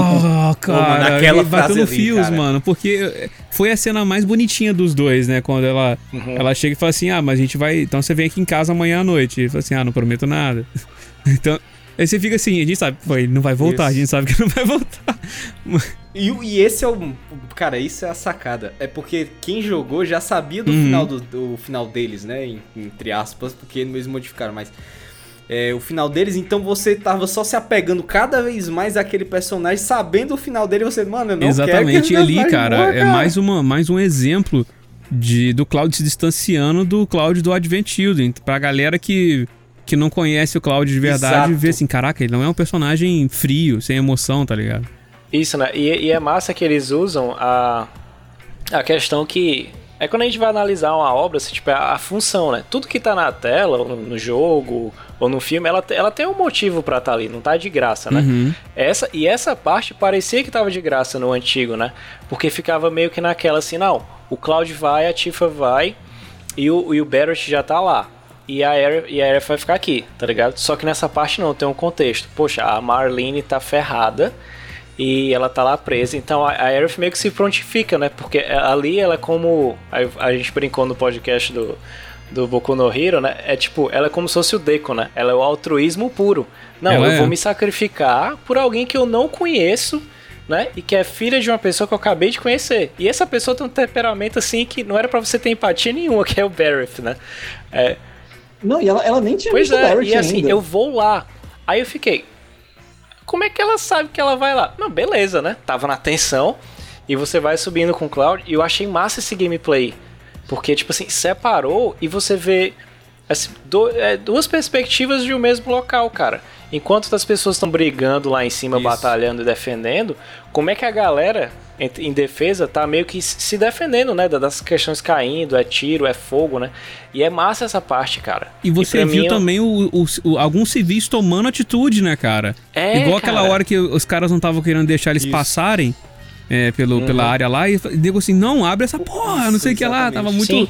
oh, cara, mano, aquela e bateu frase no ali, fios, cara. mano, porque é, foi a cena mais bonitinha dos dois, né? Quando ela, Uhum. ela chega e fala assim: Ah, mas a gente vai. Então você vem aqui em casa amanhã à noite. E fala assim: Ah, não prometo nada. então. Aí você fica assim, a gente sabe, pô, ele não vai voltar, Isso. a gente sabe que não vai voltar. E, e esse é o. Cara, isso é a sacada. É porque quem jogou já sabia do Uhum. final do, do final deles, né? Entre aspas, porque eles modificaram, mas. É, o final deles, então você tava só se apegando cada vez mais àquele personagem, sabendo o final dele, você, mano, eu não Exatamente, quero que ali, cara, morra, é mais, uma, mais um exemplo de, do Cloud se distanciando do Cloud do Advent Children. Pra galera que, que não conhece o Cloud de verdade, Exato. ver assim, caraca, ele não é um personagem frio, sem emoção, tá ligado? Isso, né? E, e é massa que eles usam a, a questão que. É quando a gente vai analisar uma obra, assim, tipo, a, a função, né? Tudo que tá na tela, ou no, jogo, ou no filme, ela, ela tem um motivo pra estar ali, não tá de graça, né? Uhum. Essa, e essa parte parecia que tava de graça no antigo, né? Porque ficava meio que naquela assim, não, o Cloud vai, a Tifa vai, e o, e o Barrett já tá lá. E a Aerith e a Aerith vai ficar aqui, tá ligado? Só que nessa parte não, tem um contexto. Poxa, a Marlene tá ferrada e ela tá lá presa. Então a a Aerith meio que se prontifica, né? Porque ali ela é como. A, a gente brincou no podcast do, do Boku no Hero, né? É tipo, ela é como se fosse o Deco, né? Ela é o altruísmo puro. Não, Ela eu é. vou me sacrificar por alguém que eu não conheço. Né? E que é filha de uma pessoa que eu acabei de conhecer. E essa pessoa tem um temperamento assim que não era pra você ter empatia nenhuma, que é o Barrett, né? É, Não, e ela, ela nem tinha Pois visto o é, Barrett e assim, ainda. eu vou lá. Aí eu fiquei. Como é que ela sabe que ela vai lá? Não, beleza, né? Tava na tensão. E você vai subindo com o Cloud. E eu achei massa esse gameplay. Porque, tipo assim, separou e você vê assim, é, duas perspectivas de um mesmo local, cara. Enquanto as pessoas estão brigando lá em cima, Isso. batalhando e defendendo, como é que a galera em, defesa tá meio que se defendendo, né? da- Das questões caindo, é tiro, é fogo, né? E é massa essa parte, cara. E você pra viu mim, também o, o- o- alguns civis tomando atitude, né, cara? É, Igual aquela cara. hora que os caras não estavam querendo deixar eles Isso. passarem é, pelo, Uhum. pela área lá e digo assim, não, abre essa porra, não sei o que lá. Tava muito. Sim.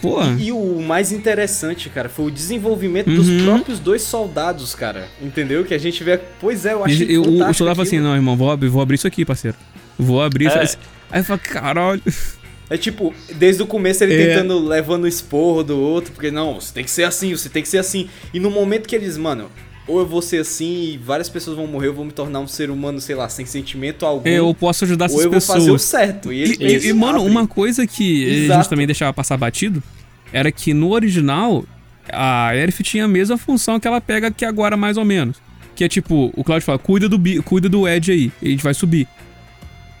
Porra. E o mais interessante, cara, foi o desenvolvimento dos Uhum. próprios dois soldados, cara. Entendeu? Que a gente vê. Pois é, eu achei E- eu- o, soldado fala assim, não, irmão, vou, abrir- vou abrir isso aqui, parceiro. Vou abrir. É. isso- Aí eu falo, caralho. É tipo, desde o começo ele É. tentando, levando o esporro do outro, porque não, você tem que ser assim, você tem que ser assim. E no momento que eles, mano, ou eu vou ser assim e várias pessoas vão morrer, eu vou me tornar um ser humano, sei lá, sem sentimento algum. Eu posso ajudar ou essas eu vou fazer o pessoas. certo. E, ele E, e- mano, uma coisa que a Exato. gente também deixava passar batido era que no original a Aerith tinha a mesma função que ela pega aqui agora, mais ou menos. Que é tipo, o Cloud fala, cuida do, cuida do Ed aí, a gente vai subir.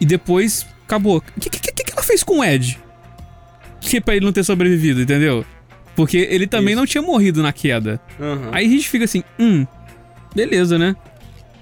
E depois, acabou. O que, que, que, que ela fez com o Ed? Que é pra ele não ter sobrevivido, entendeu? Porque ele também Isso. não tinha morrido na queda. Aham. Aí a gente fica assim, hum, beleza, né?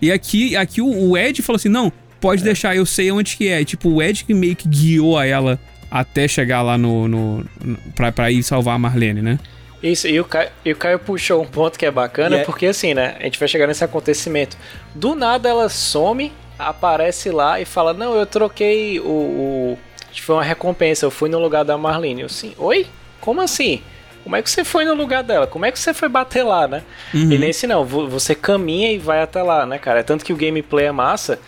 E aqui, aqui o, o Ed falou assim, não, pode deixar, eu sei onde que é. E, tipo, o Ed que meio que guiou a ela até chegar lá no... no, no pra, pra ir salvar a Marlene, né? Isso, e o, Caio, e o Caio puxou um ponto que é bacana, E é- porque assim, né? A gente vai chegar nesse acontecimento. Do nada ela some, aparece lá e fala: Não, eu troquei o. o acho que foi uma recompensa, eu fui no lugar da Marlene. Eu assim, oi? Como assim? Como é que você foi no lugar dela? Como é que você foi bater lá, né? Uhum. E nesse não, vo- você caminha e vai até lá, né, cara? É tanto que o gameplay é massa,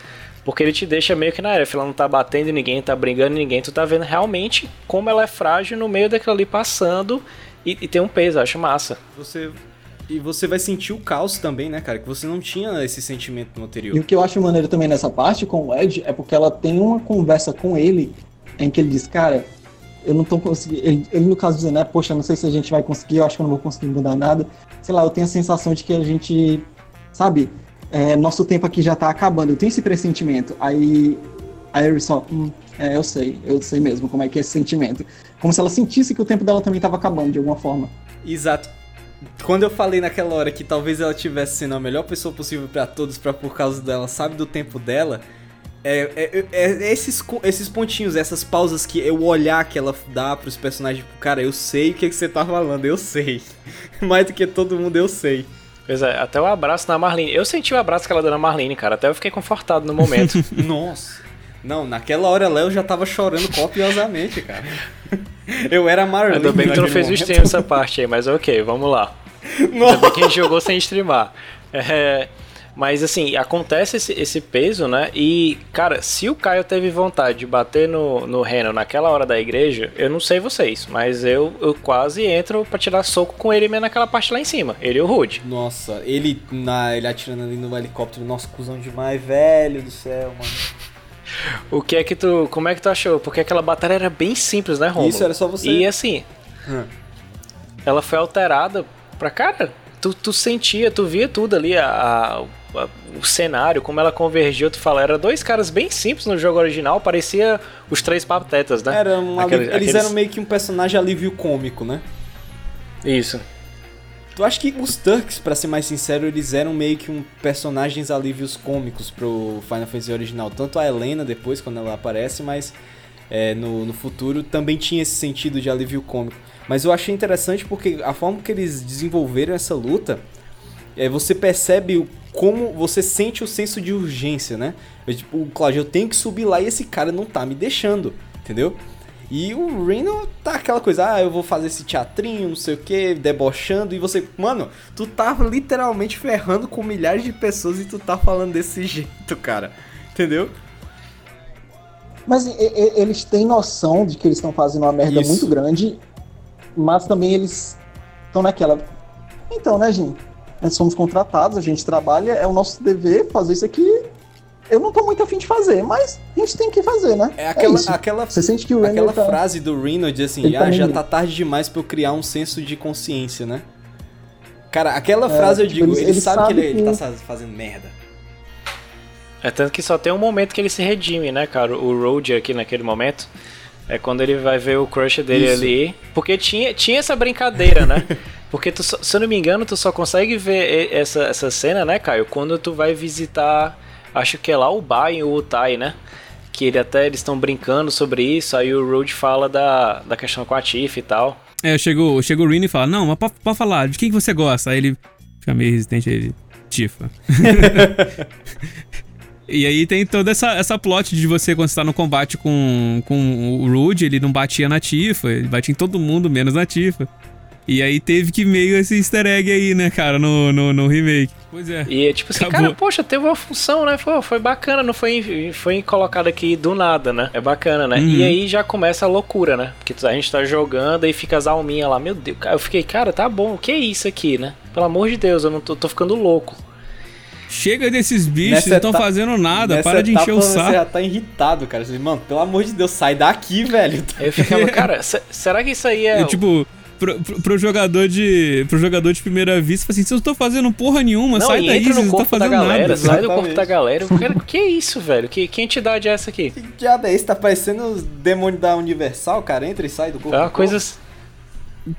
porque ele te deixa meio que na área. Ela não tá batendo ninguém, tá brigando ninguém. Tu tá vendo realmente como ela é frágil no meio daquilo ali passando. E, e tem um peso, eu acho massa. Você. E você vai sentir o caos também, né, cara? Que você não tinha esse sentimento no anterior. E o que eu acho maneiro também nessa parte com o Ed é porque ela tem uma conversa com ele em que ele diz, cara, eu não tô conseguindo. Ele, ele, no caso dizendo, né, poxa, não sei se a gente vai conseguir, eu acho que eu não vou conseguir mudar nada. Sei lá, eu tenho a sensação de que a gente, sabe, é, nosso tempo aqui já tá acabando. Eu tenho esse pressentimento. Aí a Iris só, hum, é, eu sei, eu sei mesmo como é que é esse sentimento. Como se ela sentisse que o tempo dela também tava acabando de alguma forma. Exato. Quando eu falei naquela hora que talvez ela tivesse sendo a melhor pessoa possível pra todos, pra por causa dela, sabe do tempo dela, é, é- é- é esses, esses pontinhos, essas pausas que eu olhar que ela dá pros personagens, tipo, cara, eu sei o que, que você tá falando, eu sei. Mais do que todo mundo, eu sei. Pois é, até o abraço na Marlene. Eu senti o abraço que ela deu na Marlene, cara. Até eu fiquei confortado no momento. Nossa. Não, naquela hora lá eu já tava chorando copiosamente, cara. Eu era a Marlene. Ainda bem que tu não fez o stream essa parte aí, mas ok, vamos lá. Ainda Nossa. bem que a gente jogou sem streamar. É, mas assim, acontece esse, esse peso, né? E, cara, se o Caio teve vontade de bater no, no Reno naquela hora da igreja, eu não sei vocês, mas eu, eu quase entro pra tirar soco com ele mesmo naquela parte lá em cima. Ele e o Rude. Nossa, ele, na, ele atirando ali no helicóptero, nossa, cuzão demais, velho do céu, mano. O que é que tu. Como é que tu achou? Porque aquela batalha era bem simples, né, Romulo? Isso, era só você- E assim, Hum. ela foi alterada pra cara. Tu, tu sentia, tu via tudo ali, a, a- o cenário, como ela convergiu, tu fala, era dois caras bem simples no jogo original, parecia os três patetas, né? Era um Aquele- alívio- eles aqueles- eram meio que um personagem alívio cômico, né? Isso. Tu acha que os Turks, pra ser mais sincero, eles eram meio que um personagens alívios cômicos pro Final Fantasy original. Tanto a Helena depois, quando ela aparece, mas é, no, no futuro também tinha esse sentido de alívio cômico. Mas eu achei interessante porque a forma que eles desenvolveram essa luta, é, você percebe o- como você sente o senso de urgência, né? É, tipo, o Cláudio, eu tenho que subir lá e esse cara não tá me deixando, entendeu? E o Reno tá aquela coisa, ah, eu vou fazer esse teatrinho, não sei o que, debochando, e você, mano, tu tá literalmente ferrando com milhares de pessoas e tu tá falando desse jeito, cara, entendeu? Mas e- e- eles têm noção de que eles estão fazendo uma merda Isso. muito grande, mas também eles estão naquela. Então, né, Jim? Nós somos contratados, a gente trabalha, é o nosso dever fazer isso aqui. Eu não tô muito afim de fazer, mas a gente tem que fazer, né? É aquela, isso. aquela, Você sente que o aquela tá... frase do Reno de assim, Ele tá ah, já nem- tá tarde demais pra eu criar um senso de consciência, né? Cara, aquela É, frase eu tipo, digo, ele- ele, ele sabe, que sabe ele, ele tá que- sa- fazendo merda. É tanto que só tem um momento que ele se redime, né, cara? O Roger aqui naquele momento. É quando ele vai ver o crush dele Isso. ali. Porque tinha, tinha essa brincadeira, né? Porque, tu se eu não me engano, tu só consegue ver essa, essa cena, né, Caio? Quando tu vai visitar, acho que é lá o Bai ou o Tai, né? Que ele até, eles estão brincando sobre isso. Aí o Road fala da, da questão com a Tiff e tal. É, chegou, chegou o Rini e fala, não, mas pode, pode falar, de quem que você gosta? Aí ele fica meio resistente, aí ele, Tifa. e aí tem toda essa, essa plot de você, quando você tá no combate com, com o Rude, ele não batia na Tifa, ele batia em todo mundo, menos na Tifa. E aí teve que meio esse easter egg aí, né, cara, no, no, no remake. Pois é. E é tipo assim, Acabou. cara, poxa, teve uma função, né? Foi, foi bacana, não foi, foi colocado aqui do nada, né? É bacana, né? Uhum. E aí já começa a loucura, né? Porque a gente tá jogando e fica as alminhas lá, meu Deus, cara, eu fiquei, cara, tá bom, o que é isso aqui, né? Pelo amor de Deus, eu não tô, tô ficando louco. Chega desses bichos, Nessa não estão etapa- fazendo nada, para de encher o etapa Você saco. já tá irritado, cara. Você diz, Mano, pelo amor de Deus, sai daqui, velho. Aí eu ficava, cara, se- será que isso aí é. É, tipo, pro, pro, pro jogador de. Pro jogador de primeira vista, assim, vocês não estão fazendo porra nenhuma, não, sai daí, entra vocês no não estão corpo da fazendo galera, nada. sai do corpo da galera. Eu, cara, que isso, velho? Que, que entidade é essa aqui? Que diabo é esse? Tá parecendo os demônios da Universal, cara. Entra e sai do corpo. É uma coisa.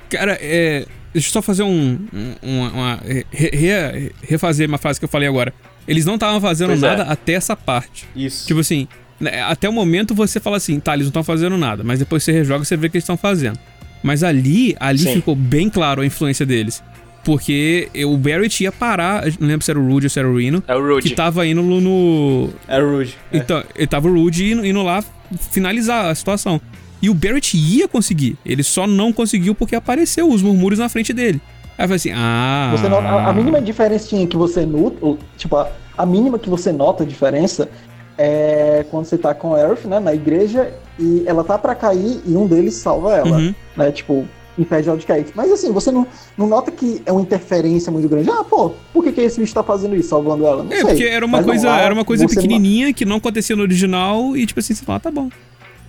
Cara, é. Deixa eu só fazer um. um- uma, uma- re- re- refazer uma frase que eu falei agora. Eles não estavam fazendo Pois é. nada até essa parte. Isso. Tipo assim, né, até o momento você fala assim, tá, eles não estão fazendo nada, mas depois você rejoga e você vê que eles estão fazendo. Mas ali, ali Sim. ficou bem claro a influência deles. Porque o Barrett ia parar, não lembro se era o Rude ou se era o Reno, É o Rude. que tava indo no. é Rouge. É. Então, ele tava o Rude indo, indo lá finalizar a situação. E o Barrett ia conseguir. Ele só não conseguiu porque apareceu os murmúrios na frente dele. Aí falei assim, ah. Você nota, a, a mínima diferencinha que você nota, tipo, a, a mínima que você nota a diferença é quando você tá com a Earth, né, na igreja, e ela tá pra cair e um deles salva ela, Uhum. né, tipo, impede ela de cair. Mas assim, você não, não nota que é uma interferência muito grande. Ah, pô, por que, que esse bicho tá fazendo isso, salvando ela? Não É, sei. porque era uma Mas não, coisa, lá era uma coisa você não- pequenininha que não acontecia no original e tipo assim, você fala, ah, tá bom.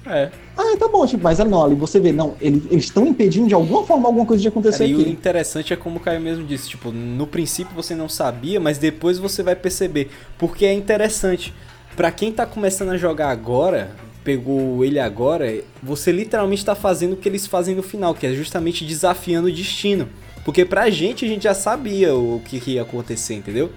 É. Ah, tá bom, tipo, mas não, ali você vê, não, eles estão impedindo de alguma forma alguma coisa de acontecer Cara, e o aqui. interessante é como o Caio mesmo disse, tipo, no princípio você não sabia, mas depois você vai perceber. Porque é interessante. Pra quem tá começando a jogar agora, pegou ele agora, você literalmente tá fazendo o que eles fazem no final, que é justamente desafiando o destino. Porque pra gente, a gente já sabia o que, que ia acontecer, entendeu?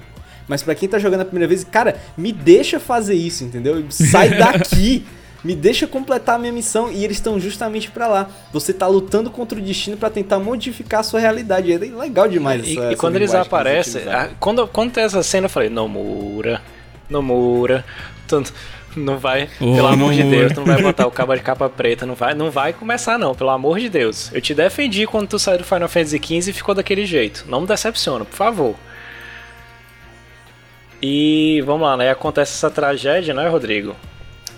Mas pra quem tá jogando a primeira vez, cara, me deixa fazer isso, entendeu? Sai daqui! Me deixa completar a minha missão e eles estão justamente pra lá. Você tá lutando contra o destino pra tentar modificar a sua realidade. É legal demais E, essa e essa quando eles aparecem, a- quando, quando tem essa cena, eu falei, Nomura, Nomura, tanto, não vai, Ô, pelo amor de. Deus, tu não vai botar o cabo de capa preta, não vai, não vai começar não, pelo amor de Deus. Eu te defendi quando tu saiu do Final Fantasy XV e ficou daquele jeito. Não me decepciona, por favor. E vamos lá, né? Acontece essa tragédia, né, Rodrigo?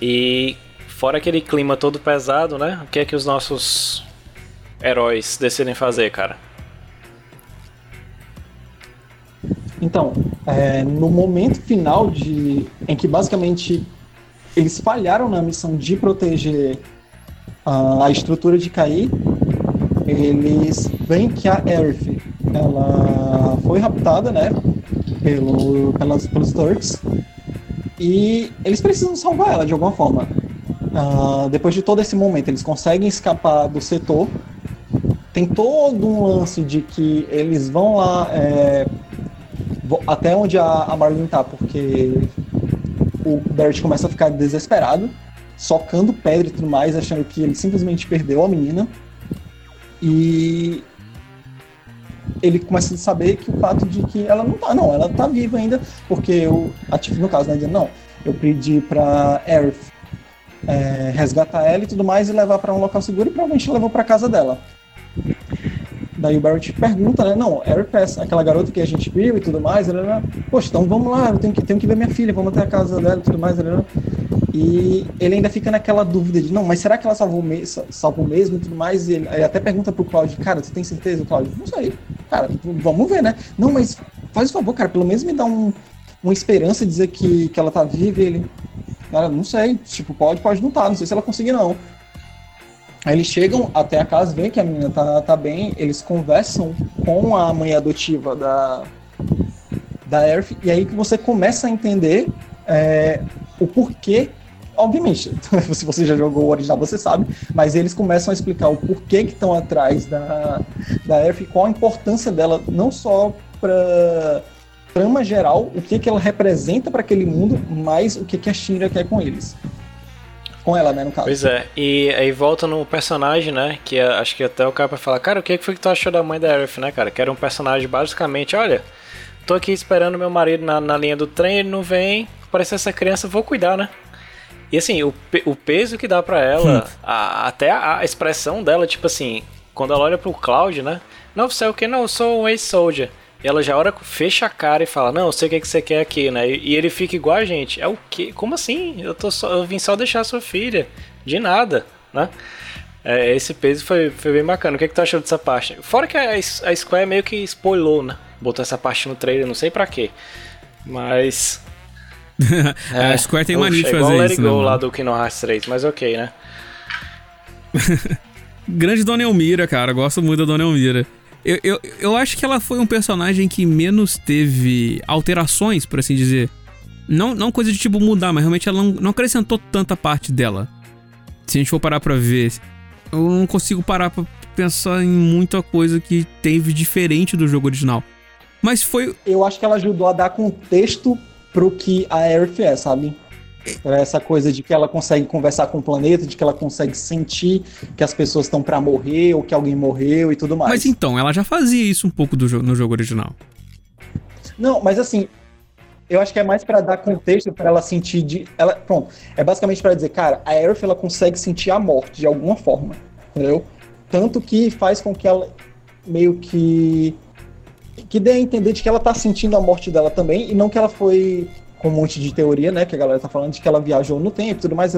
E fora aquele clima todo pesado, né? O que é que os nossos heróis decidem fazer, cara? Então, é, no momento final de em que basicamente eles falharam na missão de proteger a, estrutura de cair, eles veem que a Earth ela foi raptada, né, pelo, pelas, pelos Turks e eles precisam salvar ela de alguma forma. Ah, depois de todo esse momento, eles conseguem escapar do setor. Tem todo um lance de que eles vão lá é, até onde a, a Marlene tá, porque o Barrett começa a ficar desesperado, socando pedra e tudo mais, achando que ele simplesmente perdeu a menina. E ele começa a saber que o fato de que ela não tá, não, ela tá viva ainda, porque eu, a Tiff, no caso, né, dizendo, não, eu pedi pra Aerith é, resgatar ela e tudo mais e levar pra um local seguro e provavelmente levou pra casa dela. Daí o Barrett pergunta, né? Não, Eric é aquela garota que a gente viu e tudo mais. Né, né, Poxa, então vamos lá, eu tenho que, tenho que ver minha filha, vamos até a casa dela e tudo mais. Né, né. E ele ainda fica naquela dúvida de, não, mas será que ela salvou, me salvou mesmo e tudo mais? E ele, ele até pergunta pro Claudio, cara, tu tem certeza, Claudio? Não sei. Cara, vamos ver, né? Não, mas faz o favor, cara, pelo menos me dá um, uma esperança de dizer que, que ela tá viva e ele. Cara, não sei. Tipo, pode, pode não tá, não sei se ela conseguir, não. Aí eles chegam até a casa, veem que a menina tá, tá bem, eles conversam com a mãe adotiva da, da Earth, e aí que você começa a entender é, o porquê. Obviamente, se você já jogou o original, você sabe, mas eles começam a explicar o porquê que estão atrás da, da Earth qual a importância dela, não só para trama geral, o que, que ela representa para aquele mundo, mas o que, que a Shinra quer com eles. Com ela, né, no caso. Pois é, e aí volta no personagem, né? Que é- acho que até o cara vai falar, cara, o que que foi que tu achou da mãe da Aerith, né, cara? Que era um personagem basicamente, olha, tô aqui esperando meu marido na, na linha do trem, ele não vem, apareceu essa criança, vou cuidar, né? E assim, o, o peso que dá pra ela, a- até a, a expressão dela, tipo assim, quando ela olha pro Cloud, né? Não, você é o que? Não, eu sou um ex-soldier. E ela já ora, fecha a cara e fala, não, eu sei o que, que você quer aqui, né? E, e ele fica igual a gente. É o quê? Como assim? Eu, tô só, eu vim só deixar sua filha. De nada, né? É, esse peso foi, foi bem bacana. O que, que tu achou dessa parte? Fora que a, a Square meio que spoilou, né? Botou essa parte no trailer, não sei pra quê. Mas. a Square tem mania de é igual fazer Let isso, It né? Go lá do Kingdom Hearts 3, mas ok, né? Grande Dona Elmira, cara. Gosto muito da Dona Elmira. Eu, eu, eu acho que ela foi um personagem que menos teve alterações, por assim dizer. Não, não coisa de tipo mudar, mas realmente ela não, não acrescentou tanta parte dela. Se a gente for parar pra ver, eu não consigo parar pra pensar em muita coisa que teve diferente do jogo original. Mas foi. Eu acho que ela ajudou a dar contexto pro que a Aerith é, sabe? Pra Essa coisa de que ela consegue conversar com o planeta, de que ela consegue sentir que as pessoas estão pra morrer ou que alguém morreu e tudo mais. Mas então, ela já fazia isso um pouco jo no jogo original. Não, mas assim, eu acho que é mais pra dar contexto pra ela sentir de, ela, pronto, é basicamente pra dizer, cara, a Aerith ela consegue sentir a morte de alguma forma, entendeu? Tanto que faz com que ela meio que que dê a entender de que ela tá sentindo a morte dela também e não que ela foi com um monte de teoria, né, que a galera tá falando de que ela viajou no tempo e tudo mais,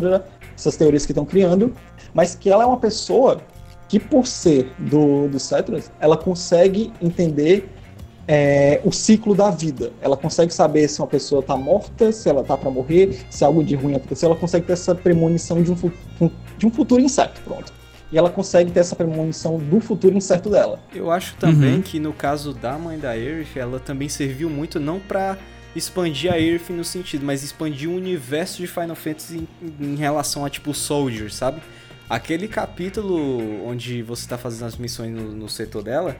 essas teorias que estão criando, mas que ela é uma pessoa que por ser do, do Cetrus, ela consegue entender é, o ciclo da vida. Ela consegue saber se uma pessoa tá morta, se ela tá para morrer, se algo de ruim aconteceu. Ela consegue ter essa premonição de um, de um futuro incerto, pronto. E ela consegue ter essa premonição do futuro incerto dela. Eu acho também Uhum. que no caso da mãe da Aerith, ela também serviu muito não pra expandir a Aerith no sentido, mas expandir o universo de Final Fantasy em, em relação a tipo Soldier, sabe? Aquele capítulo onde você tá fazendo as missões no, no setor dela,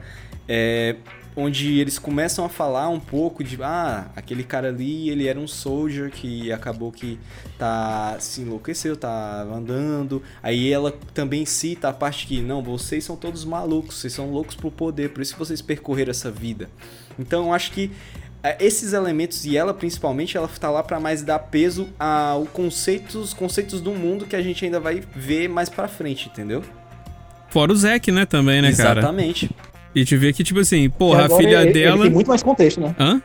é onde eles começam a falar um pouco de ah, aquele cara ali, ele era um soldier que acabou que tá se enlouqueceu, tá andando. Aí ela também cita a parte que não, vocês são todos malucos, vocês são loucos pro poder, por isso que vocês percorreram essa vida. Então acho que esses elementos e ela principalmente ela tá lá pra mais dar peso ao conceitos, conceitos do mundo que a gente ainda vai ver mais pra frente, entendeu? Fora o Zack, né, também, né, cara? Exatamente. E te ver que, tipo assim, porra, a filha ele, dela. Ele tem muito mais contexto, né? Hã?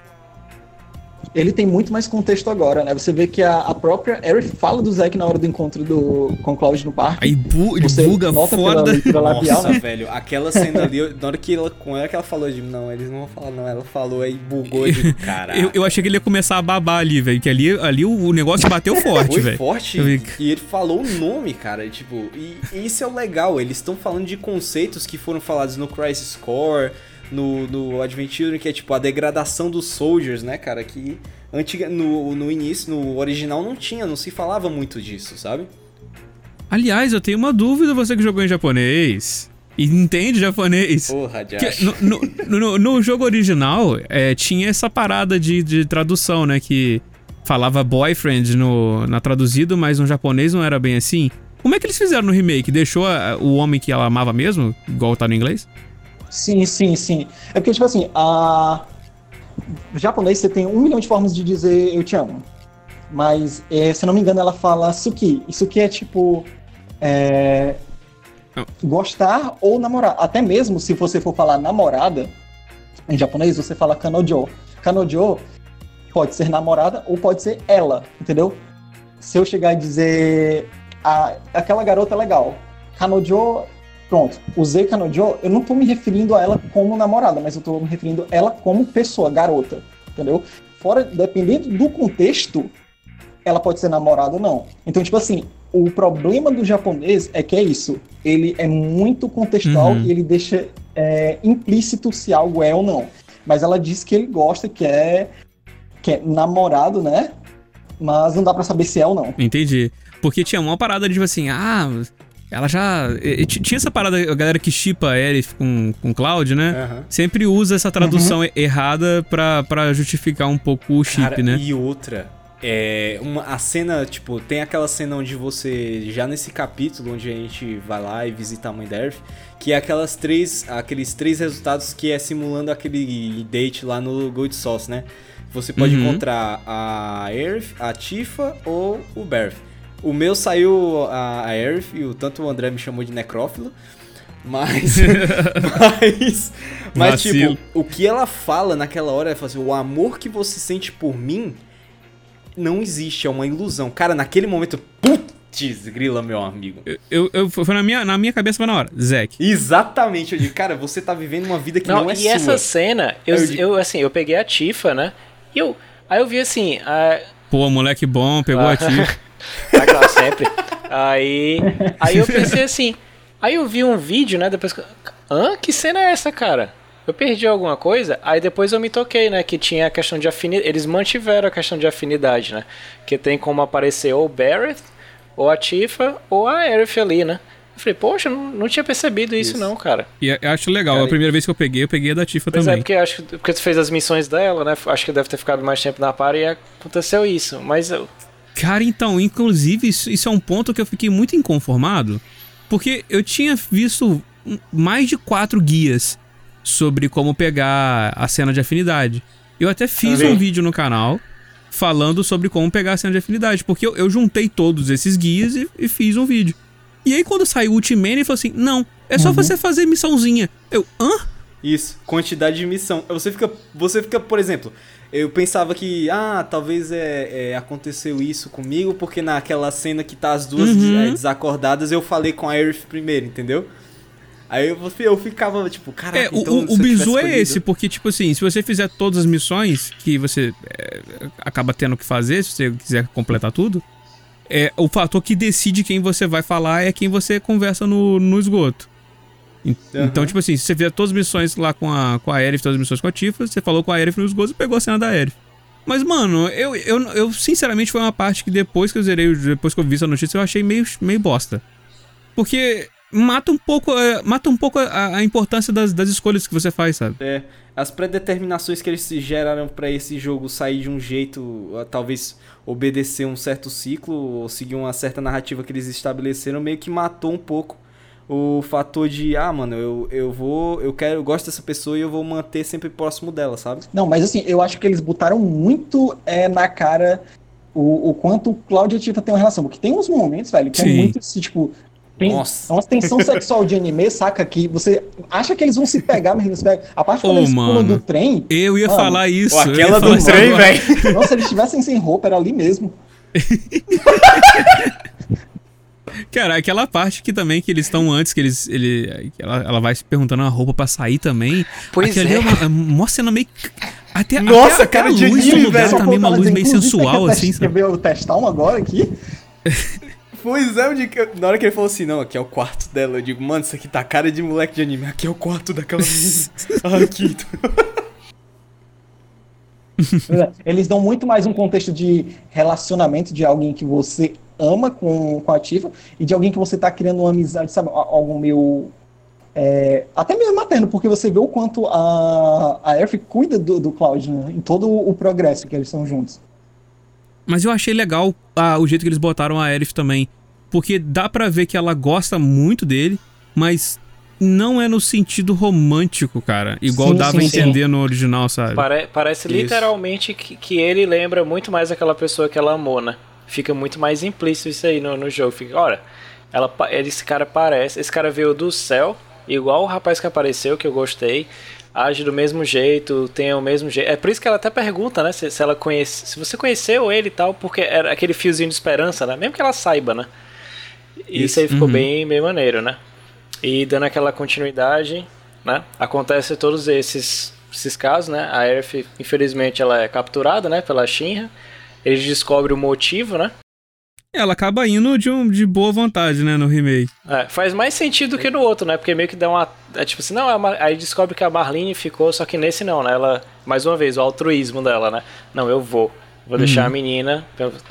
Ele tem muito mais contexto agora, né? Você vê que a, a própria Aerith fala do Zack na hora do encontro do, com o Cloud no parque. Aí bu ele Você buga nota pela foda. leitura labial, Nossa, né? velho, aquela cena ali, eu- na hora que ela, com ela que ela falou de não, eles não vão falar não, ela falou aí bugou de caralho. Eu, eu achei que ele ia começar a babar ali, velho. Que ali, ali o, o negócio bateu forte, Foi velho. forte Eu e ele falou o nome, cara, tipo, e, e isso é o legal, eles estão falando de conceitos que foram falados no Crisis Core, no, no Advent Children, que é tipo a degradação dos soldiers, né, cara, que antiga, no, no início, no original não tinha, não se falava muito disso, sabe? Aliás, eu tenho uma dúvida, você que jogou em japonês. E entende japonês. Porra, Que Josh. no, no, no- no jogo original, é, tinha essa parada de, de tradução, né? Que falava boyfriend no, na traduzido, mas no japonês não era bem assim. Como é que eles fizeram no remake? Deixou a- o homem que ela amava mesmo, igual tá no inglês? Sim, sim, sim. É porque, tipo assim, a... no japonês você tem um milhão de formas de dizer eu te amo. Mas, é, se eu não me engano, ela fala suki. E suki é tipo. é. Gostar ou namorar. Até mesmo se você for falar namorada, em japonês, você fala kanojo. Kanojo pode ser namorada ou pode ser ela, entendeu? Se eu chegar e dizer. "Ah, aquela garota é legal. Kanojo Pronto, usei Kanojo, eu não tô me referindo a ela como namorada, mas eu tô me referindo a ela como pessoa, garota, entendeu? Fora, dependendo do contexto, ela pode ser namorada ou não. Então, tipo assim, o problema do japonês é que é isso. Ele é muito contextual Uhum. e ele deixa é, implícito se algo é ou não. Mas ela diz que ele gosta, que é, que é namorado, né? Mas não dá pra saber se é ou não. Entendi. Porque tinha uma parada de tipo assim, ah, ela já. e- Tinha essa parada, a galera que chipa a Aerith com, com Cloud, né? Aham. Sempre usa essa tradução e- errada pra, pra justificar um pouco o chip, Cara, né? E outra, é uma, a cena, tipo, tem aquela cena onde você, já nesse capítulo, onde a gente vai lá e visita a mãe da Earth, que é aquelas três, aqueles três resultados que é simulando aquele date lá no Gold Sauce, né? Você pode Uhum. encontrar a Earth, a Tifa ou o Berth. O meu saiu a, a Earth, e o, tanto o André me chamou de necrófilo, Mas. mas. Mas, Vacilo. tipo, o que ela fala naquela hora é assim: o amor que você sente por mim não existe, é uma ilusão. Cara, naquele momento, putz, grila, meu amigo. Eu, eu, foi na minha, na minha cabeça, foi na hora. Zack. Exatamente, eu digo, cara, você tá vivendo uma vida que não, Não, é e sua. essa cena, eu, Eu digo- eu, assim, eu peguei a Tifa, né? E eu, aí eu vi assim, a, Pô, moleque bom, pegou Ah. a ti. Tá claro, sempre. Aí, aí eu pensei assim. Aí eu vi um vídeo, né? Depois. que- Hã? Que cena é essa, cara? Eu perdi alguma coisa? Aí depois eu me toquei, né? Que tinha a questão de afinidade. Eles mantiveram a questão de afinidade, né? Que tem como aparecer ou o Barrett, ou a Tifa, ou a Aerith ali, né? Eu falei, poxa, não, não tinha percebido isso, Isso. não, cara. E eu acho legal. Cara, a primeira vez que eu peguei, eu peguei a da Tifa Pois é, também. porque acho que porque tu fez as missões dela, né? Acho que deve ter ficado mais tempo na par e aconteceu isso. Mas eu, Cara, então, inclusive, isso, isso é um ponto que eu fiquei muito inconformado. Porque eu tinha visto mais de quatro guias sobre como pegar a cena de afinidade. Eu até fiz Também. um vídeo no canal falando sobre como pegar a cena de afinidade. Porque eu, eu juntei todos esses guias e, e fiz um vídeo. E aí, quando saiu o Ultimate, ele falou assim: Não, é só você fazer missãozinha. Eu, hã? Isso, quantidade de missão. Você fica, você fica, por exemplo, eu pensava que, ah, talvez é, é, aconteceu isso comigo, porque naquela cena que tá as duas Uhum. é, desacordadas, eu falei com a Aerith primeiro, entendeu? Aí eu, eu ficava, tipo, caraca, É, o, então, o, o bizu é esse, porque, tipo assim, se você fizer todas as missões que você é, acaba tendo que fazer, se você quiser completar tudo, é, o fator que decide quem você vai falar é quem você conversa no, no esgoto. Então, tipo assim, você fizer todas as missões lá com a, com a Aerith, todas as missões com a Tifa, você falou com a Aerith no esgoto e pegou a cena da Aerith. Mas, mano, eu, eu, eu sinceramente foi uma parte que depois que eu zerei, depois que eu vi essa notícia, eu achei meio, meio bosta. Porque mata um pouco, é, mata um pouco a, a importância das, das escolhas que você faz, sabe? É, as predeterminações que eles se geraram pra esse jogo sair de um jeito, talvez obedecer um certo ciclo ou seguir uma certa narrativa que eles estabeleceram, meio que matou um pouco o fator de, ah, mano, eu, eu vou, eu quero, eu gosto dessa pessoa e eu vou manter sempre próximo dela, sabe? Não, mas assim, eu acho que eles botaram muito é, na cara o, o quanto o Cláudio e a Tifa tem uma relação. Porque tem uns momentos, velho, que Sim. é muito assim, tipo. Tem, Nossa. é uma tensão sexual de anime, saca? Que você acha que eles vão se pegar, mas eles se pegam. A parte quando Ô, eles pulam do trem. Eu ia Mano, falar isso. Aquela do trem, velho. Nossa, se eles estivessem sem roupa, era ali mesmo. Cara, aquela parte que também que eles estão antes, que eles. Ele, ela, ela vai se perguntando a roupa pra sair também. Pois é. é uma, é uma cena meio. Até, Nossa, até, cara, até de a luz anime, do lugar velho. tá meio uma luz meio sensual, assim, test- Quer sabe? ver eu testar um agora aqui? Pois é, eu que- na hora que ele falou assim, não, aqui é o quarto dela, eu digo, mano, isso aqui tá cara de moleque de anime, aqui é o quarto daquela menina. aqui. Eles dão muito mais um contexto de relacionamento de alguém que você ama com, com a Tifa e de alguém que você tá criando uma amizade, sabe? Algo meio. é, até mesmo materno, porque você vê o quanto a, a Aerith cuida do, do Cloud né, em todo o progresso que eles são juntos. Mas eu achei legal ah, o jeito que eles botaram a Aerith também. Porque dá pra ver que ela gosta muito dele, mas não é no sentido romântico, cara. Igual Sim, dava sim, a entender no original, sabe? Pare- parece Isso. literalmente que, que ele lembra muito mais aquela pessoa que ela amou, né? Fica muito mais implícito isso aí no, no jogo. Fica, olha, ela, esse cara parece. Esse cara veio do céu, igual o rapaz que apareceu, que eu gostei. Age do mesmo jeito, tem o mesmo jeito. É por isso que ela até pergunta, né? Se, se ela conhece. Se você conheceu ele e tal, porque era aquele fiozinho de esperança, né? Mesmo que ela saiba, né? Isso, Isso. aí ficou Uhum. bem, bem maneiro, né? E dando aquela continuidade, né? Acontece todos esses, esses casos, né? A Aerith, infelizmente, ela é capturada, né? Pela Shinra. Eles descobrem o motivo, né? Ela acaba indo de, um, de boa vontade, né, no remake. É, faz mais sentido que no outro, né? Porque meio que dá uma. É tipo assim, não, a Mar- aí descobre que a Marlene ficou, só que nesse não, né? Ela, mais uma vez, o altruísmo dela, né? Não, eu vou. Vou deixar Uhum. a menina,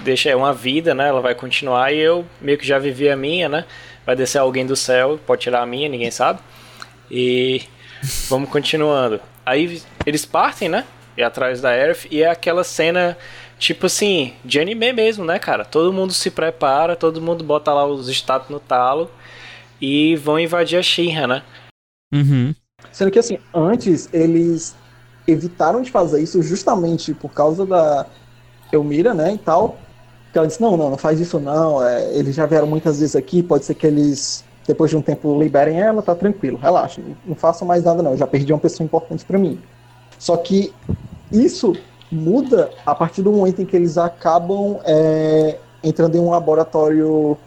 deixa é uma vida, né? Ela vai continuar e eu meio que já vivi a minha, né? Vai descer alguém do céu, pode tirar a minha, ninguém sabe. E vamos continuando. Aí eles partem, né? E atrás da Aerith e é aquela cena tipo assim, de anime mesmo, né, cara? Todo mundo se prepara, todo mundo bota lá os status no talo e vão invadir a Shinra, né? Uhum. Sendo que, assim, antes eles evitaram de fazer isso justamente por causa da Elmira, né, e tal. Que ela disse, não, não, não faz isso não, é, eles já vieram muitas vezes aqui, pode ser que eles depois de um tempo liberem ela, tá tranquilo, relaxa, não, não façam mais nada não, eu já perdi uma pessoa importante para mim. Só que isso muda a partir do momento em que eles acabam é, entrando em um laboratório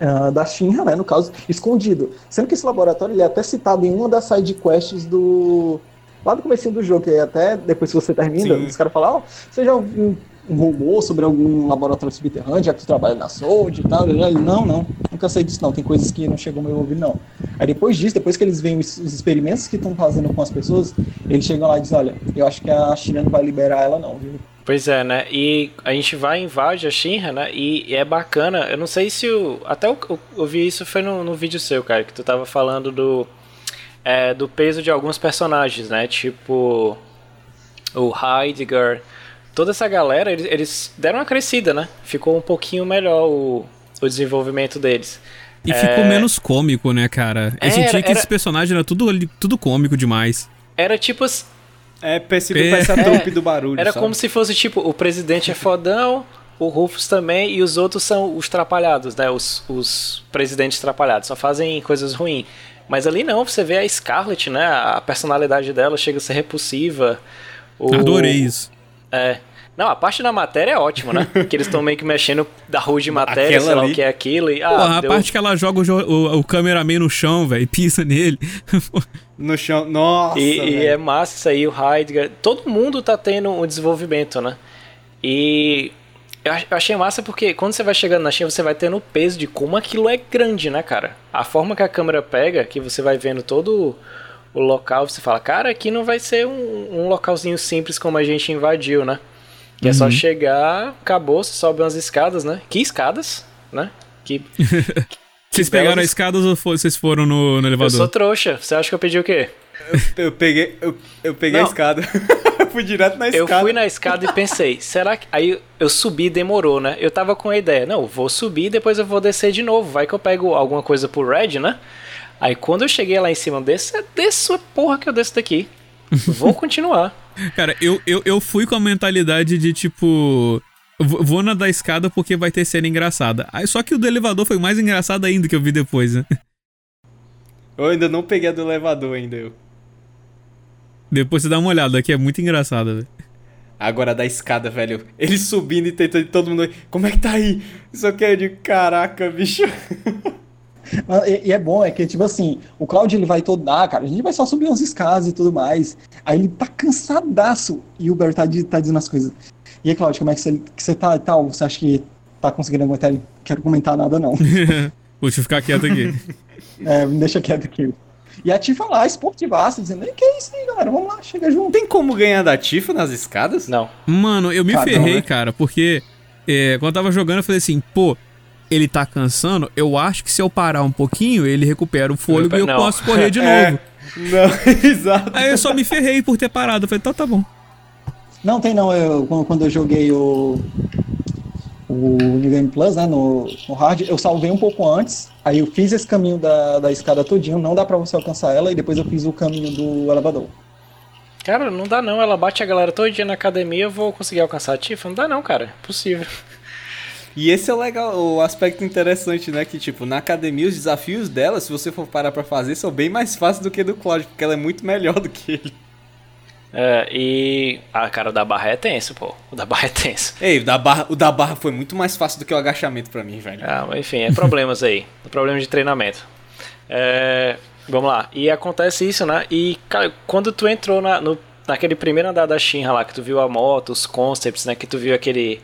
uh, da Shinra, né, no caso, escondido. Sendo que esse laboratório ele é até citado em uma das side quests do. Lá do começo do jogo, que é até depois que você termina, Sim. os caras falam, ó, você já ouviu um rumor sobre algum laboratório subterrâneo, já que tu trabalha na Sold e tal? Ele, não, não, nunca sei disso não, tem coisas que não chegam ao meu ouvido não. Aí depois disso, depois que eles veem os, os experimentos que estão fazendo com as pessoas, eles chegam lá e dizem, olha, eu acho que a China não vai liberar ela não, viu? Pois é, né? E a gente vai invade a Shinra, né? E, e é bacana. Eu não sei se o. Até eu, eu, eu vi isso foi no, no vídeo seu, cara, que tu tava falando do. É, do peso de alguns personagens, né? Tipo. O Heidegger. Toda essa galera, eles, eles deram uma crescida, né? Ficou um pouquinho melhor o, o desenvolvimento deles. E ficou menos cômico, né, cara? Eu É, sentia era- que esses personagens eram tudo, ali- tudo cômico demais. Era tipo. É É. com essa trupe do barulho. Era sabe? como se fosse tipo: o presidente é fodão, o Rufus também, e os outros são os trapalhados, né? Os, os presidentes trapalhados. Só fazem coisas ruins. Mas ali não, você vê a Scarlet, né? A personalidade dela chega a ser repulsiva. O- Adorei isso. É. Não, a parte da matéria é ótima, né? que eles estão meio que mexendo da rua de matéria, Aquela sei lá ali. o que é aquilo. E, ah, Porra, a deu- parte que ela joga o, o, o cameraman no chão, velho, e pisa nele. No chão. Nossa. E, e é massa isso aí, o Heidegger. Todo mundo tá tendo um desenvolvimento, né? E eu achei massa porque quando você vai chegando na China, você vai tendo o peso de como aquilo é grande, né, cara? A forma que a câmera pega, que você vai vendo todo o local, você fala, cara, aqui não vai ser um, um localzinho simples como a gente invadiu, né? Que é só chegar, acabou, você sobe umas escadas, né? Que escadas, né? Que Vocês pegaram a es- escada ou vocês foram no, no eu sou elevador? trouxa. Você acha que eu pedi o quê? Eu peguei, eu, eu peguei Não. a escada. Eu fui direto na Eu escada. fui na escada e pensei, será que. Aí eu subi e demorou, né? Eu tava com a ideia, não, eu vou subir e depois eu vou descer de novo. Vai que eu pego alguma coisa pro Red, né? Aí quando eu cheguei lá em cima desse, é desço a porra que eu desço daqui. Vou continuar. Cara, eu, eu, eu fui com a mentalidade de tipo. Vou na da escada porque vai ter cena engraçada. Aí, só que o do elevador foi mais engraçado ainda que eu vi depois, né? Eu ainda não peguei a do elevador ainda. Eu. Depois você dá uma olhada, que é muito engraçado, velho. Agora da escada, velho. Ele subindo e tentando todo mundo. Como é que tá aí? Só que é de caraca, bicho. Ah, E, e é bom, é que, tipo assim, o Claudio ele vai todo, ah, cara, a gente vai só subir umas escadas e tudo mais. Aí ele tá cansadaço e o Barry tá, di- tá dizendo as coisas. E aí, Claudio, como é que você, que você tá e tal? Você acha que tá conseguindo aguentar? Ele, quero comentar nada, não. Deixa eu ficar quieto aqui. É, me deixa quieto aqui. E a Tifa lá, esportivaça, dizendo, "Ei, que é isso aí, galera? Vamos lá, chega junto. Tem como ganhar da Tifa nas escadas? Não. Mano, eu me Cara, ferrei, né? cara, porque é, quando eu tava jogando, eu falei assim, pô, ele tá cansando, eu acho que se eu parar um pouquinho, ele recupera o fôlego e eu Não. posso correr de É. novo. Não, exato. Aí eu só me ferrei por ter parado. Eu falei, tá, tá bom. Não, tem não. Eu, quando, quando eu joguei o, o New Game Plus, né, no, no hard, eu salvei um pouco antes. Aí eu fiz esse caminho da, da escada todinho, não dá pra você alcançar ela, e depois eu fiz o caminho do elevador. Cara, não dá não. Ela bate a galera todo dia na academia, eu vou conseguir alcançar a Tifa? Não dá não, cara. Impossível. E esse é o legal, o aspecto interessante, né? Que, tipo, na academia, os desafios dela, se você for parar pra fazer, são bem mais fáceis do que do Cláudio, porque ela é muito melhor do que ele. É, e. Ah, cara, o da barra é tenso, pô. O da barra é tenso. Ei, o da barra, o da barra foi muito mais fácil do que o agachamento pra mim, velho. Ah, mas enfim, é problemas aí. Problema de treinamento. É, vamos lá. E acontece isso, né? E, cara, quando tu entrou na, no, naquele primeiro andar da Shinra lá, que tu viu a moto, os concepts, né? Que tu viu aquele,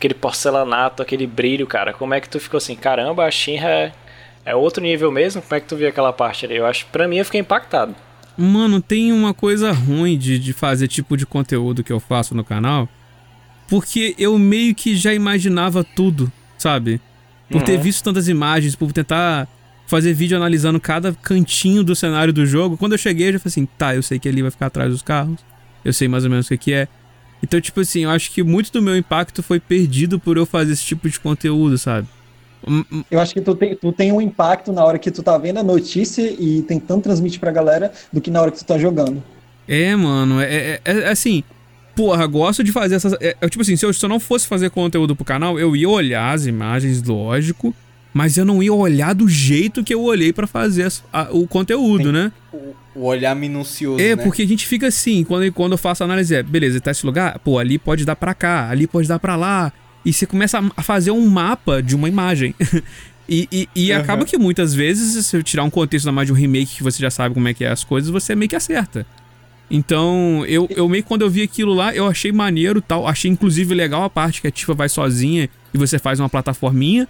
aquele porcelanato, aquele brilho, cara. Como é que tu ficou assim? Caramba, a Shinra é, é outro nível mesmo? Como é que tu viu aquela parte ali? Eu acho, pra mim, eu fiquei impactado. Mano, tem uma coisa ruim de, de fazer tipo de conteúdo que eu faço no canal. Porque eu meio que já imaginava tudo, sabe? Por ter Uhum. visto tantas imagens, por tentar fazer vídeo analisando cada cantinho do cenário do jogo. Quando eu cheguei, eu já falei assim, tá, eu sei que ali vai ficar atrás dos carros. Eu sei mais ou menos o que, que é. Então, tipo assim, eu acho que muito do meu impacto foi perdido por eu fazer esse tipo de conteúdo, sabe? Eu acho que tu tem, tu tem um impacto na hora que tu tá vendo a notícia e tentando transmitir pra galera do que na hora que tu tá jogando. É, mano, é, é- é- é assim. Porra, gosto de fazer essas. É, é tipo assim, se eu, se eu não fosse fazer conteúdo pro canal, eu ia olhar as imagens, lógico. Mas eu não ia olhar do jeito que eu olhei pra fazer as- a- o conteúdo, Tem- né? O, o olhar minucioso, É, né? porque a gente fica assim, quando, quando eu faço análise, é, beleza, tá esse lugar, pô, ali pode dar pra cá, ali pode dar pra lá. E você começa a- a fazer um mapa de uma imagem. e e, e Aham. acaba que muitas vezes, se eu tirar um contexto ainda mais de um remake que você já sabe como é que é as coisas, você meio que acerta. Então, eu, eu meio que quando eu vi aquilo lá, eu achei maneiro tal. Achei inclusive legal a parte que a Tifa vai sozinha e você faz uma plataforminha.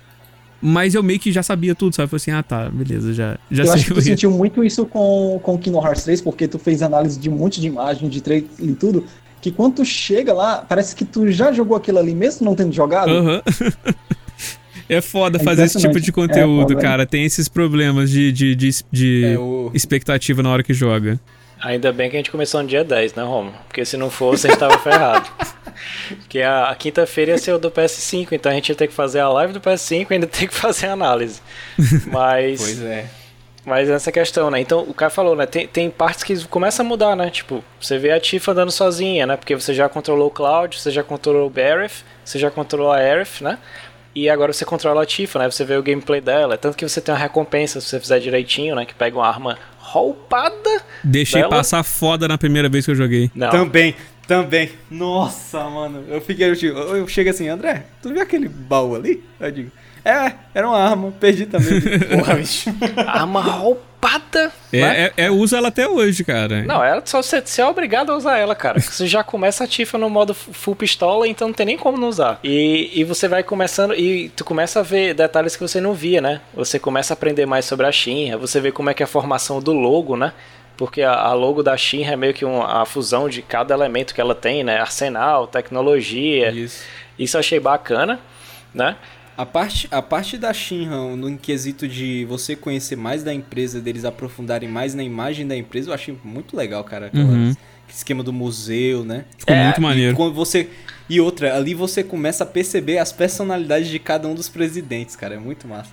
Mas eu meio que já sabia tudo, sabe? Falei assim, ah tá, beleza, já, já eu sei acho que tu sentiu muito isso com, com Kingdom Hearts 3, porque tu fez análise de um monte de imagem, de trailer e tudo, que quando tu chega lá, parece que tu já jogou aquilo ali, mesmo não tendo jogado. Aham. é foda É fazer esse tipo de conteúdo, É foda. cara. Tem esses problemas de, de, de, de É, o- expectativa na hora que joga. Ainda bem que a gente começou no dia 10, né, Romo? Porque se não fosse, a gente tava ferrado. Porque a, quinta-feira ia ser o do PS5, então a gente ia ter que fazer a live do PS5 e ainda ter que fazer a análise. Mas. Pois é. Mas essa questão, né? Então, o cara falou, né? Tem, tem partes que começam a mudar, né? Tipo, você vê a Tifa andando sozinha, né? Porque você já controlou o Cloud, você já controlou o Bareth, você já controlou a Aerith, né? E agora você controla a Tifa, né? Você vê o gameplay dela. Tanto que você tem uma recompensa se você fizer direitinho, né? Que pega uma arma roupada. Deixei Dela? passar foda na primeira vez que eu joguei. Não. Também, também. Nossa, mano. Eu fiquei, eu, eu chego assim, André, tu viu aquele baú ali? Eu digo, é, era uma arma, perdi também. Porra, bicho. Arma roupada. Né? É, é, é, usa ela até hoje, cara. Não, ela só você, você é obrigado a usar ela, cara. Você já começa a Tifa no modo full pistola, então não tem nem como não usar. E, e você vai começando e tu começa a ver detalhes que você não via, né? Você começa a aprender mais sobre a Shinra, você vê como é que é a formação do logo, né? Porque a, a logo da Shinra é meio que um- a fusão de cada elemento que ela tem, né? Arsenal, tecnologia. Isso. Isso eu achei bacana, né? A parte, a parte da Shinra, no quesito de você conhecer mais da empresa, deles aprofundarem mais na imagem da empresa, eu achei muito legal, cara. Aquela- Uhum. Esquema do museu, né? Ficou É, muito maneiro. Quando você e outra, ali você começa a perceber as personalidades de cada um dos presidentes, cara, é muito massa.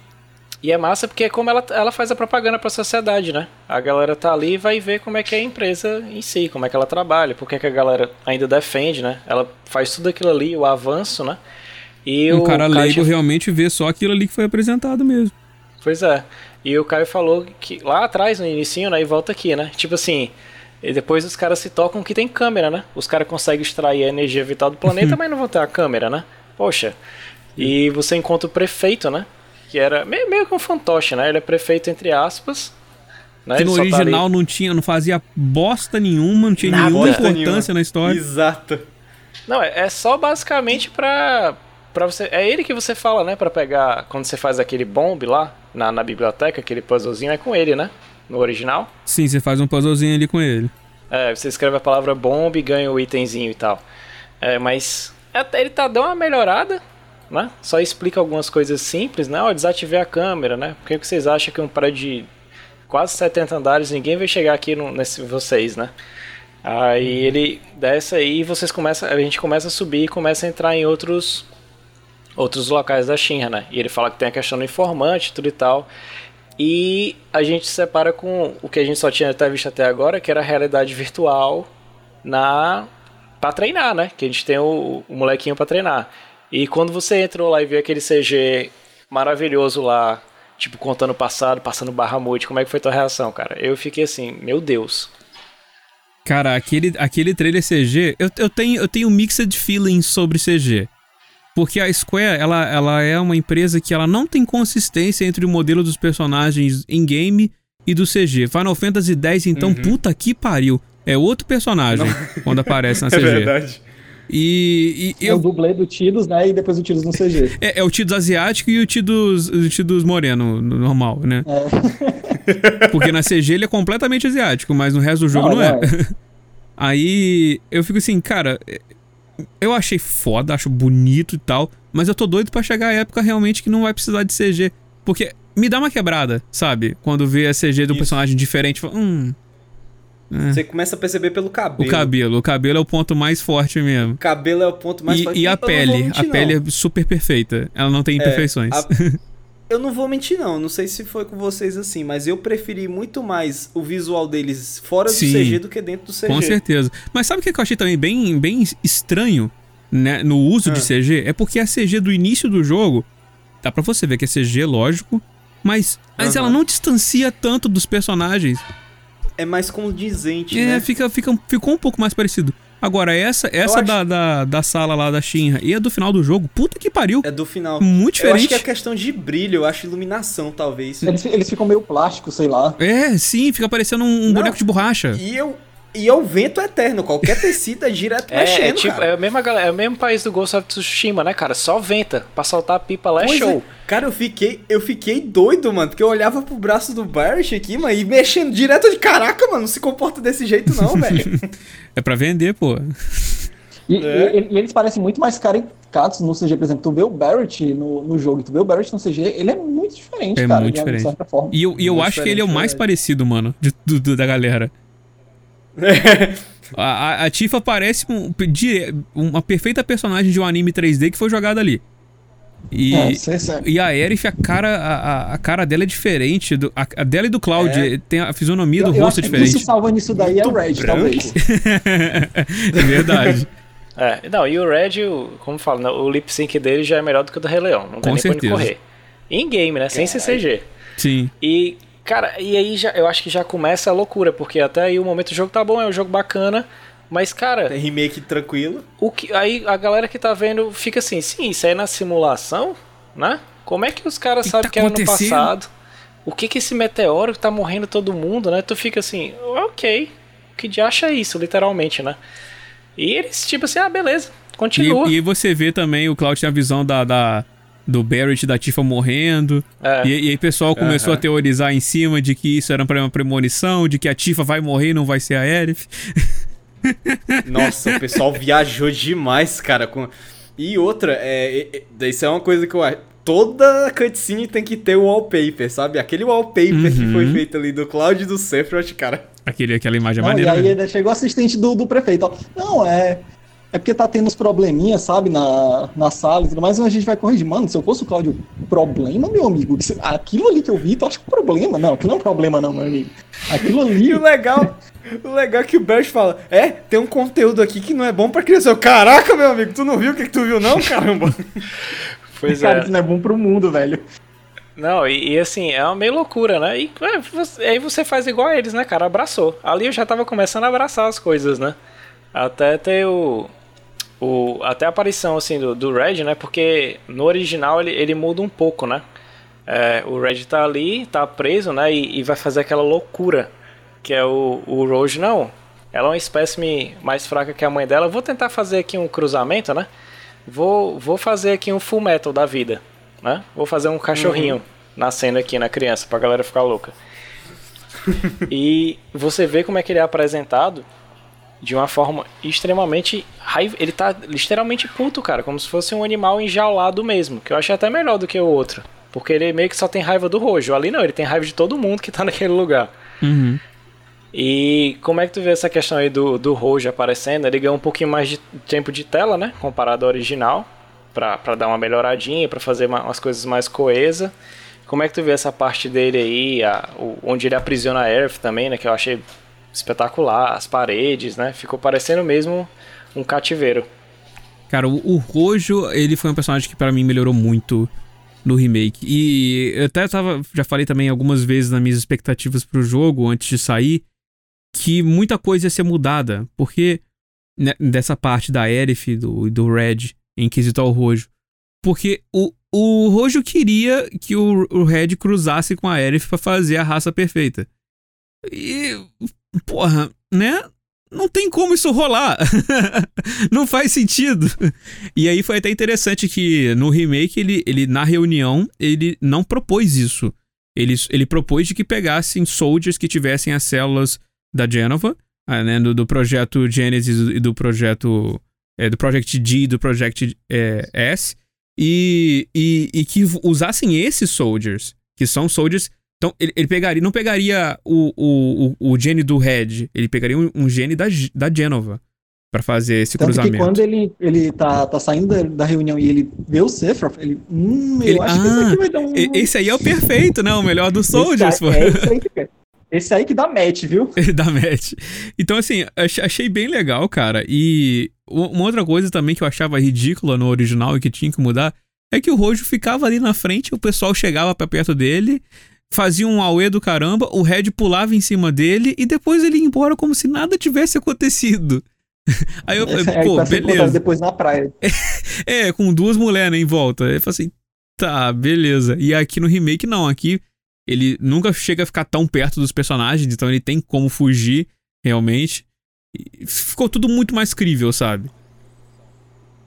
E é massa porque é como ela, ela faz a propaganda pra sociedade, né? A galera tá ali e vai ver como é que é a empresa em si, como é que ela trabalha, por que que a galera ainda defende, né? Ela faz tudo aquilo ali, o avanço, né? E Um o cara leigo tinha- realmente vê só aquilo ali que foi apresentado mesmo. Pois é. E o Caio falou que lá atrás, no inicinho, né? E volta aqui, né? Tipo assim. E depois os caras se tocam que tem câmera, né? Os caras conseguem extrair a energia vital do planeta, mas não vão ter a câmera, né? Poxa. E você encontra o prefeito, né? Que era meio, meio que um fantoche, né? Ele é prefeito entre aspas. Né? que no tá ali- original não tinha, não fazia bosta nenhuma, não tinha Nada. nenhuma importância na história. Exato. Não, é, é só basicamente pra, pra você. É ele que você fala, né? Pra pegar. Quando você faz aquele bomb lá na, na biblioteca, aquele puzzlezinho, é com ele, né? No original. Sim, você faz um puzzlezinho ali com ele. É, você escreve a palavra bomb e ganha o itemzinho e tal. É, mas até ele tá dando uma melhorada, né? Só explica algumas coisas simples, né? Ó, desativei a câmera, né? Por que vocês acham que um prédio de quase 70 andares ninguém vai chegar aqui no, nesse vocês, né? Aí ele desce aí e vocês começam, a gente começa a subir e começa a entrar em outros outros locais da Shinra, né? E ele fala que tem a questão do informante, tudo e tal. E a gente separa com o que a gente só tinha até visto até agora, que era a realidade virtual na para treinar, né? Que a gente tem o, o molequinho para treinar. E quando você entrou lá e viu aquele CG maravilhoso lá, tipo contando o passado, passando barra noite, como é que foi tua reação, cara? Eu fiquei assim, meu Deus. Cara, aquele, aquele trailer CG, eu, eu, tenho, eu tenho mixed feelings sobre CG. Porque a Square, ela, ela é uma empresa que ela não tem consistência entre o modelo dos personagens em game e do CG. Final Fantasy X, então, puta que pariu. É outro personagem quando aparece na É CG. verdade. E, e É o eu, dublê do Tidus, né? E depois o Tidus no CG. é, é o Tidus asiático e o Tidus, o Tidus moreno, no- normal, né? É. Porque na CG ele é completamente asiático, mas no resto do jogo não, é. Aí eu fico assim, cara, eu achei foda, acho bonito e tal, mas eu tô doido pra chegar a época realmente que não vai precisar de CG. Porque me dá uma quebrada, sabe? Quando vê a CG do Isso. personagem diferente, fala, hum. Você começa a perceber pelo O cabelo. cabelo, o cabelo é o ponto mais forte mesmo. O cabelo é o ponto mais E, forte. e a pele, mentir, a não. pele é super perfeita. Ela não tem imperfeições. a- Eu não vou mentir, não. Não sei se foi com vocês assim, mas eu preferi muito mais o visual deles fora do Sim. CG do que dentro do CG. Com certeza. Mas sabe o que eu achei também bem, bem estranho né, no uso de Ah. CG? É porque a CG do início do jogo, dá pra você ver que é CG, lógico, mas, mas Aham. ela não distancia tanto dos personagens. É mais condizente, É, né? fica, fica, ficou um pouco mais parecido. Agora, essa, essa acho- da, da, da sala lá da Shinra e a do final do jogo, puta que pariu. É do final. Muito Eu acho diferente. que é questão de brilho, eu acho iluminação, talvez. Eles, eles ficam meio plásticos, sei lá. É, sim, fica parecendo um, um boneco de borracha. E eu. E é o vento eterno, qualquer tecido é direto É, mexendo, é tipo, cara. é, a mesma, galera- é o mesmo país do Ghost of Tsushima, né, cara? Só venta. Pra soltar a pipa lá é Pois show. Cara, eu fiquei, eu fiquei doido, mano, porque eu olhava pro braço do Barrett aqui, mano, e mexendo direto de caraca, mano, não se comporta desse jeito não, velho. É pra vender, pô. E, É. e- e eles parecem muito mais caricatos no CG, por exemplo. Tu vê o Barrett no, no jogo e tu vê o Barrett no CG, ele é muito diferente, É cara. muito diferente. E eu, e eu acho que ele é o mais parecido, mano, de, do- do- da galera. A, a, a Tifa parece um, uma perfeita personagem de um anime 3D que foi jogado ali. E, É, é e a Aerith, a cara, a, a- cara dela é diferente. do- a, a dela e do Cloud É. tem a fisionomia do Eu- eu rosto é acho que diferente. Isso salva nisso daí é o Red, branco. talvez. é verdade. É, não, e o Red, o- como fala, né, o lip sync dele já é melhor do que o do Rei Leão. Não tem Com nem pra certeza. onde correr. Em game, né? Sem ser CG. Sim. E, cara, e aí já, eu acho que já começa a loucura, porque até aí o momento do jogo tá bom, é um jogo bacana, mas, cara, Tem remake tranquilo. o que, aí a galera que tá vendo fica assim, sim, isso aí é na simulação, né? Como é que os caras Que sabem tá que era no passado? O que que esse meteoro que tá morrendo todo mundo, né? Tu fica assim, ok, que de acha isso, literalmente, né? E eles, tipo assim, ah, beleza, E, continua. e aí você vê também o Cloud tem a visão da, da- do Barrett e da Tifa morrendo. É. E, e aí o pessoal começou a teorizar em cima de que isso era uma premonição, de que a Tifa vai morrer e não vai ser a Aerith. Nossa, o pessoal viajou demais, cara. Com... E outra, é, é, isso é uma coisa que eu acho. Toda cutscene tem que ter o wallpaper, sabe? Aquele wallpaper que Uhum. foi feito ali do Cloud e do Sephiroth, cara. Aquele, aquela imagem é Não, e maneira. aí né? ainda chegou o assistente do, do prefeito, ó. Não, é. É porque tá tendo uns probleminhas, sabe, na, na sala e tudo mais, mas a gente vai corrigir. Mano, se eu fosse o Cláudio, problema, meu amigo? Aquilo ali que eu vi, tu acha que é um problema? Não, aquilo não é um problema, não, meu amigo. Aquilo ali. E o legal, o legal é que o Bert fala: É, tem um conteúdo aqui que não é bom pra criança. Eu, Caraca, meu amigo, tu não viu o que, que tu viu, não, caramba? Pois cara, é. isso não é bom pro mundo, velho. Não, e, e assim, é uma meio loucura, né? E é, você- aí você faz igual a eles, né, cara? Abraçou. Ali eu já tava começando a abraçar as coisas, né? Até ter o. o até a aparição, assim, do, do Red, né? Porque no original ele, ele muda um pouco, né? É, o Red tá ali, tá preso, né? E, e vai fazer aquela loucura. Que é o, o Rogue, não. Ela é uma espécime mais fraca que a mãe dela. Vou tentar fazer aqui um cruzamento, né? Vou, vou fazer aqui um full metal da vida, né? Vou fazer um cachorrinho nascendo aqui na criança pra galera ficar louca. e você vê como é que ele é apresentado de uma forma extremamente raiva. Ele tá literalmente puto, cara, como se fosse um animal enjaulado mesmo, que eu achei até melhor do que o outro. Porque ele meio que só tem raiva do Rojo. Ali não, ele tem raiva de todo mundo que tá naquele lugar. Uhum. E como é que tu vê essa questão aí do, do Rojo aparecendo? Ele ganhou um pouquinho mais de tempo de tela, né? Comparado ao original. Pra, pra dar uma melhoradinha, pra fazer uma- umas coisas mais coesas. Como é que tu vê essa parte dele aí? a- o- onde ele aprisiona a Earth também, né? Que eu achei espetacular. As paredes, né? Ficou parecendo mesmo um cativeiro. Cara, o, o Rojo, ele foi um personagem que pra mim melhorou muito no remake. E eu até tava, já falei também algumas vezes nas minhas expectativas pro jogo antes de sair que muita coisa ia ser mudada, porque né, dessa parte da Aerith e do, do Red em quesito ao Rojo. Porque o, o Rojo queria que o, o Red cruzasse com a Aerith pra fazer a raça perfeita. E, porra, né? Não tem como isso rolar. não faz sentido. E aí foi até interessante que no remake, ele, ele na reunião, ele não propôs isso. Ele, ele propôs de que pegassem soldiers que tivessem as células da Genova, ah, né, do, do projeto Genesis e do projeto. é, do Project G e do Project é, S, e, e, e que usassem esses soldiers, que são soldiers. Então, ele, ele pegaria, não pegaria o, o, o, o gene do Red, ele pegaria um, um gene da, da Genova pra fazer esse Tanto que cruzamento. quando ele, ele tá, tá saindo da, da reunião e ele vê o Sephiroth, ele. Hum, eu Ele- acho que esse Ah, aqui vai dar um. E- Esse aí é o perfeito, né? O melhor dos soldiers, esse, pô. aí- é esse aí que, esse aí que dá match, viu? da match. Então, assim, ach- achei bem legal, cara. E uma outra coisa também que eu achava ridícula no original e que tinha que mudar é que o Rojo ficava ali na frente, o pessoal chegava pra perto dele, fazia um auê do caramba, o Red pulava em cima dele e depois ele ia embora como se nada tivesse acontecido. Aí eu falei, Aí pô, tá beleza. depois na praia. É, com duas mulheres né, em volta. Aí eu falei assim, tá, beleza. E aqui no remake, não. Aqui ele nunca chega a ficar tão perto dos personagens, então ele tem como fugir, realmente. E ficou tudo muito mais crível, sabe?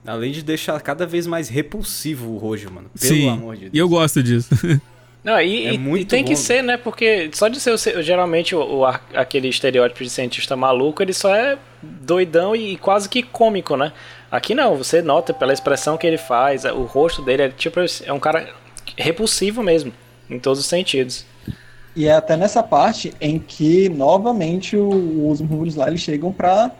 Além de deixar cada vez mais repulsivo o Rojo, mano. Pelo Sim. amor de Deus. E eu gosto disso. Não, e, É e- muito e tem que bom. ser, né? Porque só de ser, o geralmente o, o aquele estereótipo de cientista maluco, ele só é doidão e quase que cômico, né? Aqui não, você nota pela expressão que ele faz, o rosto dele é tipo é um cara repulsivo mesmo, em todos os sentidos. E é até nessa parte em que, novamente, o- os murmúrios lá eles chegam pra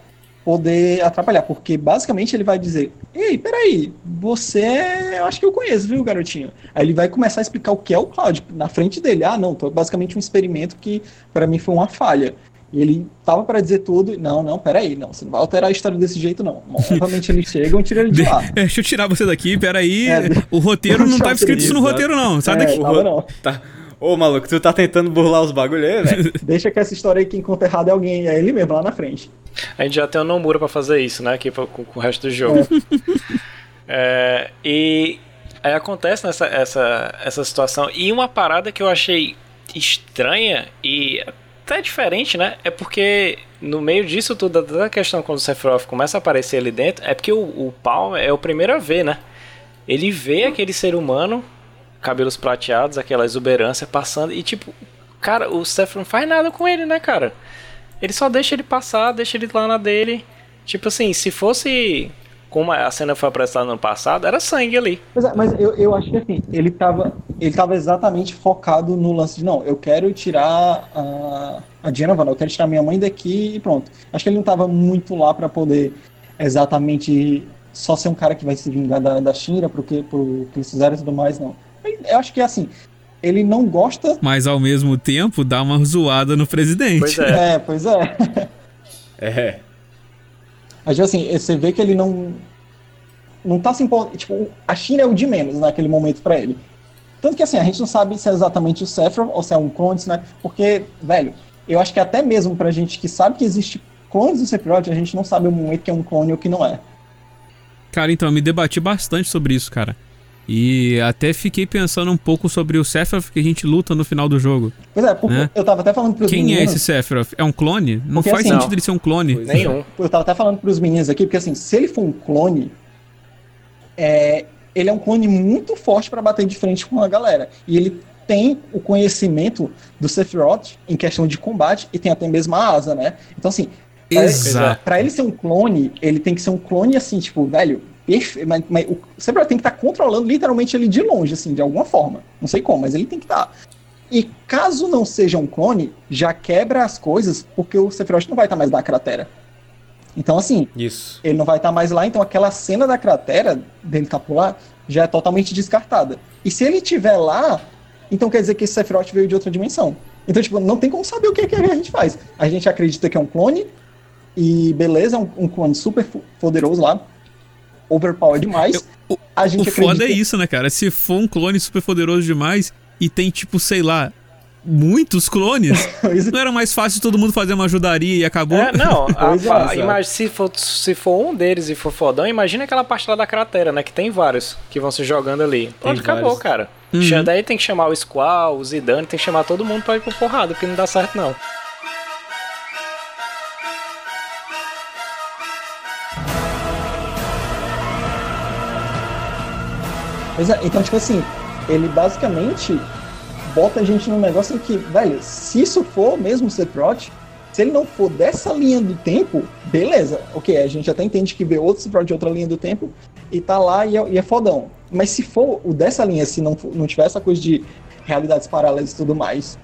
poder atrapalhar. Porque, basicamente, ele vai dizer: Ei, peraí, você. Eu acho que eu conheço, viu, garotinho? Aí ele vai começar a explicar o que é o Cloud na frente dele. Ah, não, tô basicamente um experimento que, pra mim, foi uma falha. E ele tava pra dizer tudo. Não, não, peraí, não, você não vai alterar a história desse jeito, não. Novamente eles chegam e tiram ele de lá. É, deixa eu tirar você daqui, peraí. É, o roteiro não tava escrito isso no roteiro, não. Sai É, daqui. tava não. Tá. Ô, maluco, tu tá tentando burlar os bagulho aí, velho? Deixa que essa história aí, quem conta errado é alguém, é ele mesmo lá na frente. A gente já tem o Nomura pra fazer isso, né? Aqui com, com o resto do jogo. É, e aí acontece nessa essa, essa situação. E uma parada que eu achei estranha e até diferente, né? É porque no meio disso tudo, da questão quando o Sephiroth começa a aparecer ali dentro, é porque o, o Palm é o primeiro a ver, né? Ele vê aquele ser humano, cabelos prateados, aquela exuberância passando, e tipo, cara, o Sephiroth não faz nada com ele, né, cara? Ele só deixa ele passar, deixa ele lá na dele. Tipo assim, se fosse como a cena foi apresentada no passado, era sangue ali. Mas, é, mas eu, eu acho que assim, ele tava, ele tava exatamente focado no lance de não, eu quero tirar a, a Diana Van, eu quero tirar minha mãe daqui e pronto. Acho que ele não tava muito lá pra poder exatamente só ser um cara que vai se vingar da, da Shira porque pro que eles fizeram e tudo mais, não. Eu acho que assim, ele não gosta. Mas ao mesmo tempo dá uma zoada no presidente. Pois é. É, pois é. É. Mas assim, você vê que ele não. Não tá se importando. Tipo, a China é o de menos naquele momento pra ele. Tanto que assim, a gente não sabe se é exatamente o Sephiroth ou se é um clone, né? Porque, velho, eu acho que até mesmo pra gente que sabe que existe clones do Sephiroth, a gente não sabe o momento que é um clone ou que não é. Cara, então, eu me debati bastante sobre isso, cara. E até fiquei pensando um pouco sobre o Sephiroth que a gente luta no final do jogo. Pois é, porque Né? eu tava até falando pros Quem é meninos. esse Sephiroth? É um clone? Não Porque faz assim, sentido não. ele ser um clone. Pois é. Nenhum. Eu tava até falando pros meninos aqui, porque assim, se ele for um clone, é, ele é um clone muito forte pra bater de frente com a galera. E ele tem o conhecimento do Sephiroth em questão de combate e tem até mesmo a asa, né? Então assim, Exato. pra ele ser um clone, ele tem que ser um clone assim, tipo, velho, perfeito. Mas, mas o Sephiroth tem que estar controlando literalmente ele de longe, assim, de alguma forma. Não sei como, mas ele tem que estar. E caso não seja um clone, já quebra as coisas, porque o Sephiroth não vai estar mais na cratera. Então, assim, Isso. ele não vai estar mais lá, então aquela cena da cratera, dele capular, já é totalmente descartada. E se ele estiver lá, então quer dizer que esse Sephiroth veio de outra dimensão. Então, tipo, não tem como saber o que, é que a gente faz. A gente acredita que é um clone, e beleza, é um, um clone super poderoso lá, overpower demais. o- a gente O foda é isso, né, cara? Se for um clone super poderoso demais e tem, tipo, sei lá, muitos clones, não era mais fácil todo mundo fazer uma ajudaria e acabou? É, não, a, é, a- se, for, se for um deles e for fodão, imagina aquela parte lá da cratera, né? Que tem vários que vão se jogando ali. Pronto, acabou, cara. Uhum. Daí tem que chamar o Squall, o Zidane, tem que chamar todo mundo pra ir pro porrada, porque não dá certo não. Pois é, então, tipo assim, ele basicamente bota a gente num negócio em que, velho, se isso for mesmo o Sephiroth, se ele não for dessa linha do tempo, beleza, ok, a gente até entende que vê outro Sephiroth de outra linha do tempo e tá lá e é, e é fodão. Mas se for o dessa linha, se não, não tiver essa coisa de realidades paralelas e tudo mais,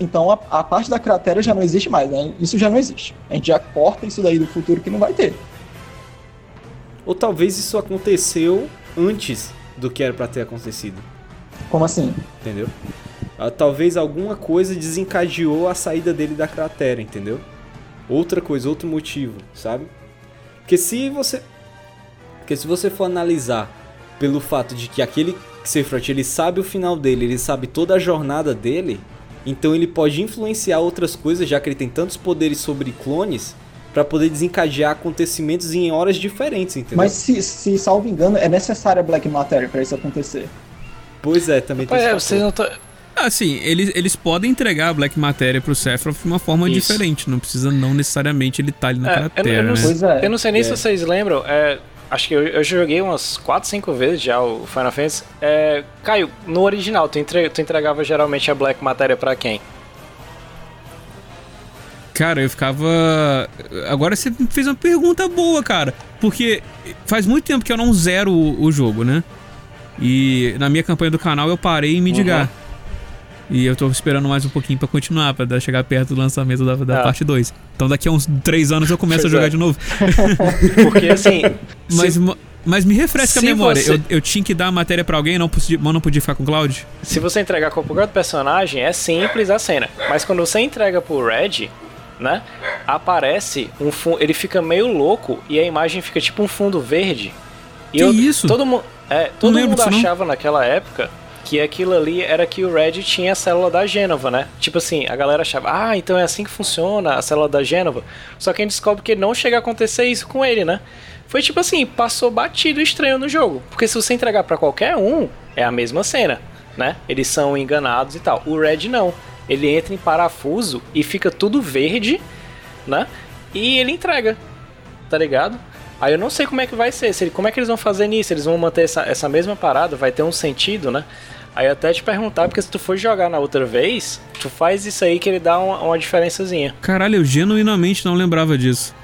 então a, a parte da cratera já não existe mais, né? Isso já não existe. A gente já corta isso daí do futuro que não vai ter. Ou talvez isso aconteceu antes do que era pra ter acontecido. Como assim? Entendeu? Ah, Talvez alguma coisa desencadeou a saída dele da cratera, entendeu? Outra coisa, outro motivo, sabe? Porque se você. Porque se você for analisar pelo fato de que aquele Sephiroth, ele sabe o final dele, ele sabe toda a jornada dele, então ele pode influenciar outras coisas, já que ele tem tantos poderes sobre clones, pra poder desencadear acontecimentos em horas diferentes, entendeu? Mas se, se salvo engano, é necessária Black Matter pra isso acontecer. Pois é, também tem É, vocês não tá... Assim, eles, eles podem entregar a Black Matéria pro Sephiroth de uma forma Isso. diferente. Não precisa não necessariamente ele estar ali É, naquela eu, eu terra, não, né? Pois é. eu não sei nem se É. vocês lembram, é, acho que eu, eu joguei umas 4, 5 vezes já o Final Fantasy. É, Caio, no original, tu, entre- tu entregava geralmente a Black Matéria pra quem? Cara, eu ficava. Agora você me fez uma pergunta boa, cara. Porque faz muito tempo que eu não zero o, o jogo, né? E na minha campanha do canal eu parei em Midgar. E eu tô esperando mais um pouquinho pra continuar, pra chegar perto do lançamento da, da Ah. parte 2. Então daqui a uns 3 anos eu começo a jogar é. de novo. Porque assim. Mas, se, ma- mas me refresca a memória. você- Eu, eu tinha que dar a matéria pra alguém, não podia, mas não podia ficar com o Cloud? se você entregar com qualquer outro personagem, é simples a cena. Mas quando você entrega pro Red, né? Aparece um fundo. Ele fica meio louco e a imagem fica tipo um fundo verde. E Que isso? Todo, mu é, todo mundo disso, não. achava naquela época que aquilo ali era que o Red tinha a célula da Gênova, né? Tipo assim, a galera achava, ah, então é assim que funciona a célula da Gênova. Só que a gente descobre que não chega a acontecer isso com ele, né? Foi tipo assim, passou batido estranho no jogo. Porque se você entregar pra qualquer um, é a mesma cena, né? Eles são enganados e tal. O Red não. Ele entra em parafuso e fica tudo verde, né? E ele entrega, tá ligado? Aí eu não sei como é que vai ser, se ele- como é que eles vão fazer nisso? Eles vão manter essa, essa mesma parada? Vai ter um sentido, né? Aí eu até te perguntar, porque se tu for jogar na outra vez, tu faz isso aí que ele dá uma, uma diferençazinha. Caralho, eu genuinamente não lembrava disso.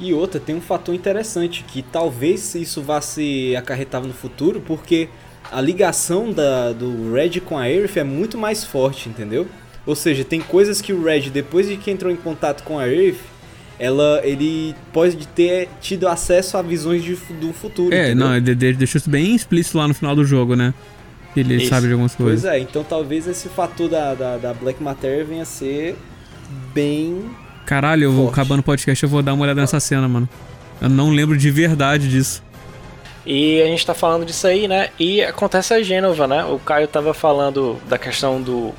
E outra, tem um fator interessante, que talvez isso vá se acarretar no futuro, porque a ligação da, do Red com a Aerith é muito mais forte, entendeu? Ou seja, tem coisas que o Red, depois de que entrou em contato com a Aerith, ela, ele pode ter tido acesso a visões de do futuro, É, entendeu? não, ele de- deixou isso bem explícito lá no final do jogo, né? Ele Isso. sabe de algumas Pois coisas. é, então talvez esse fator da, da, da Black Matter venha a ser bem... Caralho, eu vou Forte. acabando o podcast, eu vou dar uma olhada nessa cena, mano. Eu não lembro de verdade disso. E a gente tá falando disso aí, né? E acontece a Gênova, né? O Caio tava falando da questão do.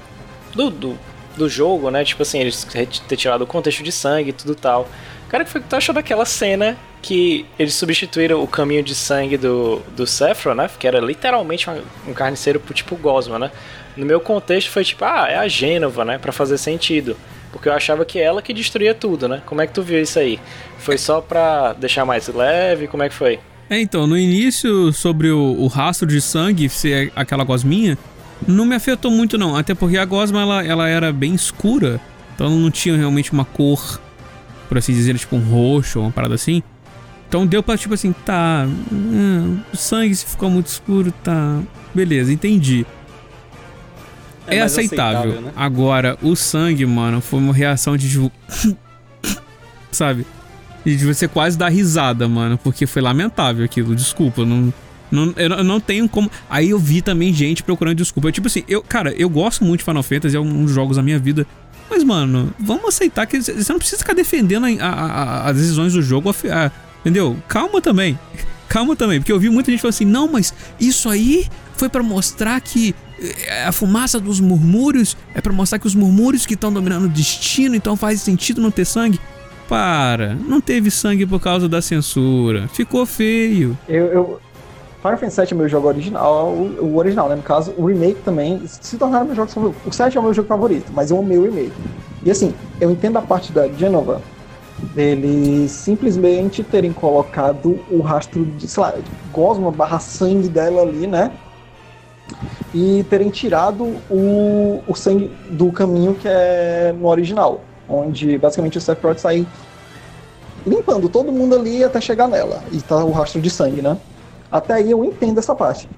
do, do, do jogo, né? Tipo assim, eles ter tirado o contexto de sangue e tudo tal. Cara, o que foi que tu achou daquela cena que eles substituíram o caminho de sangue do, do Sephiroth, né? Que era literalmente uma- um carniceiro pro tipo Gosma, né? No meu contexto foi tipo, ah, é a Gênova, né? Pra fazer sentido. Porque eu achava que ela que destruía tudo, né? Como é que tu viu isso aí? Foi só pra deixar mais leve? Como é que foi? É, então, no início, sobre o, o rastro de sangue ser aquela gosminha, não me afetou muito não. Até porque a gosma, ela, ela era bem escura. Então ela não tinha realmente uma cor, por assim dizer, tipo um roxo ou uma parada assim. Então deu pra, tipo assim, tá... hum, o sangue se ficou muito escuro, tá... Beleza, entendi. É, mais aceitável. né? Agora, o sangue, mano, foi uma reação de tipo. Sabe? E de você quase dar risada, mano. Porque foi lamentável aquilo. Desculpa, não. Não, eu não- eu tenho como. Aí eu vi também gente procurando desculpa. Tipo assim, eu, cara, eu gosto muito de Final Fantasy, é um dos jogos da minha vida. Mas, mano, vamos aceitar que você não precisa ficar defendendo a- a- a- as decisões do jogo. entendeu? Calma também. Calma também. Porque eu vi muita gente falando assim: não, mas isso aí foi pra mostrar que eh, a fumaça dos murmúrios é pra mostrar que os murmúrios que estão dominando o destino, então faz sentido não ter sangue. Para, não teve sangue por causa da censura. Ficou feio. Eu, eu- Final Fantasy VII é meu jogo original, o, original, né? No caso, o remake também se tornaram meus jogos favoritos. O 7 é o meu jogo favorito, mas eu amei o remake. E assim, eu entendo a parte da Genova, eles simplesmente terem colocado o rastro de, sei lá, de gosma barra sangue dela ali, né? E terem tirado o, o sangue do caminho que é no original, onde basicamente o Sephiroth sai limpando todo mundo ali até chegar nela. E tá o rastro de sangue, né? Até aí eu entendo essa parte.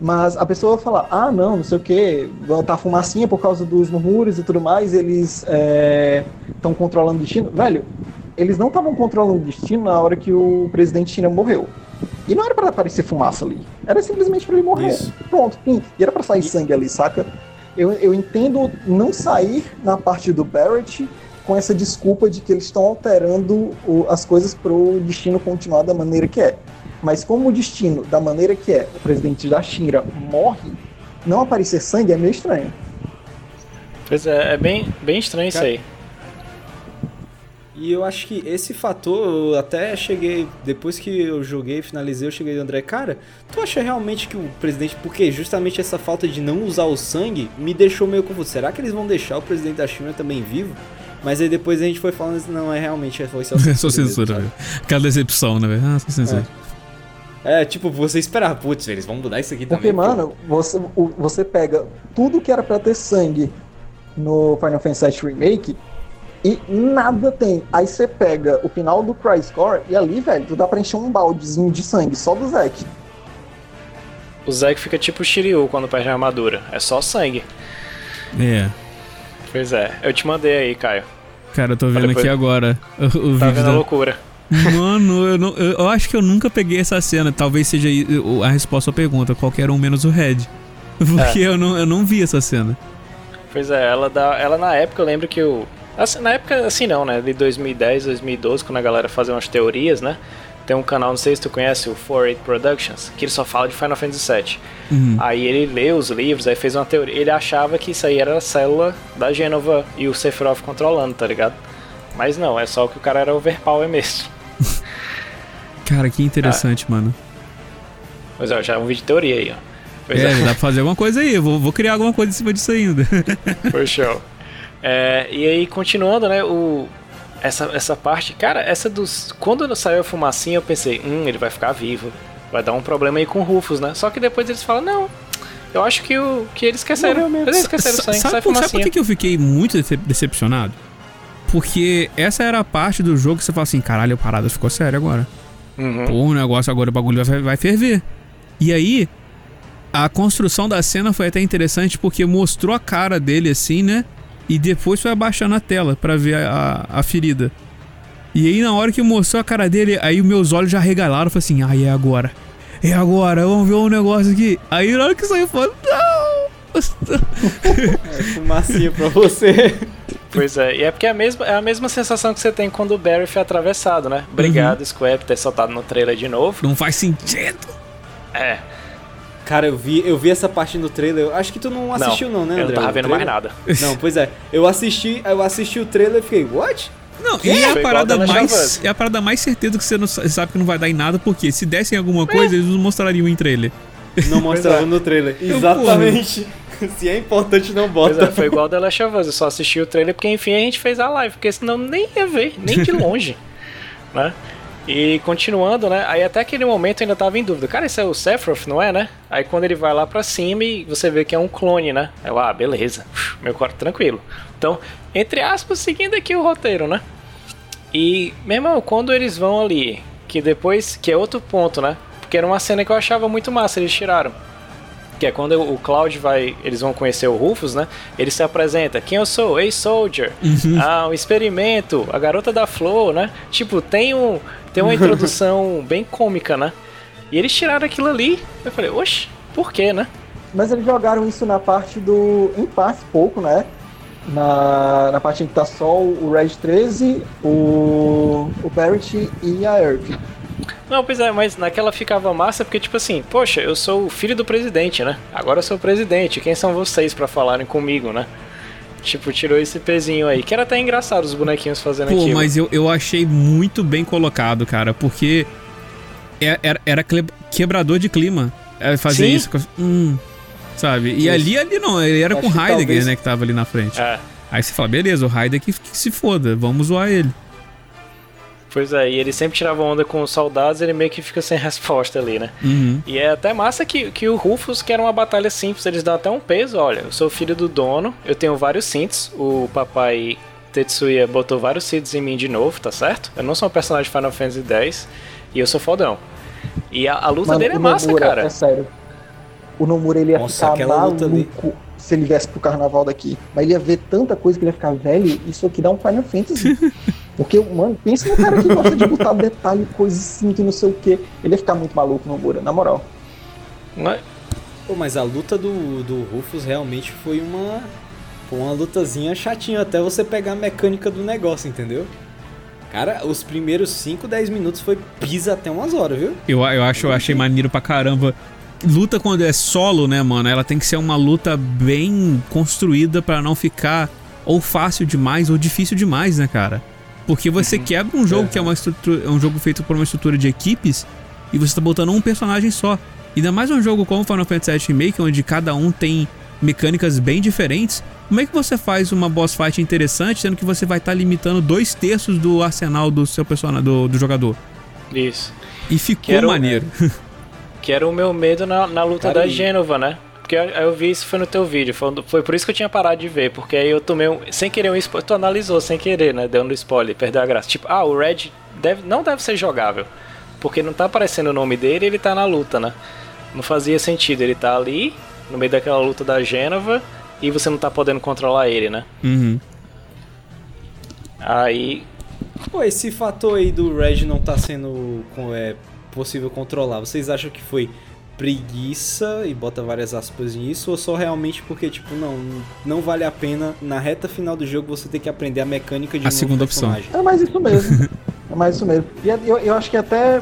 Mas a pessoa fala, ah, não, não sei o que, tá fumacinha por causa dos murmúrios e tudo mais, eles estão controlando o destino. Velho, eles não estavam controlando o destino na hora que o presidente China morreu. E não era pra aparecer fumaça ali. Era simplesmente pra ele morrer. Isso. Pronto, fim. E era pra sair sangue ali, saca? Eu, eu entendo não sair na parte do Barrett com essa desculpa de que eles estão alterando o- as coisas pro destino continuar da maneira que é. Mas como o destino, da maneira que é, o presidente da Shinra morre, não aparecer sangue é meio estranho. Pois é, é bem, bem estranho isso Cara, aí. E eu acho que esse fator, eu até cheguei, depois que eu joguei e finalizei, eu cheguei do André, cara, tu acha realmente que o presidente, porque justamente essa falta de não usar o sangue me deixou meio confuso. Será que eles vão deixar o presidente da China também vivo? Mas aí depois a gente foi falando, assim, não, é realmente, foi só É só mesmo, censura, sabe? velho. Aquela decepção, né, velho? Ah, só censura. É, tipo, você esperar, putz, eles vão mudar isso aqui Porque, também. pô. mano, você, o- você pega tudo que era pra ter sangue no Final Fantasy VII Remake e nada tem. Aí você pega o final do Cry Score e ali, velho, tu dá pra encher um baldezinho de sangue só do Zack. O Zack fica tipo o Shiryu quando perde a armadura. É só sangue. É. Pois é. Eu te mandei aí, Caio. Cara, eu tô vendo depois- aqui agora o, o Tá vídeo vendo a da... loucura. Mano, eu, não- eu- acho que eu nunca peguei essa cena. Talvez seja a resposta à pergunta. Qualquer um menos o Red. Porque É. eu, não, eu não vi essa cena. Pois é, ela dá. Ela na época eu lembro que o. assim, na época, assim não, né? De 2010, 2012, quando a galera fazia umas teorias, né? Tem um canal, não sei se tu conhece, o 48 Productions, que ele só fala de Final Fantasy VII. Uhum. Aí ele leu os livros, aí fez uma teoria. Ele achava que isso aí era a célula da Gênova e o Sephiroth controlando, tá ligado? Mas não, é só que o cara era overpower mesmo. Cara, que interessante, mano. Mas ó, já é um vídeo de teoria aí, ó. Pois É, dá pra fazer alguma coisa aí. Eu vou, vou criar alguma coisa em cima disso ainda. Foi show. É, e aí, continuando, né, o, essa, essa parte, cara, essa dos. Quando saiu a fumacinha, eu pensei, hum, ele vai ficar vivo. Vai dar um problema aí com o Rufus, né? Só que depois eles falam, não, eu acho que, o, que eles esqueceram. Eles esqueceram sangue, sai sabe, por, sabe por fumacinha. que eu fiquei muito dece- decepcionado? Porque essa era a parte do jogo que você fala assim: caralho, a parada ficou séria agora. Uhum. Pô, o negócio agora, o bagulho vai, vai ferver. E aí, a construção da cena foi até interessante porque mostrou a cara dele assim, né? E depois foi abaixando a tela pra ver a, a, a ferida. E aí, na hora que mostrou a cara dele, aí os meus olhos já regalaram. Falei assim: ai, é agora. É agora, vamos ver um negócio aqui. Aí, na hora que saiu, eu falei: não! Fumacinha pra você. Pois é, e é porque é a, mesma, é a mesma sensação que você tem quando o Barry foi atravessado, né? Obrigado, Square, por ter soltado no trailer de novo. Não faz sentido. É, Cara, eu vi, eu vi essa parte no trailer. Eu acho que tu não assistiu não, né, André? eu não tava O vendo mais nada. Não, pois é. Eu assisti, eu assisti o trailer e fiquei, what? Não, Que? e é a parada mais. É a parada mais certeza que você não sa- sabe que não vai dar em nada, porque se dessem alguma coisa, eles não mostrariam em trailer. Não mostrava é. no trailer. Exatamente. Se é importante, não Pois bota. é, foi igual The Last of Us, eu só assisti o trailer porque enfim a gente fez a live, porque senão nem ia ver, nem de longe, né? E continuando, né? Aí até aquele momento eu ainda tava em dúvida. Cara, esse é o Sephiroth, não é, né? Aí quando ele vai lá pra cima e você vê que é um clone, né? Eu, ah, beleza. Uf, Meu corpo tranquilo. Então, entre aspas, seguindo aqui o roteiro, né? E, meu irmão, quando eles vão ali, que depois, que é outro ponto, né? Porque era uma cena que eu achava muito massa, eles tiraram. Que é quando o Cloud vai. Eles vão conhecer o Rufus, né? Ele se apresenta. Quem eu sou? Ei, Soldier. Ah, um experimento. A garota da flor, né? Tipo, tem, um, tem uma introdução bem cômica, né? E eles tiraram aquilo ali. Eu falei, oxe, por quê, né? Mas eles jogaram isso na parte do. Em parte, pouco, né? Na, na parte em que tá só o Red 13, o, o Barrett e a Earth. Não, pois é, mas naquela ficava massa porque, tipo assim, poxa, eu sou o filho do presidente, né? Agora eu sou o presidente. Quem são vocês pra falarem comigo, né? Tipo, tirou esse pezinho aí. Que era até engraçado os bonequinhos fazendo Pô, aquilo. mas eu, eu achei muito bem colocado, cara, porque é- era, era quebrador de clima é, fazer Sim. isso. Hum, sabe? E ali, ali não, ele era Acho com Heidegger, talvez- né, que tava ali na frente. É. Aí você fala, beleza, o Heidegger que, que se foda, vamos zoar ele. Pois é, e ele sempre tirava onda com os soldados, ele meio que fica sem resposta ali, né? Uhum. E é até massa que, que o Rufus, que era uma batalha simples, eles dão até um peso, olha, eu sou filho do dono, eu tenho vários cintos, o papai Tetsuya botou vários cintos em mim de novo, tá certo? Eu não sou um personagem de Final Fantasy X e eu sou fodão. E a, a luta Mano, dele é o massa, Nomura, cara. É sério. O Nomura ele ia Nossa, ficar luta ali. maluco se ele viesse pro carnaval daqui. Mas ele ia ver tanta coisa que ele ia ficar velho, isso aqui dá um Final Fantasy. Porque, mano, pensa no cara que gosta de botar detalhe, coisa assim, que não sei o que. Ele ia ficar muito maluco, Nomura, na moral. Não é- Pô, mas a luta do, do Rufus realmente foi uma. Foi uma lutazinha chatinha até você pegar a mecânica do negócio, entendeu? Cara, os primeiros 5, 10 minutos foi pisa até umas horas, viu? Eu, eu acho, eu achei maneiro pra caramba. Luta quando é solo, né, mano? Ela tem que ser uma luta bem construída pra não ficar ou fácil demais ou difícil demais, né, cara? Porque você quebra um jogo que é uma estrutura, é um jogo feito por uma estrutura de equipes e você tá botando um personagem só. Ainda mais um jogo como Final Fantasy VII Remake, onde cada um tem mecânicas bem diferentes. Como é que você faz uma boss fight interessante, sendo que você vai estar limitando dois terços do arsenal do seu personagem, do, do jogador? Isso. E ficou Quero- maneiro. Que era o meu medo na, na luta Cara, da Gênova, né? Porque eu, eu vi isso foi no teu vídeo. Foi, foi por isso que eu tinha parado de ver. Porque aí eu tomei um. Sem querer um spoiler. Tu analisou sem querer, né? Dando spoiler, perdeu a graça. Tipo, ah, o Red deve, não deve ser jogável. Porque não tá aparecendo o nome dele e ele tá na luta, né? Não fazia sentido. Ele tá ali, no meio daquela luta da Gênova, e você não tá podendo controlar ele, né? Uhum. Aí. Pô, esse fator aí do Red não tá sendo com- é, possível controlar, vocês acham que foi preguiça e bota várias aspas nisso ou só realmente porque tipo não não vale a pena na reta final do jogo você ter que aprender a mecânica de A um novo segunda opção. personagem? É mais isso mesmo. é mais isso mesmo. E eu, eu acho que até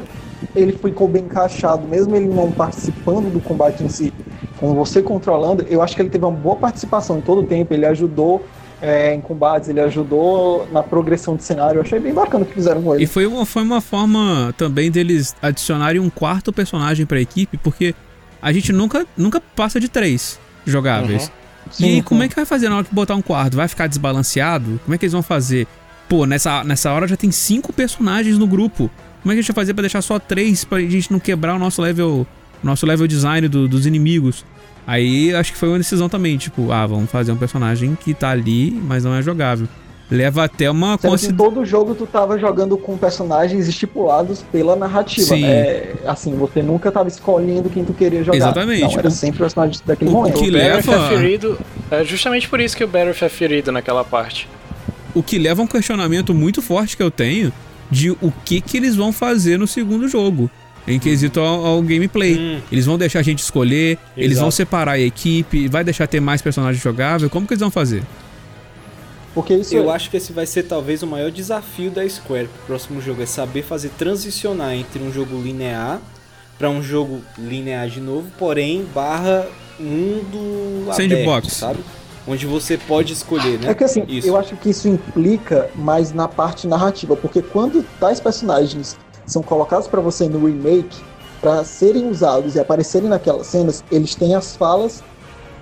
ele ficou bem encaixado, mesmo ele não participando do combate em si, com você controlando, eu acho que ele teve uma boa participação em todo o tempo, ele ajudou é, em combates, ele ajudou na progressão de cenário. Eu achei bem bacana o que fizeram com E ele. foi uma, foi uma forma também deles adicionarem um quarto personagem pra equipe, porque a gente nunca, nunca passa de três jogáveis. E aí, Sim, como é que vai fazer na hora que botar um quarto? Vai ficar desbalanceado? Como é que eles vão fazer? Pô, nessa, nessa hora já tem cinco personagens no grupo. Como é que a gente vai fazer pra deixar só três pra gente não quebrar o nosso level, nosso level design do- dos inimigos? Aí acho que foi uma decisão também, tipo, ah, vamos fazer um personagem que tá ali, mas não é jogável. Leva até uma que consideração. todo jogo tu tava jogando com personagens estipulados pela narrativa. Sim. É, assim, você nunca tava escolhendo quem tu queria jogar. Exatamente. Não, era sempre o personagem daquele O- o momento. que o Barrett leva- é ferido. É justamente por isso que o Barrett é ferido naquela parte. O que leva a um questionamento muito forte que eu tenho de o que que eles vão fazer no segundo jogo. Em quesito ao, ao gameplay. Hum. Eles vão deixar a gente escolher, eles Exato. vão separar a equipe, vai deixar ter mais personagens jogáveis. Como que eles vão fazer? Porque isso Eu é- acho que esse vai ser talvez o maior desafio da Square pro próximo jogo, é saber fazer transicionar entre um jogo linear pra um jogo linear de novo, porém barra mundo Sandbox. aberto, sabe? Onde você pode escolher, né? É que assim, Isso. eu acho que isso implica mais na parte narrativa, porque quando tais personagens são colocados pra você no remake, pra serem usados e aparecerem naquelas cenas, eles têm as falas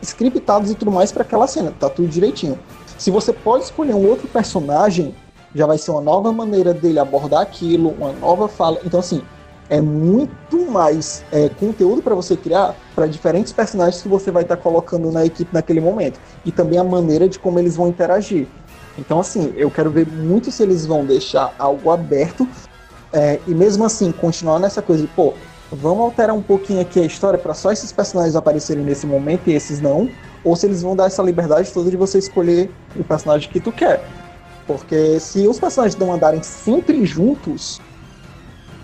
scriptadas e tudo mais pra aquela cena, tá tudo direitinho. Se você pode escolher um outro personagem, já vai ser uma nova maneira dele abordar aquilo, uma nova fala. Então assim, é muito mais é, conteúdo pra você criar para diferentes personagens que você vai estar colocando na equipe naquele momento e também a maneira de como eles vão interagir. Então, assim, eu quero ver muito se eles vão deixar algo aberto é, e mesmo assim continuar nessa coisa de, pô, vamos alterar um pouquinho aqui a história para só esses personagens aparecerem nesse momento e esses não, ou se eles vão dar essa liberdade toda de você escolher o personagem que tu quer. Porque se os personagens não andarem sempre juntos,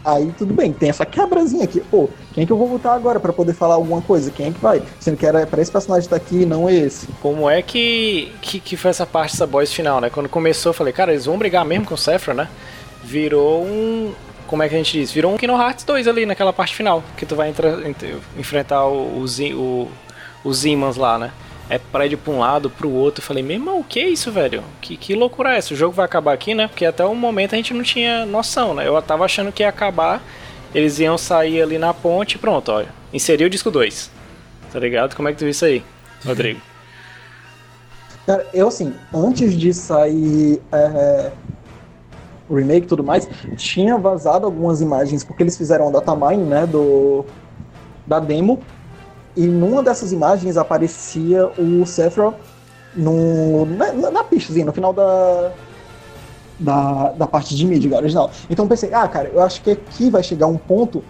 aí tudo bem, tem essa quebrazinha aqui. Pô, quem é que eu vou botar agora para poder falar alguma coisa? Quem é que vai? Sendo que era para esse personagem estar aqui e não esse. Como é que, que, que foi essa parte dessa boss final, né? Quando começou, eu falei, cara, eles vão brigar mesmo com o Sephiroth, né? Virou um. Como é que a gente diz? Virou um Kingdom Hearts 2 ali naquela parte final. Que tu vai entra- ent- enfrentar o, o, os Zimans lá, né? É prédio pra um lado, pro outro. Eu falei, meu irmão, o que é isso, velho? Que, que loucura é essa? O jogo vai acabar aqui, né? Porque até o momento a gente não tinha noção, né? Eu tava achando que ia acabar, eles iam sair ali na ponte pronto, olha. Inseriu o disco 2. Tá ligado? Como é que tu viu isso aí, Rodrigo? Cara, eu assim, antes de sair é, remake e tudo mais, tinha vazado algumas imagens, porque eles fizeram a datamine, né, do, da demo, e numa dessas imagens aparecia o Sephiroth no, na, na, no final da, da, da parte de mídia original. Então pensei, ah, cara, eu acho que aqui vai chegar um ponto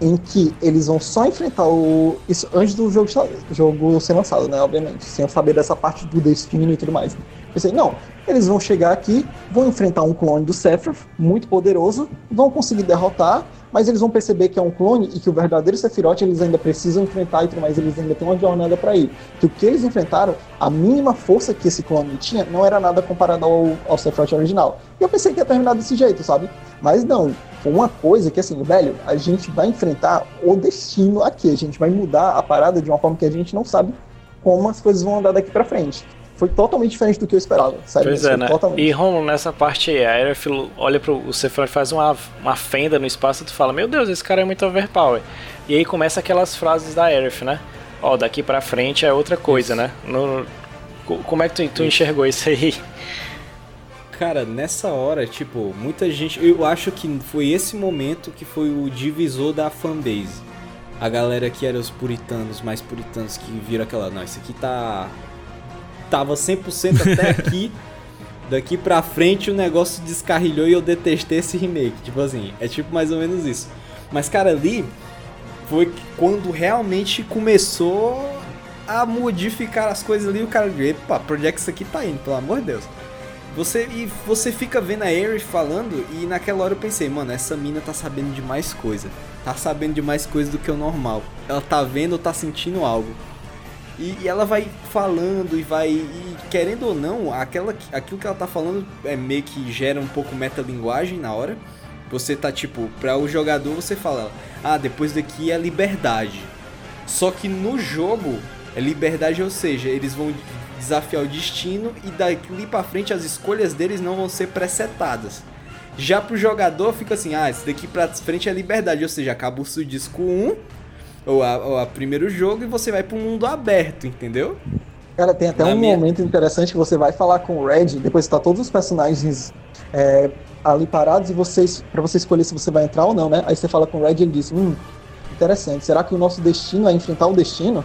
em que eles vão só enfrentar o. Isso antes do jogo, jogo ser lançado, né? Obviamente, sem eu saber dessa parte do destino e tudo mais. Pensei, não, eles vão chegar aqui, vão enfrentar um clone do Sephiroth, muito poderoso, vão conseguir derrotar, mas eles vão perceber que é um clone e que o verdadeiro Sephiroth eles ainda precisam enfrentar e tudo mais, eles ainda têm uma jornada para ir. Que o que eles enfrentaram, a mínima força que esse clone tinha, não era nada comparado ao, ao Sephiroth original. E eu pensei que ia terminar desse jeito, sabe? Mas não, uma coisa que assim, velho, a gente vai enfrentar o destino aqui, a gente vai mudar a parada de uma forma que a gente não sabe como as coisas vão andar daqui para frente foi totalmente diferente do que eu esperava. Sério, pois é, né? Totalmente. E Romulo, nessa parte aí, a Aerith olha pro o Sephiroth faz uma, uma fenda no espaço e tu fala, meu Deus, esse cara é muito overpower. E aí começa aquelas frases da Aerith, né? Ó, oh, daqui pra frente é outra coisa, isso. né? No, como é que tu, tu enxergou isso aí? Cara, nessa hora, tipo, muita gente. Eu acho que foi esse momento que foi o divisor da fanbase. A galera que era os puritanos, mais puritanos, que viram aquela. Não, isso aqui tá tava 100% até aqui. Daqui pra frente o negócio descarrilhou e eu detestei esse remake. Tipo assim, é tipo mais ou menos isso. Mas, cara, ali foi quando realmente começou a modificar as coisas ali. O cara, epa, pra onde é que isso aqui tá indo, pelo amor de Deus. Você, e você fica vendo a Aerith falando e naquela hora eu pensei, mano, essa mina tá sabendo de mais coisa. Tá sabendo de mais coisa do que o normal. Ela tá vendo ou tá sentindo algo. E, e, ela vai falando e vai. E querendo ou não, aquela, aquilo que ela tá falando é meio que gera um pouco metalinguagem na hora. Você tá tipo, para o jogador você fala, ah, depois daqui é liberdade. Só que no jogo é liberdade, ou seja, eles vão desafiar o destino e dali para frente as escolhas deles não vão ser presetadas. Já pro jogador fica assim, ah, esse daqui pra frente é liberdade, ou seja, acaba o disco 1 ou a, ou a primeiro jogo e você vai um mundo aberto, entendeu? Cara, tem até Na um minha... momento interessante que você vai falar com o Red, depois tá todos os personagens é, ali parados e vocês para você escolher se você vai entrar ou não, né? Aí você fala com o Red e ele diz: Hum, interessante, será que o nosso destino é enfrentar o destino?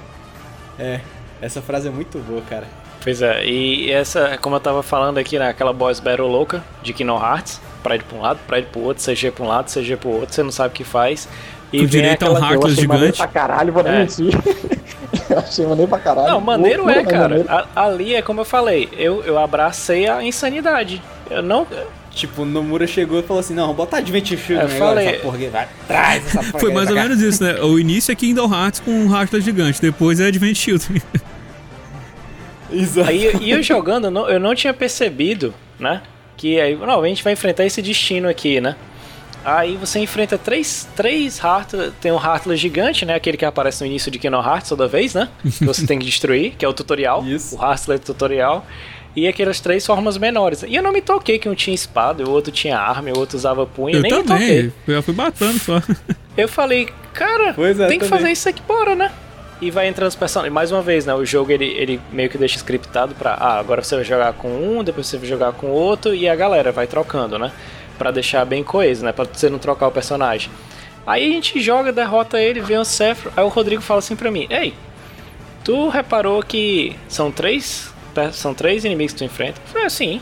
É, essa frase é muito boa, cara. Pois é, e essa, como eu tava falando aqui naquela boss battle louca de Kingdom Hearts, pra ir pra um lado, pra ir pro outro, CG pra um lado, CG pro outro, você não sabe o que faz. E com direito a um Heartless gigante. pra caralho, vou é. mentir. eu achei maneiro pra caralho. Não, maneiro é, cara. Maneiro. Ali é como eu falei, eu, eu abracei a insanidade. Eu não. Tipo, Nomura chegou e falou assim: não, bota Advent Shield eu falei... essa porra vai atrás essa porra. Foi mais ou menos isso, né? O início é Kingdom Hearts com um Heartless gigante, depois é Advent Shield. Exato. Aí, e eu jogando, eu não, eu não tinha percebido, né? Que aí, não, a gente vai enfrentar esse destino aqui, né? Aí você enfrenta três, três Heartless. Tem um Heartless gigante, né? Aquele que aparece no início de Kingdom Hearts toda vez, né? Que você tem que destruir, que é o tutorial. Isso. O Heartless tutorial. E aquelas três formas menores. E eu não me toquei que um tinha espada, o outro tinha arma, o outro usava punho. Eu nem também. me toquei. Eu fui batendo só. Eu falei, cara, é, tem também. que fazer isso aqui, bora, né? E vai entrando os personagens. Mais uma vez, né? O jogo ele, ele meio que deixa scriptado pra. Ah, agora você vai jogar com um, depois você vai jogar com outro, e a galera vai trocando, né? para deixar bem coeso, né? Pra você não trocar o personagem. Aí a gente joga, derrota ele, vê o Sephiroth. Aí o Rodrigo fala assim pra mim: Ei, tu reparou que são três, são três inimigos que tu enfrenta? Eu falei assim.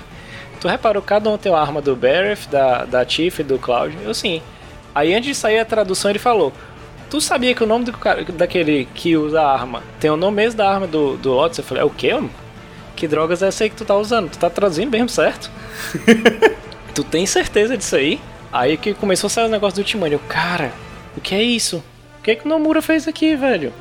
Tu reparou cada um tem uma arma do Barrett, da, da e do Cloud? Eu sim. Aí antes de sair a tradução ele falou: Tu sabia que o nome do cara, daquele que usa a arma tem o nome mesmo da arma do, do Lotus? Eu falei: É o quê? Que drogas é essa aí que tu tá usando? Tu tá traduzindo mesmo, certo? tu tem certeza disso aí? Aí que começou a sair o negócio do Timani. Eu, cara, o que é isso? O que é que o Nomura fez aqui, velho?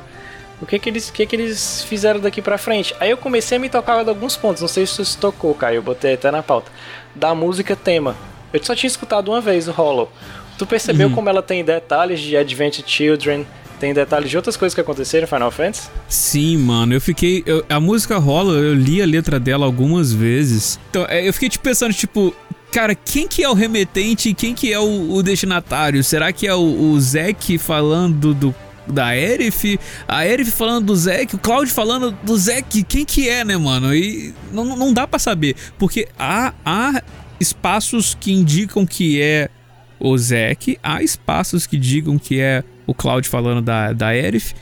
O que é que eles, o que é que eles fizeram daqui pra frente? Aí eu comecei a me tocar de alguns pontos. Não sei se você tocou, Caio. Eu botei até na pauta. Da música tema. Eu só tinha escutado uma vez o Hollow. Tu percebeu uhum. como ela tem detalhes de Advent Children, tem detalhes de outras coisas que aconteceram em Final Fantasy? Sim, mano. Eu fiquei. Eu, a música rola, eu li a letra dela algumas vezes. Então, é, eu fiquei tipo, pensando, tipo, Cara, quem que é o remetente e quem que é o, o destinatário? Será que é o, o Zack falando do, da Erif? A Erif falando do Zack? O Cloud falando do Zack? Quem que é, né, mano? E não, não dá para saber. Porque há, há espaços que indicam que é o Zack, há espaços que digam que é o Cloud falando da, da Erif.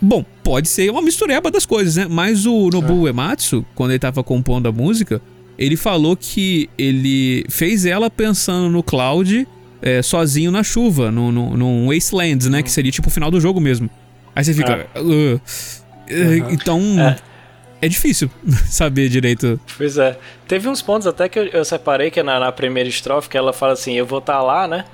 Bom, pode ser uma mistureba das coisas, né? Mas o Nobu é. Uematsu, quando ele tava compondo a música, ele falou que ele fez ela pensando no Cloud é, sozinho na chuva, no, no, num Wastelands, né? Que seria tipo o final do jogo mesmo. Aí você fica. É. Uh, uh, então. É. é. difícil saber direito. Pois é. Teve uns pontos até que eu, eu separei, que é na, na, primeira estrofe, que ela fala assim: Eu vou estar tá lá, né?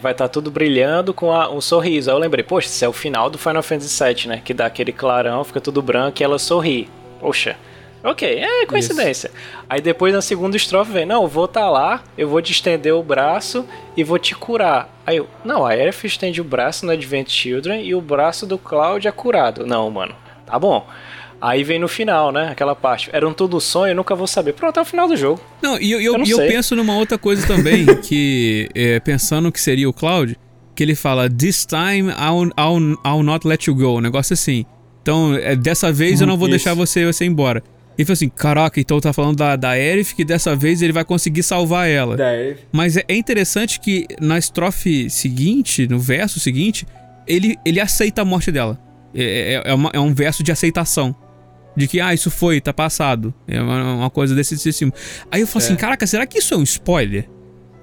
vai estar tudo brilhando com a- um sorriso. Aí eu lembrei, poxa, isso é o final do Final Fantasy VII, né? Que dá aquele clarão, fica tudo branco e ela sorri. Poxa, ok, é coincidência. Aí depois na segunda estrofe vem, não, eu vou estar lá, eu vou te estender o braço e vou te curar. Aí eu, não, a Aerith estende o braço no Advent Children e o braço do Cloud é curado. Não, mano, tá bom. Aí vem no final, né? Aquela parte. Era um tudo sonho, eu nunca vou saber. Pronto, é o final do jogo. Não, e eu, eu, Eu não eu penso numa outra coisa também, que é, pensando que seria o Cloud, que ele fala, This time I'll, I'll, I'll not let you go, um negócio assim. Então, é, dessa vez eu não vou Isso. deixar você, você ir embora. E falou assim, caraca, então tá falando da, da Aerith que dessa vez ele vai conseguir salvar ela. Da Aerith. Mas é, é interessante que na estrofe seguinte, no verso seguinte, ele, ele aceita a morte dela. É, é- é uma- é um verso de aceitação. De que, ah, isso foi, tá passado. É uma, uma coisa desse tipo. Aí eu falo assim, caraca, será que isso é um spoiler?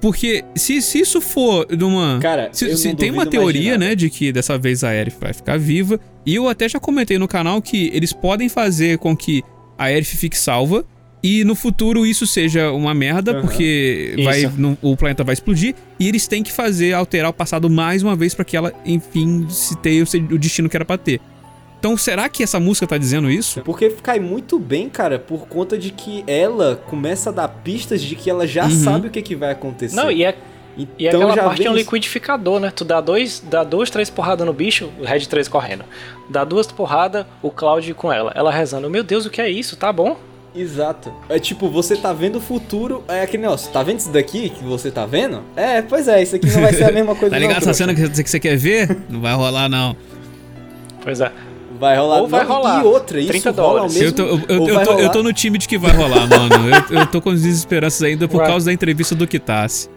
Porque se, se isso for numa. Cara, se, se tem uma de teoria, né, de que dessa vez a Aerith vai ficar viva. E eu até já comentei no canal que eles podem fazer com que a Aerith fique salva. E no futuro isso seja uma merda, Aham. porque Isso. vai, no- o planeta vai explodir. E eles têm que fazer, alterar o passado mais uma vez pra que ela, enfim, se tenha o o destino que era pra ter. Então, será que essa música tá dizendo isso? Porque cai muito bem, cara, por conta de que ela começa a dar pistas de que ela já Uhum. sabe o que, que vai acontecer. Não, e é então E aquela parte vem é um liquidificador, né? Tu dá dois, dá duas, três porradas no bicho, o Red 3 correndo. Dá duas porradas, o Cloud com ela. Ela rezando, meu Deus, o que é isso? Tá bom? Exato. É tipo, você tá vendo o futuro, é aquele negócio, tá vendo isso daqui que você tá vendo? É, pois é, isso aqui não vai ser a mesma coisa Tá não, ligado essa trouxa. cena que você- que você quer ver? Não vai rolar, não. Pois é. Vai rolar. Ou vai não, rolar. E outra, isso 30 rola ao dólares. mesmo, Eu tô, eu, eu- tô, eu tô no time de que vai rolar, mano. Eu, eu tô com as desesperanças ainda por Vai. causa da entrevista do Kitase.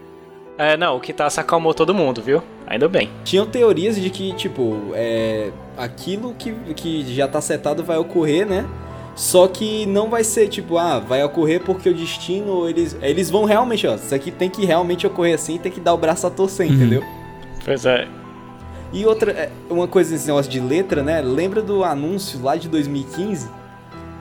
É, não, o se acalmou todo mundo, viu? Ainda bem. Tinham teorias de que, tipo, é, aquilo que, que já tá setado vai ocorrer, né? Só que não vai ser, tipo, ah, vai ocorrer porque o destino, eles, eles vão realmente, ó, isso aqui tem que realmente ocorrer assim, tem que dar o braço a torcer, Uhum. entendeu? Pois é. E outra, é, uma coisa nesse negócio de letra, né? Lembra do anúncio lá de 2015?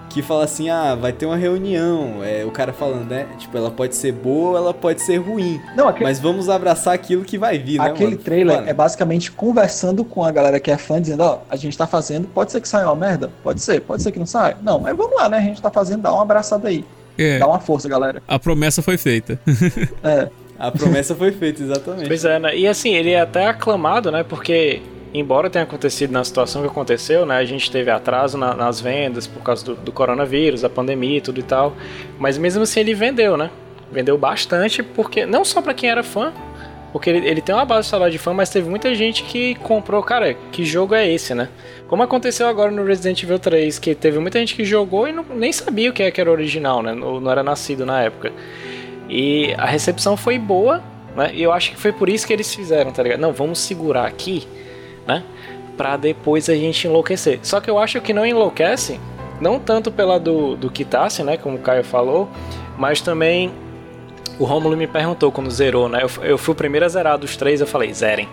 Que fala assim, ah, vai ter uma reunião. É, o cara falando, né? Tipo, ela pode ser boa ou ela pode ser ruim. Não, aquele, Mas vamos abraçar aquilo que vai vir, né? aquele mano? trailer Mano, é basicamente conversando com a galera que é fã, dizendo, ó, a gente tá fazendo, pode ser que saia uma merda? Pode ser, pode ser que não saia. Não, mas vamos lá, né? A gente tá fazendo, dá uma abraçada aí. É, Dá uma força, galera. a promessa foi feita. É. A promessa foi feita, exatamente. Pois é, né? E assim, ele é até aclamado, né? Porque, embora tenha acontecido na situação que aconteceu, né? A gente teve atraso na- nas vendas por causa do, do coronavírus, da pandemia e tudo e tal. Mas mesmo assim ele vendeu, né? Vendeu bastante, porque não só pra quem era fã, porque ele, ele tem uma base de de fã, mas teve muita gente que comprou, cara, que jogo é esse, né? Como aconteceu agora no Resident Evil 3, que teve muita gente que jogou e não, nem sabia o que é que era original, né? Ou não era nascido na época. E a recepção foi boa, né? E eu acho que foi por isso que eles fizeram, tá ligado? Não, vamos segurar aqui, né? Pra depois a gente enlouquecer. Só que eu acho que não enlouquece, não tanto pela do, do Kitase, né? Como o Caio falou, mas também o Romulo me perguntou quando zerou, né? Eu, eu fui o primeiro a zerar dos três, eu falei, zerem.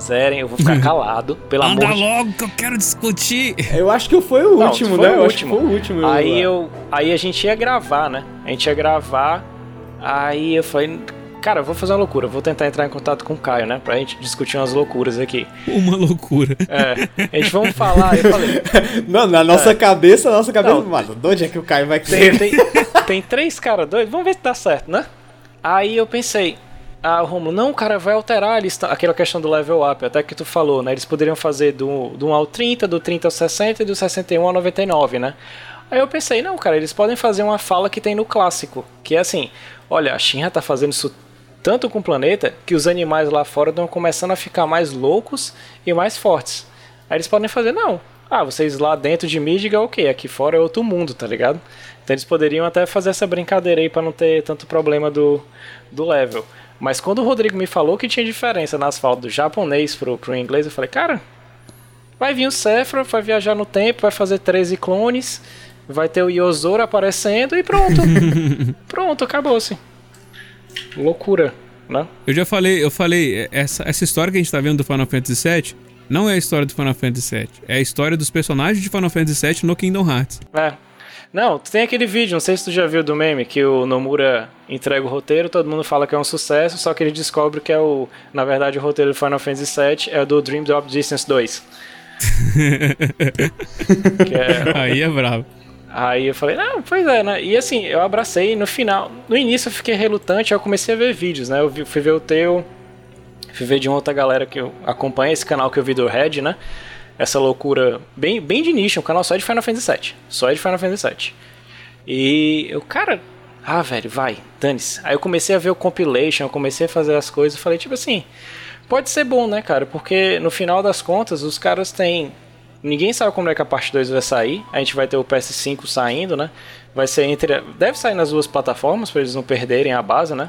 Zerem, eu vou ficar calado, pelo amor Anda de logo que eu quero discutir. Eu acho que foi o Não, último, foi né? o eu acho que último. foi o último. Aí eu. Aí a gente ia gravar, né? A gente ia gravar. Aí eu falei, cara, eu vou fazer uma loucura, vou tentar entrar em contato com o Caio, né? Pra gente discutir umas loucuras aqui. Uma loucura. É. A gente vamos falar, eu falei. Não, na nossa cabeça, na nossa cabeça, Não. mano, de onde é que o Caio vai Tem, querer? tem, tem três caras doidos, vamos ver se dá certo, né? Aí eu pensei, ah, Romulo, não, cara, vai alterar eles, aquela questão do level up, até que tu falou, né? Eles poderiam fazer do, do 1 ao 30, do 30 ao 60 e do 61 ao 99, né? Aí eu pensei, não, cara, eles podem fazer uma fala que tem no clássico, que é assim, olha, a Shinra tá fazendo isso tanto com o planeta que os animais lá fora estão começando a ficar mais loucos e mais fortes. Aí eles podem fazer, não. Ah, vocês lá dentro de Midgar, ok, aqui fora é outro mundo, tá ligado? Então eles poderiam até fazer essa brincadeira aí pra não ter tanto problema do, do level. Mas quando o Rodrigo me falou que tinha diferença nas falas do japonês pro, pro inglês, eu falei, cara, vai vir o Sephiroth, vai viajar no tempo, vai fazer 13 clones, vai ter o Yozora aparecendo e pronto. pronto, acabou-se. Loucura, né? Eu já falei, eu falei, essa, essa história que a gente tá vendo do Final Fantasy VII não é a história do Final Fantasy VII. É a história dos personagens de Final Fantasy VII no Kingdom Hearts. É. Não, tem aquele vídeo, não sei se tu já viu do meme, que o Nomura entrega o roteiro, todo mundo fala que é um sucesso, só que ele descobre que é o. Na verdade, o roteiro do Final Fantasy VII é do Dream Drop Distance 2. que é, Aí é bravo. Aí eu falei, não, pois é, né? E assim, eu abracei no final. No início eu fiquei relutante, aí eu comecei a ver vídeos, né? Eu fui ver o teu, fui ver de uma outra galera que acompanha, esse canal que eu vi do Red, né? Essa loucura bem, bem de nicho, um canal só de Final Fantasy VII. Só de Final Fantasy VII. E eu, cara, ah, velho, vai, dane-se. Aí eu comecei a ver o compilation, eu comecei a fazer as coisas, eu falei, tipo assim, pode ser bom, né, cara? Porque no final das contas, os caras têm. Ninguém sabe como é que a parte 2 vai sair. A gente vai ter o PS5 saindo, né? Vai ser entre. Deve sair nas duas plataformas, para eles não perderem a base, né?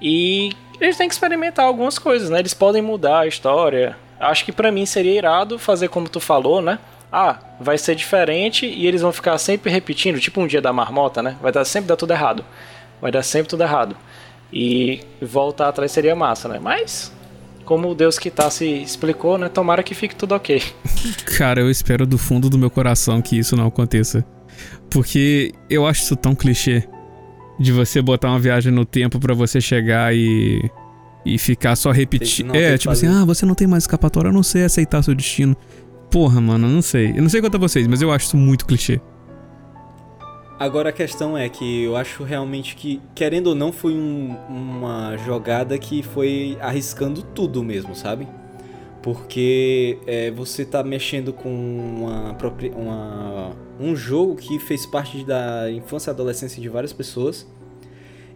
E eles têm que experimentar algumas coisas, né? Eles podem mudar a história. Acho que pra mim seria irado fazer como tu falou, né? Ah, vai ser diferente e eles vão ficar sempre repetindo, tipo um dia da marmota, né? Vai dar sempre dar tudo errado. Vai dar sempre tudo errado. E voltar atrás seria massa, né? Mas, como o Deus que tá se explicou, né? Tomara que fique tudo ok. Cara, eu espero do fundo do meu coração que isso não aconteça. Porque eu acho isso tão clichê. De você botar uma viagem no tempo pra você chegar e. E ficar só repetindo. É, tipo assim, fazer. ah, você não tem mais escapatória, a não sei aceitar seu destino. Porra, mano, eu não sei. Eu não sei quanto a vocês, mas eu acho isso muito clichê. Agora a questão é que eu acho realmente que, querendo ou não, foi um- uma jogada que foi arriscando tudo mesmo, sabe? Porque é, você tá mexendo com uma, uma- um jogo que fez parte da infância e adolescência de várias pessoas.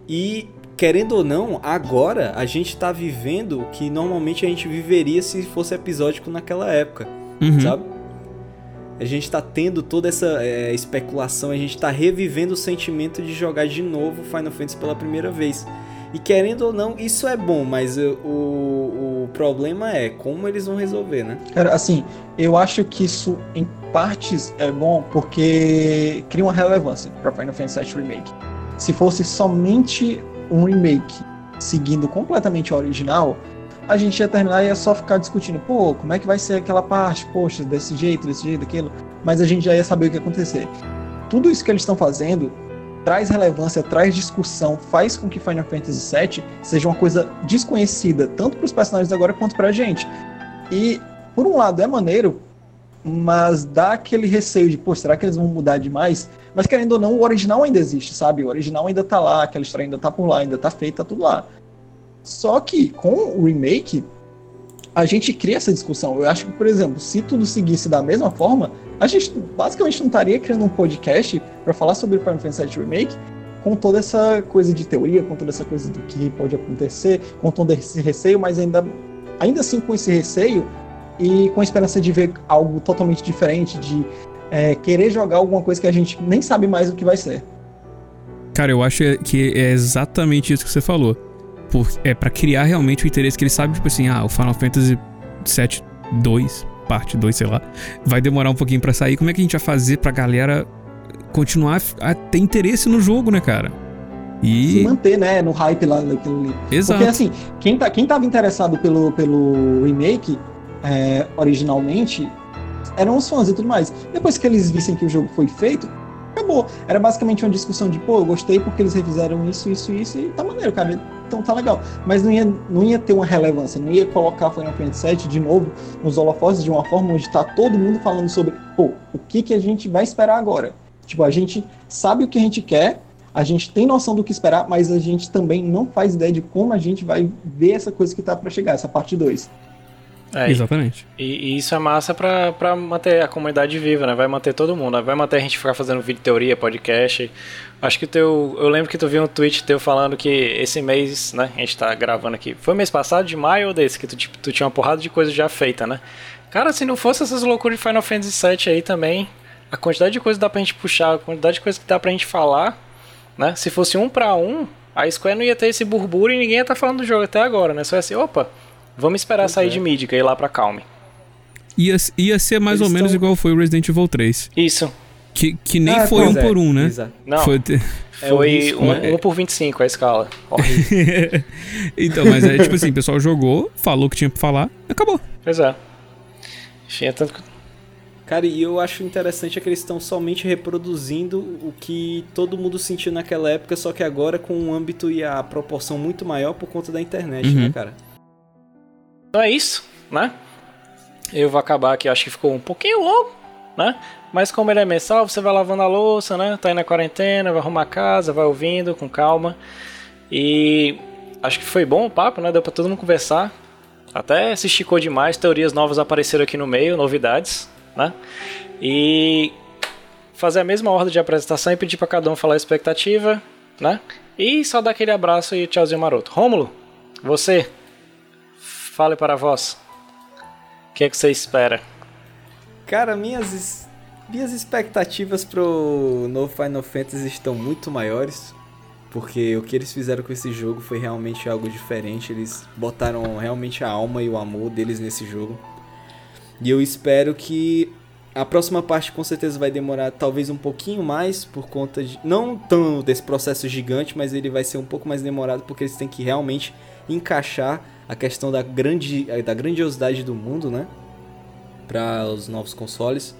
E, querendo ou não, agora a gente tá vivendo o que normalmente a gente viveria se fosse episódico naquela época Uhum. sabe? A gente tá tendo toda essa é, especulação, a gente tá revivendo o sentimento de jogar de novo Final Fantasy pela primeira vez. E querendo ou não, isso é bom, mas uh, o, o problema é como eles vão resolver, né? Cara, assim, eu acho que isso em partes é bom porque cria uma relevância para Final Fantasy VII Remake. Se fosse somente um remake seguindo completamente o original, a gente ia terminar e ia só ficar discutindo, pô, como é que vai ser aquela parte, poxa, desse jeito, desse jeito, daquilo, mas a gente já ia saber o que ia acontecer. Tudo isso que eles estão fazendo traz relevância, traz discussão, faz com que Final Fantasy VII seja uma coisa desconhecida, tanto para os personagens agora quanto para a gente. E, por um lado, é maneiro, mas dá aquele receio de, pô, será que eles vão mudar demais? Mas, querendo ou não, o original ainda existe, sabe? O original ainda tá lá, aquela história ainda tá por lá, ainda tá feita, tá tudo lá. Só que, com o remake, a gente cria essa discussão. Eu acho que, por exemplo, se tudo seguisse da mesma forma, a gente basicamente não estaria criando um podcast para falar sobre Final Fantasy VII Remake com toda essa coisa de teoria, com toda essa coisa do que pode acontecer, com todo esse receio, mas ainda, ainda assim com esse receio e com a esperança de ver algo totalmente diferente, de é, querer jogar alguma coisa que a gente nem sabe mais o que vai ser. Cara, eu acho que é exatamente isso que você falou. Por, é para criar realmente o interesse que ele sabe, tipo assim, ah, o Final Fantasy VII 2, parte 2, sei lá, vai demorar um pouquinho pra sair. Como é que a gente vai fazer pra galera continuar a ter interesse no jogo, né, cara? Se E. manter, né, no hype lá daquilo ali. Exato. Porque assim, quem, tá, quem tava interessado pelo, pelo remake é, originalmente eram os fãs e tudo mais. Depois que eles vissem que o jogo foi feito, acabou. Era basicamente uma discussão de, pô, eu gostei porque eles refizeram isso, isso, isso, e tá maneiro, cara. Então tá legal. Mas não ia, não ia ter uma relevância, não ia colocar Final Fantasy VII de novo nos holofotes de uma forma onde tá todo mundo falando sobre, pô, o que, que a gente vai esperar agora? Tipo, a gente sabe o que a gente quer, a gente tem noção do que esperar, mas a gente também não faz ideia de como a gente vai ver essa coisa que tá pra chegar, essa parte 2. É, Exatamente. E, e isso é massa pra, pra manter a comunidade viva, né? Vai manter todo mundo, né? vai manter a gente ficar fazendo vídeo teoria, podcast. Acho que teu. Eu lembro que tu viu um tweet teu falando que esse mês, né? A gente tá gravando aqui. Foi mês passado, de maio ou desse, que tu, tipo, tu tinha uma porrada de coisa já feita, né? Cara, se não fosse essas loucuras de Final Fantasy VII aí também, a quantidade de coisa que dá pra gente puxar, a quantidade de coisa que dá pra gente falar, né? Se fosse um pra um, a Square não ia ter esse burburinho e ninguém ia estar falando do jogo até agora, né? Só ia ser, opa, vamos esperar sair é. de Mídica e ir lá pra Calme. Ia, ia ser mais Eles ou menos tão- igual foi o Resident Evil 3. Isso. Que, que nem Ah, foi um Pois é, por um, né? exato. Não, Foi te- foi um, né? um por 25 a escala. Então, mas é tipo assim, o pessoal jogou, falou o que tinha pra falar, acabou. pois é. Enfim, é tanto que... Cara, e eu acho interessante é que eles estão somente reproduzindo o que todo mundo sentiu naquela época, só que agora com um âmbito e a proporção muito maior por conta da internet, Uhum. né, cara? Então é isso, né? Eu vou acabar aqui, acho que ficou um pouquinho longo, né? Mas como ele é mensal, você vai lavando a louça, né? Tá aí na quarentena, vai arrumar a casa, vai ouvindo com calma. E acho que foi bom o papo, né? Deu pra todo mundo conversar. Até se esticou demais, teorias novas apareceram aqui no meio, novidades, né? E fazer a mesma ordem de apresentação e pedir pra cada um falar a expectativa, né? E só dar aquele abraço e tchauzinho maroto. Rômulo, você, fale para vós. O que é que você espera? Cara, minhas, minhas expectativas pro novo Final Fantasy estão muito maiores. Porque o que eles fizeram com esse jogo foi realmente algo diferente. Eles botaram realmente a alma e o amor deles nesse jogo. E eu espero que a próxima parte com certeza vai demorar talvez um pouquinho mais por conta de. Não tão desse processo gigante, mas ele vai ser um pouco mais demorado porque eles têm que realmente encaixar a questão da, grande, da grandiosidade do mundo, né? Para os novos consoles.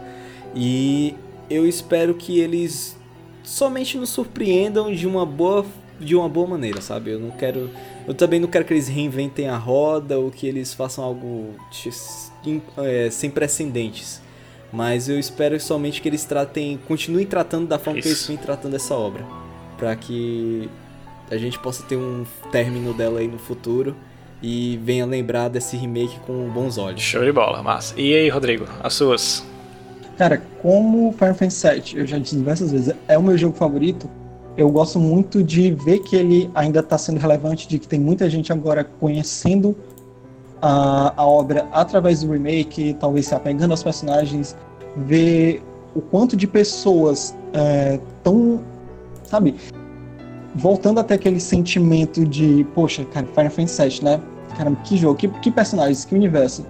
E eu espero que eles somente nos surpreendam de uma boa de uma boa maneira, sabe? Eu não quero eu também não quero que eles reinventem a roda ou que eles façam algo é, sem precedentes. Mas eu espero somente que eles tratem, continuem tratando da forma que eles Isso. vêm tratando essa obra, Pra que a gente possa ter um término dela aí no futuro e venha lembrar desse remake com bons olhos. Show de bola, massa. E aí, Rodrigo, as suas? Cara, como Final Fantasy VII, eu já disse diversas vezes, é o meu jogo favorito. Eu gosto muito de ver que ele ainda está sendo relevante, de que tem muita gente agora conhecendo a, a obra através do remake, talvez se apegando aos personagens, ver o quanto de pessoas estão, sabe, voltando até aquele sentimento de, poxa, cara, Final Fantasy VII, né? Caramba, que jogo, que, que personagens, que universo.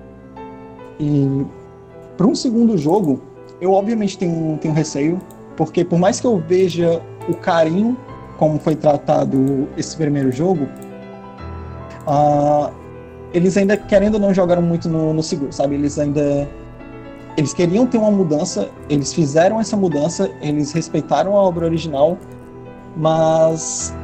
E para um segundo jogo, eu obviamente tenho, tenho receio, porque por mais que eu veja o carinho como foi tratado esse primeiro jogo, ah, eles ainda, querendo ou não, jogaram muito no, no seguro, sabe? Eles ainda. Eles queriam ter uma mudança, eles fizeram essa mudança, eles respeitaram a obra original, mas.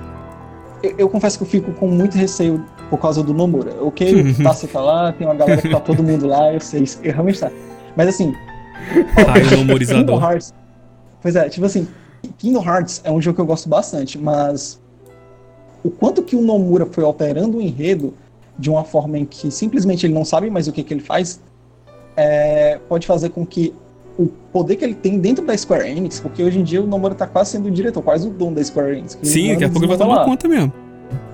Eu, eu confesso que eu fico com muito receio por causa do Nomura. Ok, o Tassi tá lá, tem uma galera que tá todo mundo lá, eu sei, eu realmente tá. Mas assim, Ai, o Kingdom. Hearts. Pois é, tipo assim, Kingdom Hearts é um jogo que eu gosto bastante, mas o quanto que o Nomura foi alterando o enredo de uma forma em que simplesmente ele não sabe mais o que, que ele faz, é, pode fazer com que o poder que ele tem dentro da Square Enix, porque hoje em dia o Nomura tá quase sendo o diretor, quase o dono da Square Enix. Sim, daqui a pouco ele vai tomar lá. conta mesmo.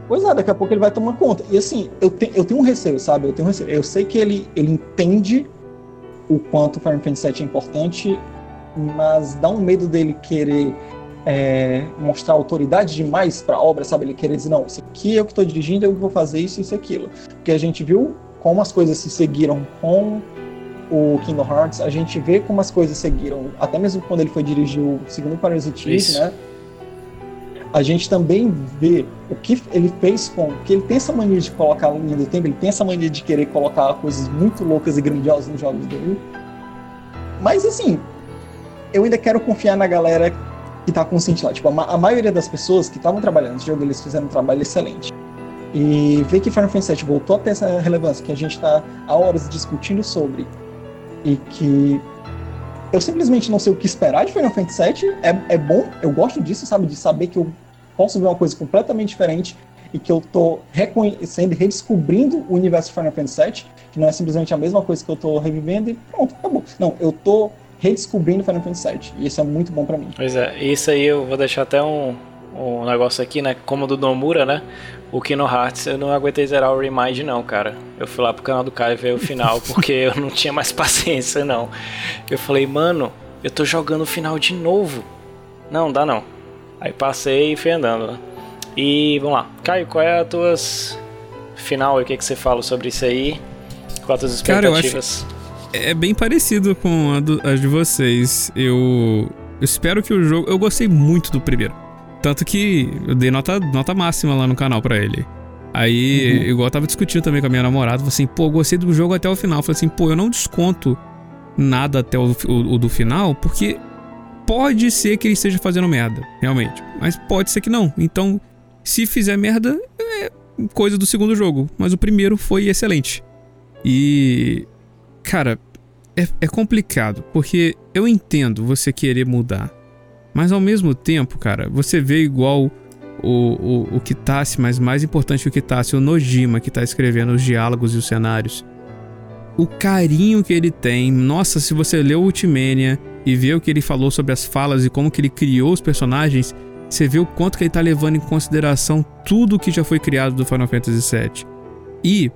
Pois é, daqui a pouco ele vai tomar conta. E assim, eu, te, eu tenho um receio, sabe? Eu tenho um receio. Eu sei que ele, ele entende o quanto o Final Fantasy VII é importante, mas dá um medo dele querer é, mostrar autoridade demais pra obra, sabe? Ele querer dizer, não, isso aqui é eu que tô dirigindo, eu vou fazer isso, isso e aquilo. Porque a gente viu como as coisas se seguiram com o Kingdom Hearts, a gente vê como as coisas seguiram, até mesmo quando ele foi dirigir o segundo Parasite Eve, né? a gente também vê o que ele fez com. que ele tem essa mania de colocar a linha do tempo, ele tem essa mania de querer colocar coisas muito loucas e grandiosas nos jogos dele. Mas assim, eu ainda quero confiar na galera que tá consciente lá. Tipo, a, ma- a maioria das pessoas que estavam trabalhando nesse jogo, eles fizeram um trabalho excelente. E ver que Final Fantasy VII voltou a ter essa relevância, que a gente tá há horas discutindo sobre, e que eu simplesmente não sei o que esperar de Final Fantasy VII. É, é bom, eu gosto disso, sabe? De saber que eu posso ver uma coisa completamente diferente e que eu tô reconhecendo e redescobrindo o universo de Final Fantasy VII, que não é simplesmente a mesma coisa que eu tô revivendo e pronto, acabou. Não, eu tô redescobrindo Final Fantasy VII e isso é muito bom pra mim. Pois é, isso aí eu vou deixar até um, um negócio aqui, né? Como do Nomura, né? O Kino Hearts, eu não aguentei zerar o Remind, não, cara. Eu fui lá pro canal do Caio ver o final, porque eu não tinha mais paciência, não. Eu falei, mano, eu tô jogando o final de novo. Não, dá não. Aí passei e fui andando, né? E vamos lá. Caio, qual é a tua final? O que, que você fala sobre isso aí? Qual as tuas Cara, expectativas? É bem parecido com a, do- a de vocês. Eu, eu espero que o jogo. Eu gostei muito do primeiro. Tanto que eu dei nota, nota máxima lá no canal pra ele. Aí, igual eu tava discutindo também com a minha namorada, falei assim, pô, gostei do jogo até o final. Falei assim, pô, eu não desconto nada até o, o- o do final, porque pode ser que ele esteja fazendo merda, realmente. Mas pode ser que não. Então, se fizer merda, é coisa do segundo jogo. Mas o primeiro foi excelente. E. Cara, é, é complicado, porque eu entendo você querer mudar. Mas ao mesmo tempo, cara, você vê igual o, o, o Kitase, mas mais importante que o Kitase, o Nojima, que tá escrevendo os diálogos e os cenários. O carinho que ele tem. Nossa, se você leu Ultimania e vê o que ele falou sobre as falas e como que ele criou os personagens, você vê o quanto que ele tá levando em consideração tudo que já foi criado do Final Fantasy VII. E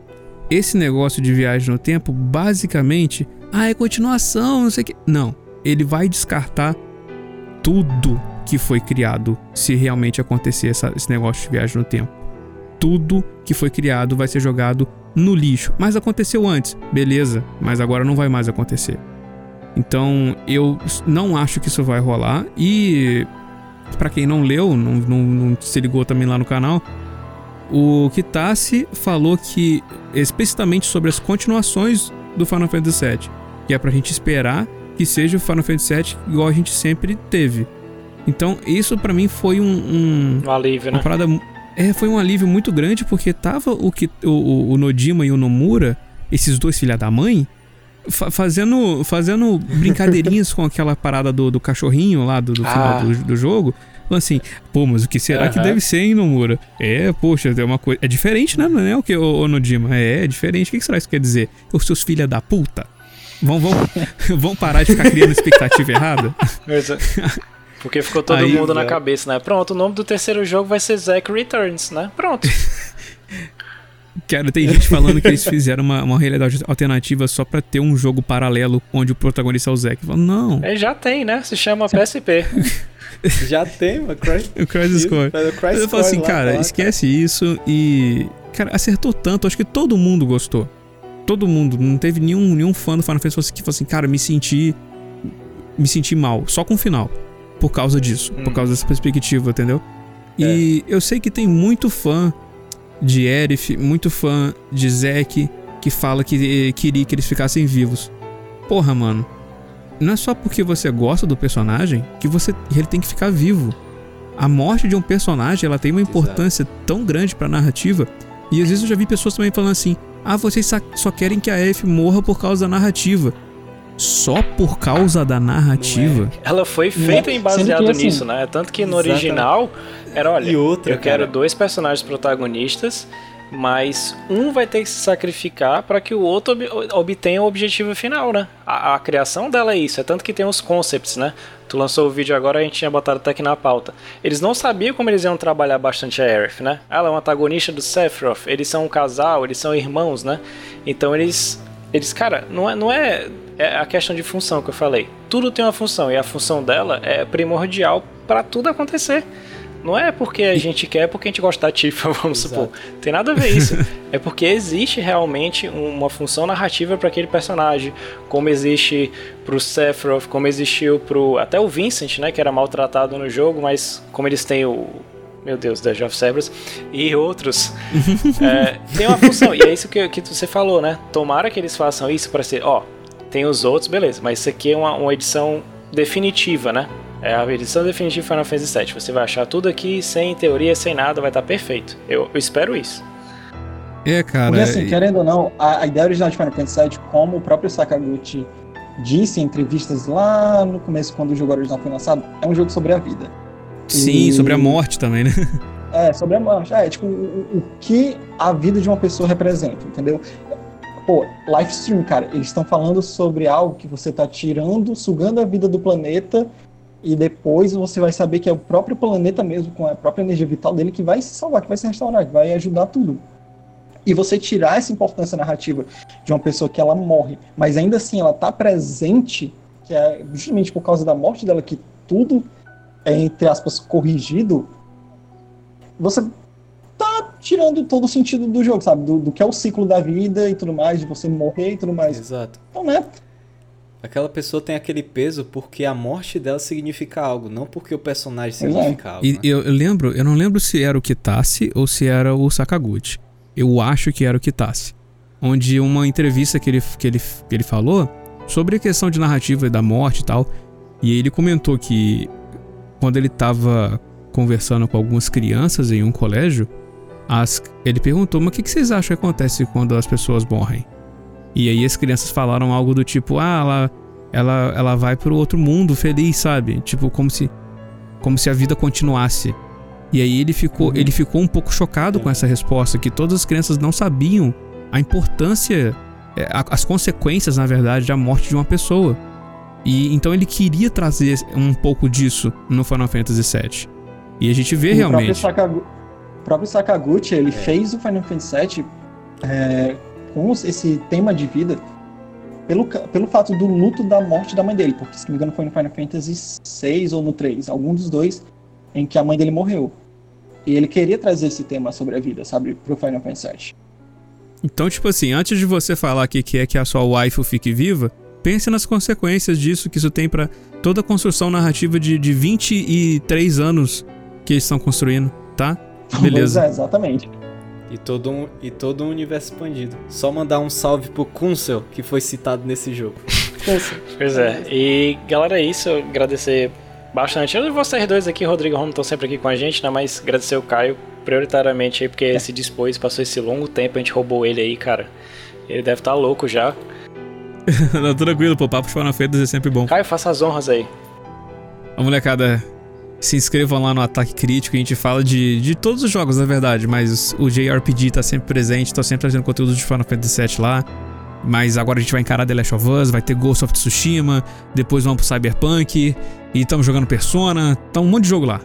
esse negócio de viagem no tempo, basicamente, ah, é continuação, não sei o que. Não, ele vai descartar tudo que foi criado se realmente acontecer essa- esse negócio de viagem no tempo. Tudo que foi criado vai ser jogado no lixo. Mas aconteceu antes, beleza, mas agora não vai mais acontecer. Então eu não acho que isso vai rolar. E pra quem não leu, não, não- não se ligou também lá no canal, o Kitase falou que explicitamente sobre as continuações do Final Fantasy VII, que é pra gente esperar que seja o Final Fantasy VII igual a gente sempre teve. Então isso pra mim foi um- um, Um alívio, uma né? parada. É, foi um alívio muito grande porque tava o, que, o, o- Nojima e o Nomura, esses dois filha da mãe, fa- fazendo, fazendo brincadeirinhas com aquela parada do, do cachorrinho lá do, do Ah. final do, do jogo. Assim, pô, mas o que será que deve ser, hein, Nomura? É, poxa, é uma coisa. É diferente, né? Não é o que, o, o Nojima? É, é diferente. O que que será que isso quer dizer? Os seus filha da puta? Vão, vão, vão parar de ficar criando expectativa errada? É, Porque ficou todo Aí, mundo na cabeça, né? Pronto, o nome do terceiro jogo vai ser Zack Returns, né? Pronto. Cara, tem gente falando que eles fizeram uma, uma realidade alternativa só pra ter um jogo paralelo onde o protagonista é o Zack. Falo, não, É, já tem, né? Se chama PSP. Já tem, mano. Cry... o Crisis Core. Eu falo assim, lá, cara, tá lá, esquece isso e. Cara, acertou tanto, acho que todo mundo gostou. Todo mundo, não teve nenhum, nenhum fã do Final Fantasy que falou assim, cara, me senti. Me senti mal, só com o final. Por causa disso, por Hum. causa dessa perspectiva, entendeu? E eu sei que tem muito fã de Erif, muito fã de Zack, que fala que eh, queria que eles ficassem vivos. Porra, mano. Não é só porque você gosta do personagem que você ele tem que ficar vivo. A morte de um personagem, ela tem uma importância tão grande pra narrativa. E às vezes eu já vi pessoas também falando assim: "Ah, vocês só querem que a Erif morra por causa da narrativa". Só por causa da narrativa? Ela foi feita em baseado assim, nisso, né? Tanto que no Exatamente. original era, olha, E outra, eu quero cara. dois personagens protagonistas, mas um vai ter que se sacrificar para que o outro ob- obtenha o objetivo final, né? A, a criação dela é isso, é tanto que tem os concepts, né? Tu lançou o vídeo agora, a gente tinha botado até aqui na pauta. Eles não sabiam como eles iam trabalhar bastante a Aerith, né? Ela é uma antagonista do Sephiroth, eles são um casal, eles são irmãos, né? Então eles eles, cara, não é, não é, é a questão de função que eu falei. Tudo tem uma função e a função dela é primordial para tudo acontecer. Não é porque a gente quer, é porque a gente gosta da Tifa, vamos Exato. supor. Tem nada a ver isso. é porque existe realmente uma função narrativa para aquele personagem, como existe pro Sephiroth, como existiu pro até o Vincent, né, que era maltratado no jogo, mas como eles têm o meu Deus, Death of Cerberus e outros, é, tem uma função. E é isso que, que você falou, né? Tomara que eles façam isso para ser, ó, tem os outros, beleza, mas isso aqui é uma, uma edição definitiva, né? É a edição definitiva de Final Fantasy VII. Você vai achar tudo aqui sem teoria, sem nada, vai estar perfeito. Eu, eu espero isso. É, cara. Porque assim, e- querendo ou não, a, a ideia original de Final Fantasy VII, como o próprio Sakaguchi disse em entrevistas lá no começo, quando o jogo original foi lançado, é um jogo sobre a vida. Sim, E- sobre a morte também, né? É, sobre a morte. É, tipo, o, o que a vida de uma pessoa representa, entendeu? Pô, live stream, cara, eles estão falando sobre algo que você tá tirando, sugando a vida do planeta e depois você vai saber que é o próprio planeta mesmo, com a própria energia vital dele, que vai se salvar, que vai se restaurar, que vai ajudar tudo. E você tirar essa importância narrativa de uma pessoa que ela morre, mas ainda assim ela tá presente, que é justamente por causa da morte dela que tudo é, entre aspas, corrigido, você tá tirando todo o sentido do jogo, sabe? Do, do que é o ciclo da vida e tudo mais, de você morrer e tudo mais. Exato. Então, né? Aquela pessoa tem aquele peso porque a morte dela significa algo, não porque o personagem Exato. significa algo. E né? eu, eu lembro, eu não lembro se era o Kitase ou se era o Sakaguchi. Eu acho que era o Kitase. Onde uma entrevista que ele, que ele, que ele falou sobre a questão de narrativa e da morte e tal. E ele comentou que quando ele tava conversando com algumas crianças em um colégio, as, ele perguntou: Mas o que, que vocês acham que acontece quando as pessoas morrem? E aí as crianças falaram algo do tipo: Ah, ela, ela, ela vai pro outro mundo feliz, sabe? Tipo, como se, como se a vida continuasse. E aí ele ficou, Uhum. ele ficou um pouco chocado com essa resposta, que todas as crianças não sabiam a importância, é, as consequências, na verdade, da morte de uma pessoa. E então ele queria trazer um pouco disso no Final Fantasy VII. E a gente vê E o próprio, realmente. Sakagu... o próprio Sakaguchi, ele fez o Final Fantasy VII é, com esse tema de vida pelo, pelo fato do luto da morte da mãe dele, porque se não me engano foi no Final Fantasy VI ou no 3, algum dos dois, em que a mãe dele morreu. E ele queria trazer esse tema sobre a vida, sabe, pro Final Fantasy VII. Então, tipo assim, antes de você falar que quer que a sua waifu fique viva, pense nas consequências disso que isso tem pra toda a construção narrativa de, de 23 anos que eles estão construindo, tá? Beleza. É, exatamente. E todo, um, e todo um universo expandido. Só mandar um salve pro Kunsel, que foi citado nesse jogo. Kunsel. Pois é. E galera, é isso. Agradecer bastante. Eu e vocês dois aqui, Rodrigo e Romo, estão sempre aqui com a gente, né? Mas agradecer o Caio prioritariamente aí, porque ele se dispôs, passou esse longo tempo, a gente roubou ele aí, cara. Ele deve estar louco já. Não, tranquilo, pô, papo de Final Fantasy é sempre bom. Caio, faça as honras aí. A molecada, se inscrevam lá no Ataque Crítico, a gente fala de, de todos os jogos, na verdade, mas o JRPG tá sempre presente, tô sempre trazendo conteúdo de Final Fantasy VII lá. Mas agora a gente vai encarar The Last of Us, vai ter Ghost of Tsushima, depois vamos pro Cyberpunk, e estamos jogando Persona, tá um monte de jogo lá.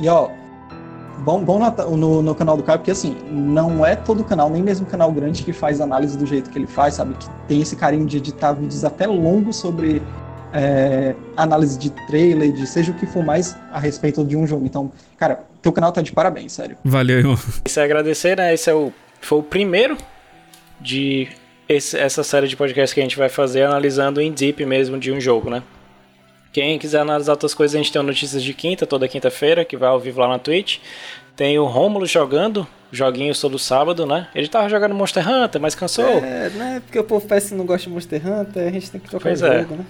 E ó, bom, bom no, no canal do Caio, porque assim, não é todo canal, nem mesmo canal grande que faz análise do jeito que ele faz, sabe? Que tem esse carinho de editar vídeos até longos sobre é, análise de trailer, de seja o que for mais a respeito de um jogo. Então, cara, teu canal tá de parabéns, sério. Valeu, irmão. Isso é agradecer, né? Esse é o, foi o primeiro de esse- essa série de podcasts que a gente vai fazer analisando em deep mesmo de um jogo, né? Quem quiser analisar outras coisas, a gente tem Notícias de Quinta, toda quinta-feira, que vai ao vivo lá na Twitch. Tem o Rômulo jogando, joguinhos todo sábado, né? Ele tava jogando Monster Hunter, mas cansou. É, né? Porque o povo parece que não gosta de Monster Hunter, a gente tem que trocar Pois o é. jogo, né?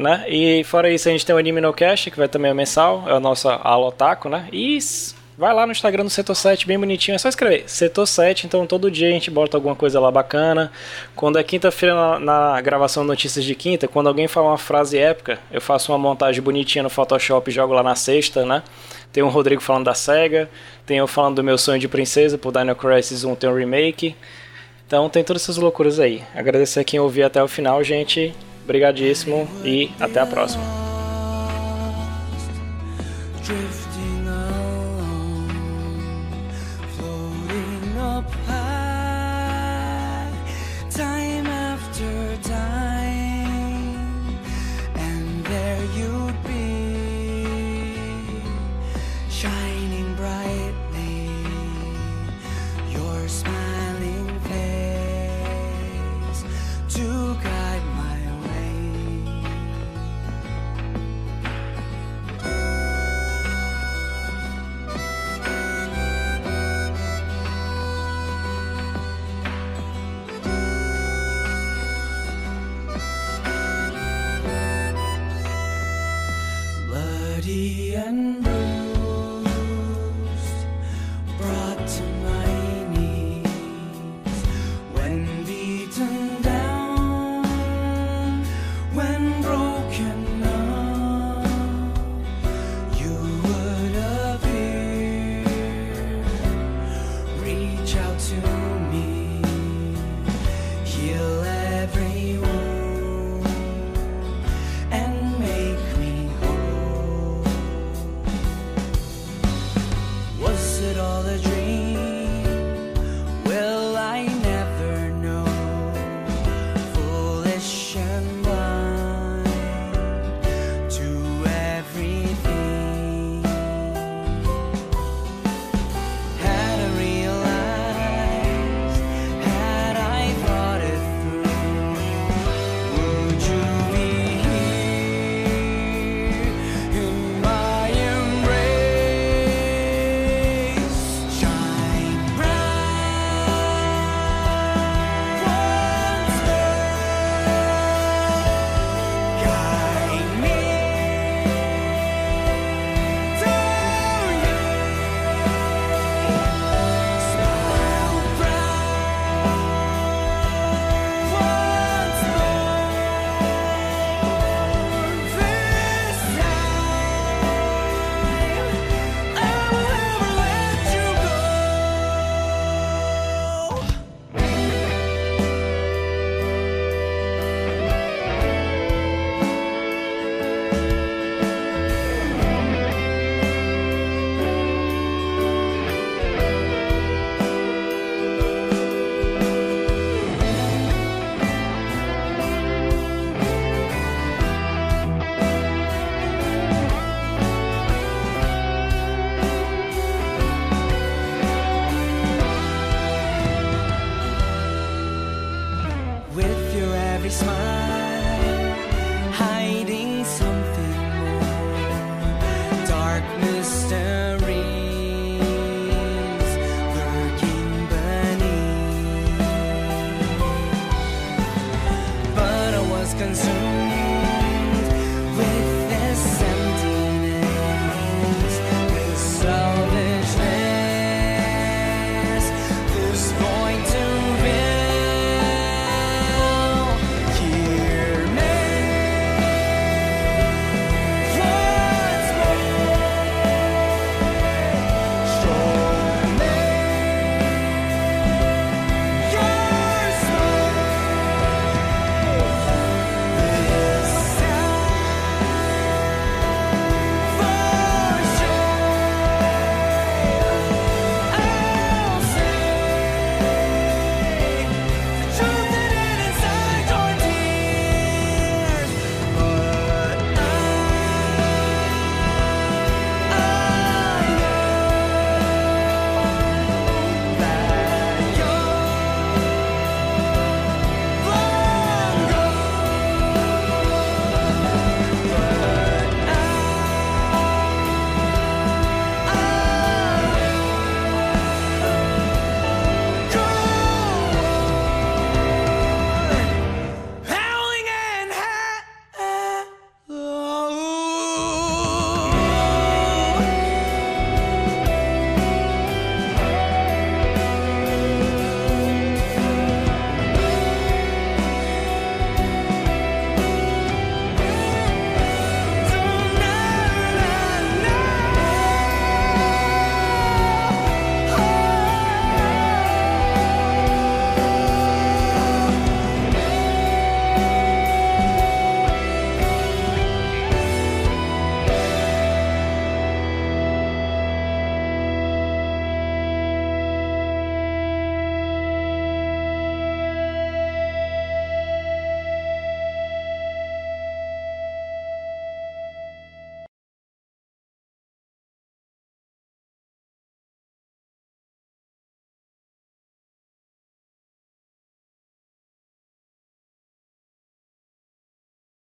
Né? E fora isso, a gente tem o Anime no Cast, que vai também mensal, é o nosso Alotaco, né? E vai lá no Instagram do Setor 7, bem bonitinho, é só escrever Setor 7, então todo dia a gente bota alguma coisa lá bacana. Quando é quinta-feira na, na gravação de Notícias de Quinta, quando alguém fala uma frase épica, eu faço uma montagem bonitinha no Photoshop e jogo lá na sexta, né? Tem o Rodrigo falando da SEGA, tem eu falando do meu sonho de princesa, por Dino Crisis 1 tem um remake. Então tem todas essas loucuras aí. Agradecer a quem ouviu até o final, gente. Obrigadíssimo e até a próxima.